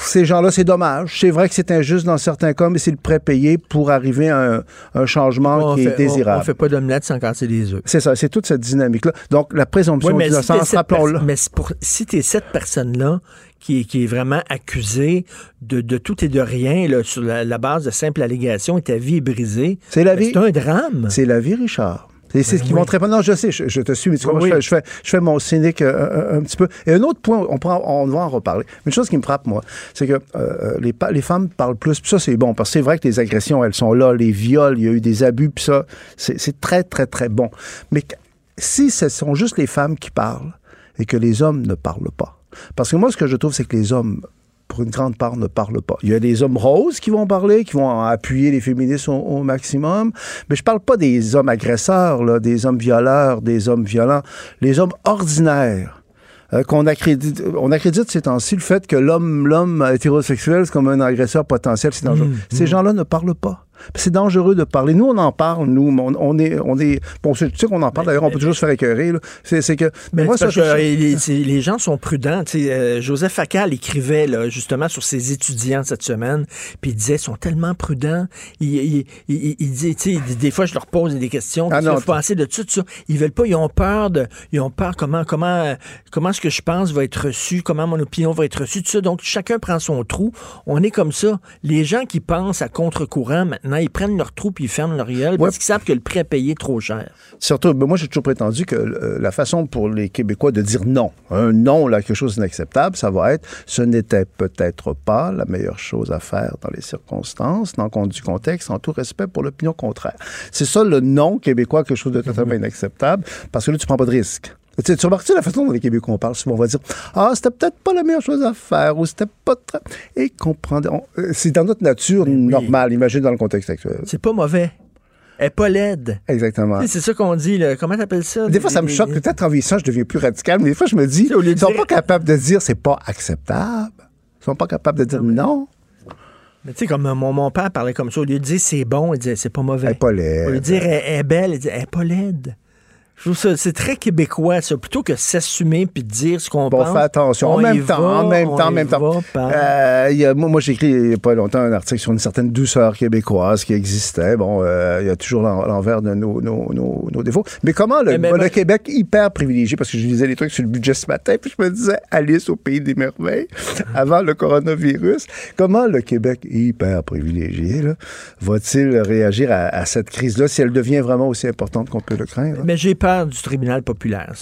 ces gens-là, c'est dommage. C'est vrai que c'est injuste dans certains cas, mais c'est le prêt payé pour arriver à un, un changement On qui fait- est désirable. On, on fait pas d'omelette sans casser les œufs. C'est ça, c'est toute cette dynamique-là. Donc, la présomption Oui, si d'innocence, cette rappelons-le. Mais pour- si tu es cette personne-là qui, est- qui est vraiment accusée de, de tout et de rien là, sur la, la base de simples allégations et ta vie est brisée, C'est la ben, vie. c'est un drame. C'est la vie, Richard. C'est ce qui oui. vont très Non, je sais, je, je te suis, mais tu Oui, comprends, oui. je, fais, je, fais, je fais mon cynique euh, un, un petit peu. Et un autre point, on, prend, on va en reparler. Une chose qui me frappe, moi, c'est que euh, les, femmes parlent plus. Puis ça, c'est bon, parce que c'est vrai que les agressions, elles sont là, les viols, il y a eu des abus, puis ça, c'est très, très, très bon. Mais si ce sont juste les femmes qui parlent et que les hommes ne parlent pas, parce que moi, ce que je trouve, c'est que les hommes pour une grande part, ne parlent pas. Il y a des hommes roses qui vont parler, qui vont appuyer les féministes au, au maximum, mais je parle pas des hommes agresseurs, là, des hommes violeurs, des hommes violents, les hommes ordinaires. euh, qu'on accrédite, on accrédite ces temps-ci le fait que l'homme, l'homme hétérosexuel, c'est comme un agresseur potentiel, c'est dangereux. Ces gens-là ne parlent pas. C'est dangereux de parler. Nous, on en parle, nous, on, on est, on est, bon, tu sais qu'on en parle, d'ailleurs, on peut toujours se faire écœurer. C'est, c'est que, Mais moi, c'est je- que, euh, les, c'est- les gens sont prudents. Tu sais, euh, Joseph Facal écrivait là, justement sur ses étudiants cette semaine, puis il disait ils sont tellement prudents. Il, il, il, il dit, tu sais, des fois je leur pose des questions. Ah non, vous pensez de tout ça Ils veulent pas, ils ont peur de, ils ont peur comment comment comment ce que je pense va être reçu, comment mon opinion va être reçue, tout ça. Donc chacun prend son trou. On est comme ça. Les gens qui pensent à contre-courant maintenant, ils prennent leur trou puis ils ferment leur gueule parce qu'ils savent que le prix à payer est trop cher. Surtout, ben, moi, j'ai toujours prétendu que euh, la façon pour les Québécois de dire non, un non, là, quelque chose d'inacceptable, ça va être ce n'était peut-être pas la meilleure chose à faire dans les circonstances, dans le compte du contexte, en tout respect pour l'opinion contraire. C'est ça le non québécois, quelque chose de totalement inacceptable, parce que là, tu prends pas de risque. Tu, sais, tu remarques la façon dont les Québécois parlent? Souvent, on va dire Ah, c'était peut-être pas la meilleure chose à faire, ou c'était pas très. Et comprendre. on- euh, C'est dans notre nature normale, imagine dans le contexte actuel. C'est pas mauvais. Elle est pas laide. Exactement. Tu sais, C'est ça qu'on dit. Là. Comment t'appelles ça? Des fois, ça me choque. Peut-être en vieillissant, je deviens plus radical, mais des fois, je me dis, ils sont pas capables de dire c'est pas acceptable. Ils sont pas capables de dire non. Mais tu sais, comme mon, mon père parlait comme ça, au lieu de dire c'est bon, il disait c'est pas mauvais. Elle est pas laide. Au lieu de dire elle, elle est belle, il disait elle est pas laide. Je trouve ça, c'est très québécois, ça. Plutôt que s'assumer puis dire ce qu'on Bon, pense. fais attention. En même temps, va, en même temps, en même temps. Euh, y a- moi, moi j'ai écrit il n'y a pas longtemps un article sur une certaine douceur québécoise qui existait. Bon, euh, il y a toujours l'en- l'envers de nos, nos, nos, nos défauts. Mais comment le, Mais- mais- le mais- Québec hyper privilégié, parce que je lisais des trucs sur le budget ce matin, puis je me disais Alice au pays des merveilles, avant le coronavirus, comment le Québec hyper privilégié là, va-t-il réagir à, à cette crise-là si elle devient vraiment aussi importante qu'on peut le craindre? Mais j'ai du tribunal populaire,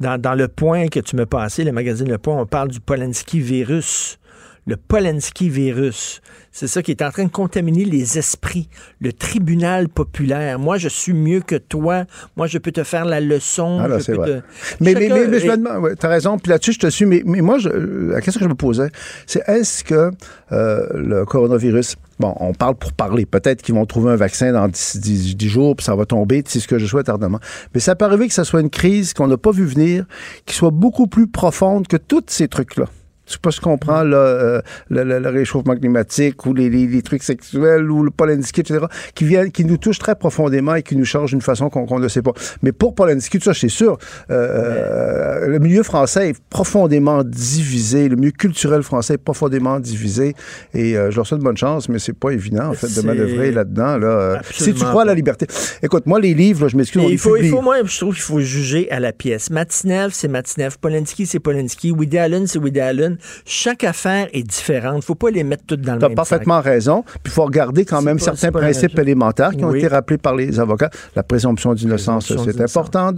dans, le point que tu m'as passé, le magazine Le Point, on parle du Polanski virus. Le Polanski virus. C'est ça qui est en train de contaminer les esprits. Le tribunal populaire. Moi, je suis mieux que toi. Moi, je peux te faire la leçon. Ah là, je peux vrai. te- Mais, mais, mais, mais je me demande, ouais, t'as raison, puis là-dessus, je te suis, mais, mais moi, je, la question que je me posais, c'est est-ce que euh, le coronavirus, bon, on parle pour parler, peut-être qu'ils vont trouver un vaccin dans 10, 10 10 jours, puis ça va tomber, c'est ce que je souhaite ardemment, mais ça peut arriver que ça soit une crise qu'on n'a pas vu venir, qui soit beaucoup plus profonde que tous ces trucs-là. Sais pas ce qu'on prend, là, euh, le, le- le réchauffement climatique ou les, les- les trucs sexuels ou le Polanski, etc., qui viennent, qui nous touchent très profondément et qui nous changent d'une façon qu'on ne sait pas. Mais pour Polanski, tout ça, c'est sûr, euh, le milieu français est profondément divisé, le milieu culturel français est profondément divisé, et euh, je leur souhaite bonne chance, mais c'est pas évident, en fait, de C'est- manœuvrer là-dedans. Là, euh, si tu crois à la liberté. Écoute, moi, les livres, là, je m'excuse, il faut, il faut, moi, je trouve qu'il faut juger à la pièce. Matinev, c'est Matinev. Polanski, c'est Polanski. Woody Allen, c'est Woody Allen. Chaque affaire est différente. faut pas les mettre toutes dans le Tu as même parfaitement raison. Puis il faut regarder quand même pas- certains pas principes élémentaires qui ont été rappelés par les avocats. La présomption d'innocence, c'est important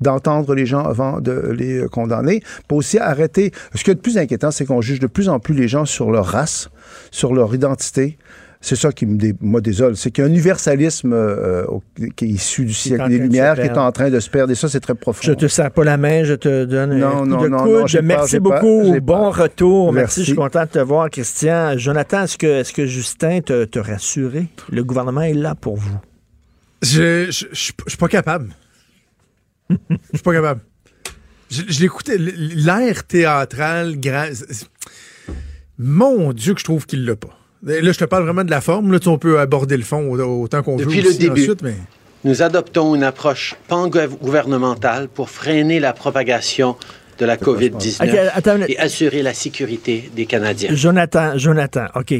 d'entendre les gens avant de les euh, condamner. Pour aussi arrêter. Ce qui est le plus inquiétant, c'est qu'on juge de plus en plus les gens sur leur race, sur leur identité. C'est ça qui me dé- moi désole. C'est qu'il y a un universalisme euh, qui est issu du siècle des de Lumières qui est en train de se perdre. Et ça, c'est très profond. Je te sers pas la main, je te donne Non, un coup non, de non, coude. non, j'ai Merci peur, beaucoup. bon peur. retour. Merci. Merci. Je suis content de te voir, Christian. Jonathan, est-ce que, est-ce que Justin te, te rassuré? Le gouvernement est là pour vous. Je je- je- je suis pas capable. Je suis pas capable. Je, je l'écoutais, l'air théâtral, grand. Mon Dieu, que je trouve qu'il l'a pas. Là, je te parle vraiment de la forme. Là, on peut aborder le fond au- autant qu'on veut. Depuis le début, ensuite, mais... nous adoptons une approche pan-gouvernementale pour freiner la propagation de la COVID-19 Ok, attends, et assurer la sécurité des Canadiens. Jonathan, Jonathan, OK.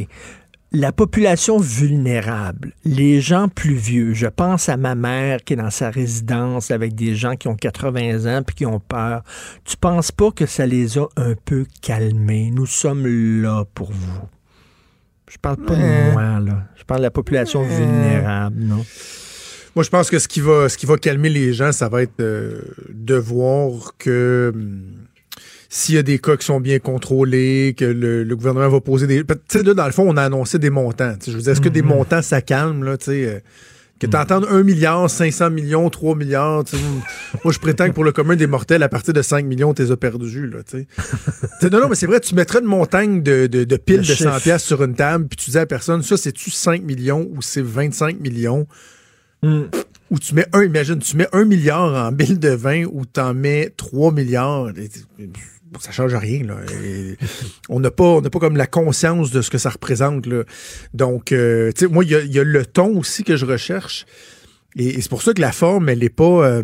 La population vulnérable, les gens plus vieux, je pense à ma mère qui est dans sa résidence avec des gens qui ont 80 ans puis qui ont peur. Tu penses pas que ça les a un peu calmés? Nous sommes là pour vous. Je parle pas de moi, là. Je parle de la population vulnérable, non? Moi, je pense que ce qui va, ce qui va calmer les gens, ça va être euh, de voir que hum, s'il y a des cas qui sont bien contrôlés, que le, le gouvernement va poser des. Tu sais, là, dans le fond, on a annoncé des montants. Je veux dire, est-ce que des montants, ça calme, là, tu sais? euh, que tu entends 1 milliard, 500 millions, 3 milliards. Moi, je prétends que pour le commun des mortels, à partir de 5 millions, as perdus. Là, tu sais. Tu sais, non, non, mais c'est vrai, tu mettrais une montagne de, de, de piles Le de 100 chiffre. pièces sur une table, puis tu dis à la personne, ça, c'est-tu 5 millions ou c'est 25 millions? Ou tu mets un, imagine, tu mets un milliard en bille de vin ou t'en mets 3 milliards. Ça change rien, là. Et on n'a pas, on pas comme la conscience de ce que ça représente, là. Donc, euh, tu sais, moi, il y a, il y a le ton aussi que je recherche. Et, et c'est pour ça que la forme, elle n'est pas. euh,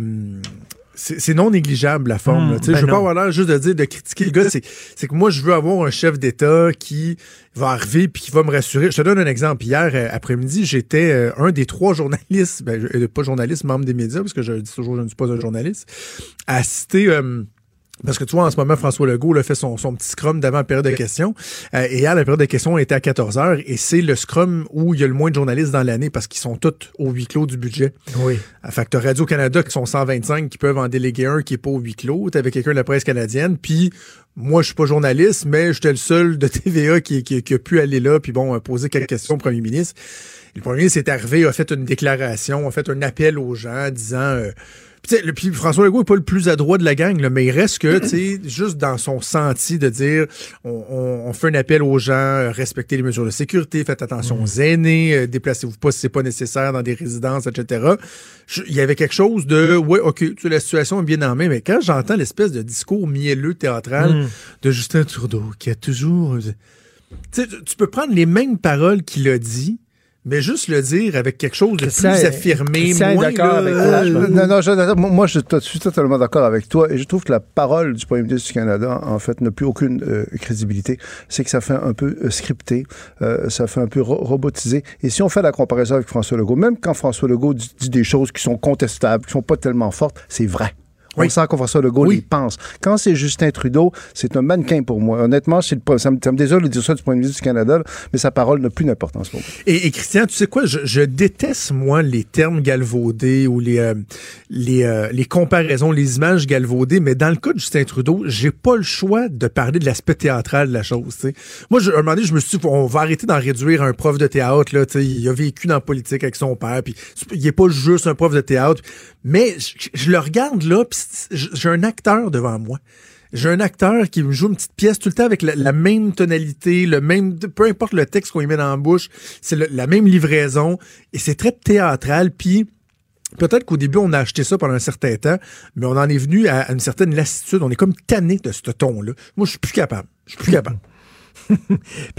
c'est non négligeable, la forme. Là. Tu sais, ben je veux pas avoir l'air juste de dire, de critiquer le gars. C'est que moi, je veux avoir un chef d'État qui va arriver puis qui va me rassurer. Je te donne un exemple. Hier euh, après-midi, j'étais euh, un des trois journalistes, ben, je- pas journaliste, membre des médias, parce que je dis toujours que je ne suis pas un journaliste, à citer... euh, parce que tu vois, en ce moment, François Legault là, fait son, son petit scrum d'avant la période de questions. Euh, et hier, la période de questions était à 14 heures. Et c'est le scrum où il y a le moins de journalistes dans l'année parce qu'ils sont tous au huis clos du budget. Oui. Euh, Fait que t'as Radio-Canada qui sont 125 qui peuvent en déléguer un qui est pas au huis clos. T'avais quelqu'un de la presse canadienne. Puis moi, je suis pas journaliste, mais j'étais le seul de TVA qui, qui, qui a pu aller là puis bon, euh, poser quelques questions au premier ministre. Le premier ministre est arrivé, a fait une déclaration, a fait un appel aux gens disant... euh, puis, François Legault n'est pas le plus adroit de la gang, là, mais il reste que, tu sais, juste dans son senti de dire, on, on- on fait un appel aux gens, euh, respectez les mesures de sécurité, faites attention aux aînés, euh, déplacez-vous pas si c'est pas nécessaire dans des résidences, etc. Il y avait quelque chose de, ouais, ok, tu sais, la situation est bien en main, mais quand j'entends l'espèce de discours mielleux théâtral Mm. de Justin Trudeau, qui a toujours, euh, tu sais, tu- tu peux prendre les mêmes paroles qu'il a dit, mais juste le dire avec quelque chose de Christian plus est- affirmé, Christian moins là, avec toi, euh. Non, non, moi, moi, je suis totalement d'accord avec toi et je trouve que la parole du premier ministre du Canada, en fait, n'a plus aucune euh, crédibilité. C'est que ça fait un peu euh, scripté, euh, ça fait un peu ro- robotisé. Et si on fait la comparaison avec François Legault, même quand François Legault dit, dit des choses qui sont contestables, qui sont pas tellement fortes, c'est vrai. On sent que François Legault les pense. Quand c'est Justin Trudeau, c'est un mannequin pour moi. Honnêtement, c'est le- ça, me, ça me désole de dire ça du premier ministre du Canada, là, mais sa parole n'a plus d'importance pour moi. Et, et Christian, tu sais quoi, je, je déteste, moi, les termes galvaudés ou les, euh, les, euh, les comparaisons, les images galvaudées, mais dans le cas de Justin Trudeau, j'ai pas le choix de parler de l'aspect théâtral de la chose. Moi, je, à un moment donné, je me suis dit, on va arrêter d'en réduire un prof de théâtre. Là, il a vécu dans la politique avec son père, puis il est pas juste un prof de théâtre. Mais je, le regarde là, j'ai un acteur devant moi. J'ai un acteur qui me joue une petite pièce tout le temps avec la, même tonalité, le même, peu importe le texte qu'on lui met dans la bouche, c'est la même livraison et c'est très théâtral. Puis peut-être qu'au début on a acheté ça pendant un certain temps, mais on en est venu à, à une certaine lassitude. On est comme tanné de ce ton-là. Moi, je suis plus capable. Je suis plus capable. Puis,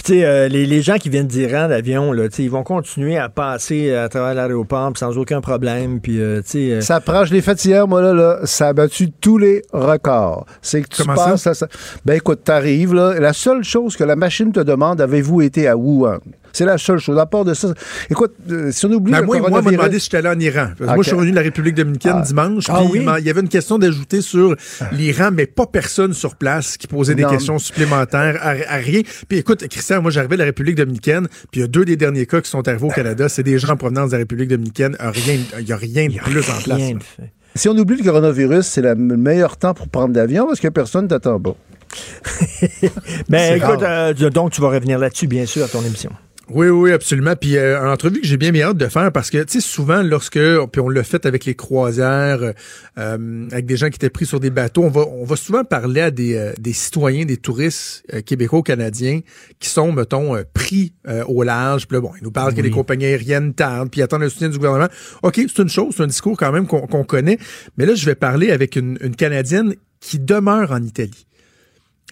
tu sais, euh, les, les gens qui viennent d'Iran, d'avion, là, tu sais, ils vont continuer à passer à travers l'aéroport sans aucun problème. Puis, euh, tu sais. euh, Ça je l'ai fait hier, moi, là, là, ça a battu tous les records. C'est que tu Comment passes, ça? à ça- Ben écoute, t'arrives, là, la seule chose que la machine te demande, avez-vous été à Wuhan? C'est la seule chose. À part de ça, écoute, euh, si on oublie Ben, le moi, moi, on m'a coronavirus- demandé si j'étais allé en Iran. Parce que Moi, je suis revenu de la République dominicaine Ah. dimanche. Ah puis oui? il y avait une question d'ajouter sur l'Iran, mais pas personne sur place qui posait des Non. questions supplémentaires à, à rien. Puis écoute, Christian, moi, j'arrivais de la République dominicaine, puis il y a deux des derniers cas qui sont arrivés au Canada. C'est des gens en provenance de la République dominicaine. Rien, il n'y a rien de plus en place. rien là. de fait. Si on oublie le coronavirus, c'est le meilleur temps pour prendre l'avion parce que personne t'attend pas. Ben, écoute, euh, donc, tu vas revenir là-dessus, bien sûr, à ton émission. Oui, oui, absolument. Puis euh, une entrevue que j'ai bien mis hâte de faire parce que, tu sais, souvent, lorsque, puis on l'a fait avec les croisières, euh, avec des gens qui étaient pris sur des bateaux, on va, on va souvent parler à des, euh, des citoyens, des touristes euh, québécois, canadiens, qui sont, mettons, pris euh, au large. Puis là, bon, ils nous parlent que les compagnies aériennes tardent, puis attendent le soutien du gouvernement. OK, c'est une chose, c'est un discours quand même qu'on connaît. Mais là, je vais parler avec une, une Canadienne qui demeure en Italie.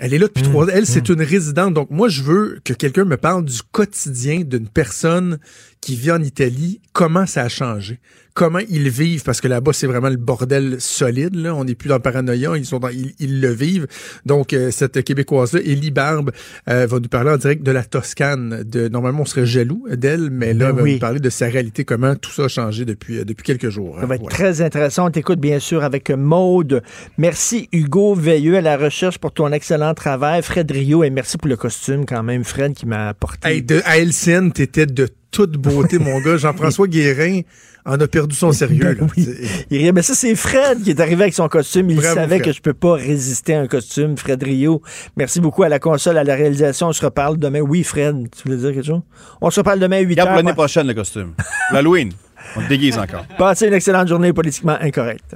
Elle est là depuis trois ans. Elle, c'est une résidente. Donc, moi, je veux que quelqu'un me parle du quotidien d'une personne qui vit en Italie, comment ça a changé, comment ils vivent, parce que là-bas, c'est vraiment le bordel solide. Là. On n'est plus dans le paranoïa, ils, sont dans, ils, ils le vivent. Donc, euh, cette Québécoise-là, Élie Barbe, euh, va nous parler en direct de la Toscane. De, normalement, on serait jaloux d'elle, mais là, Ben elle va oui. nous parler de sa réalité, comment tout ça a changé depuis, euh, depuis quelques jours. Ça va être Ouais. très intéressant. On t'écoute bien sûr avec Maude. Merci Hugo Veilleux à la recherche pour ton excellent travail. Fred Rio, et merci pour le costume quand même, Fred, qui m'a apporté. Hey, de, à Helsinki, t'étais de toute beauté, mon gars. Jean-François Guérin en a perdu son sérieux. là. Il riait, mais ça, c'est Fred qui est arrivé avec son costume. Il Bravo, savait Fred. que je peux pas résister à un costume. Fred Rio, merci beaucoup à la console, à la réalisation. On se reparle demain. Oui, Fred, tu voulais dire quelque chose? On se reparle demain à 8 Regarde pour h. l'année prochaine, le costume. L'Halloween. On te déguise encore. Passez une excellente journée politiquement incorrecte.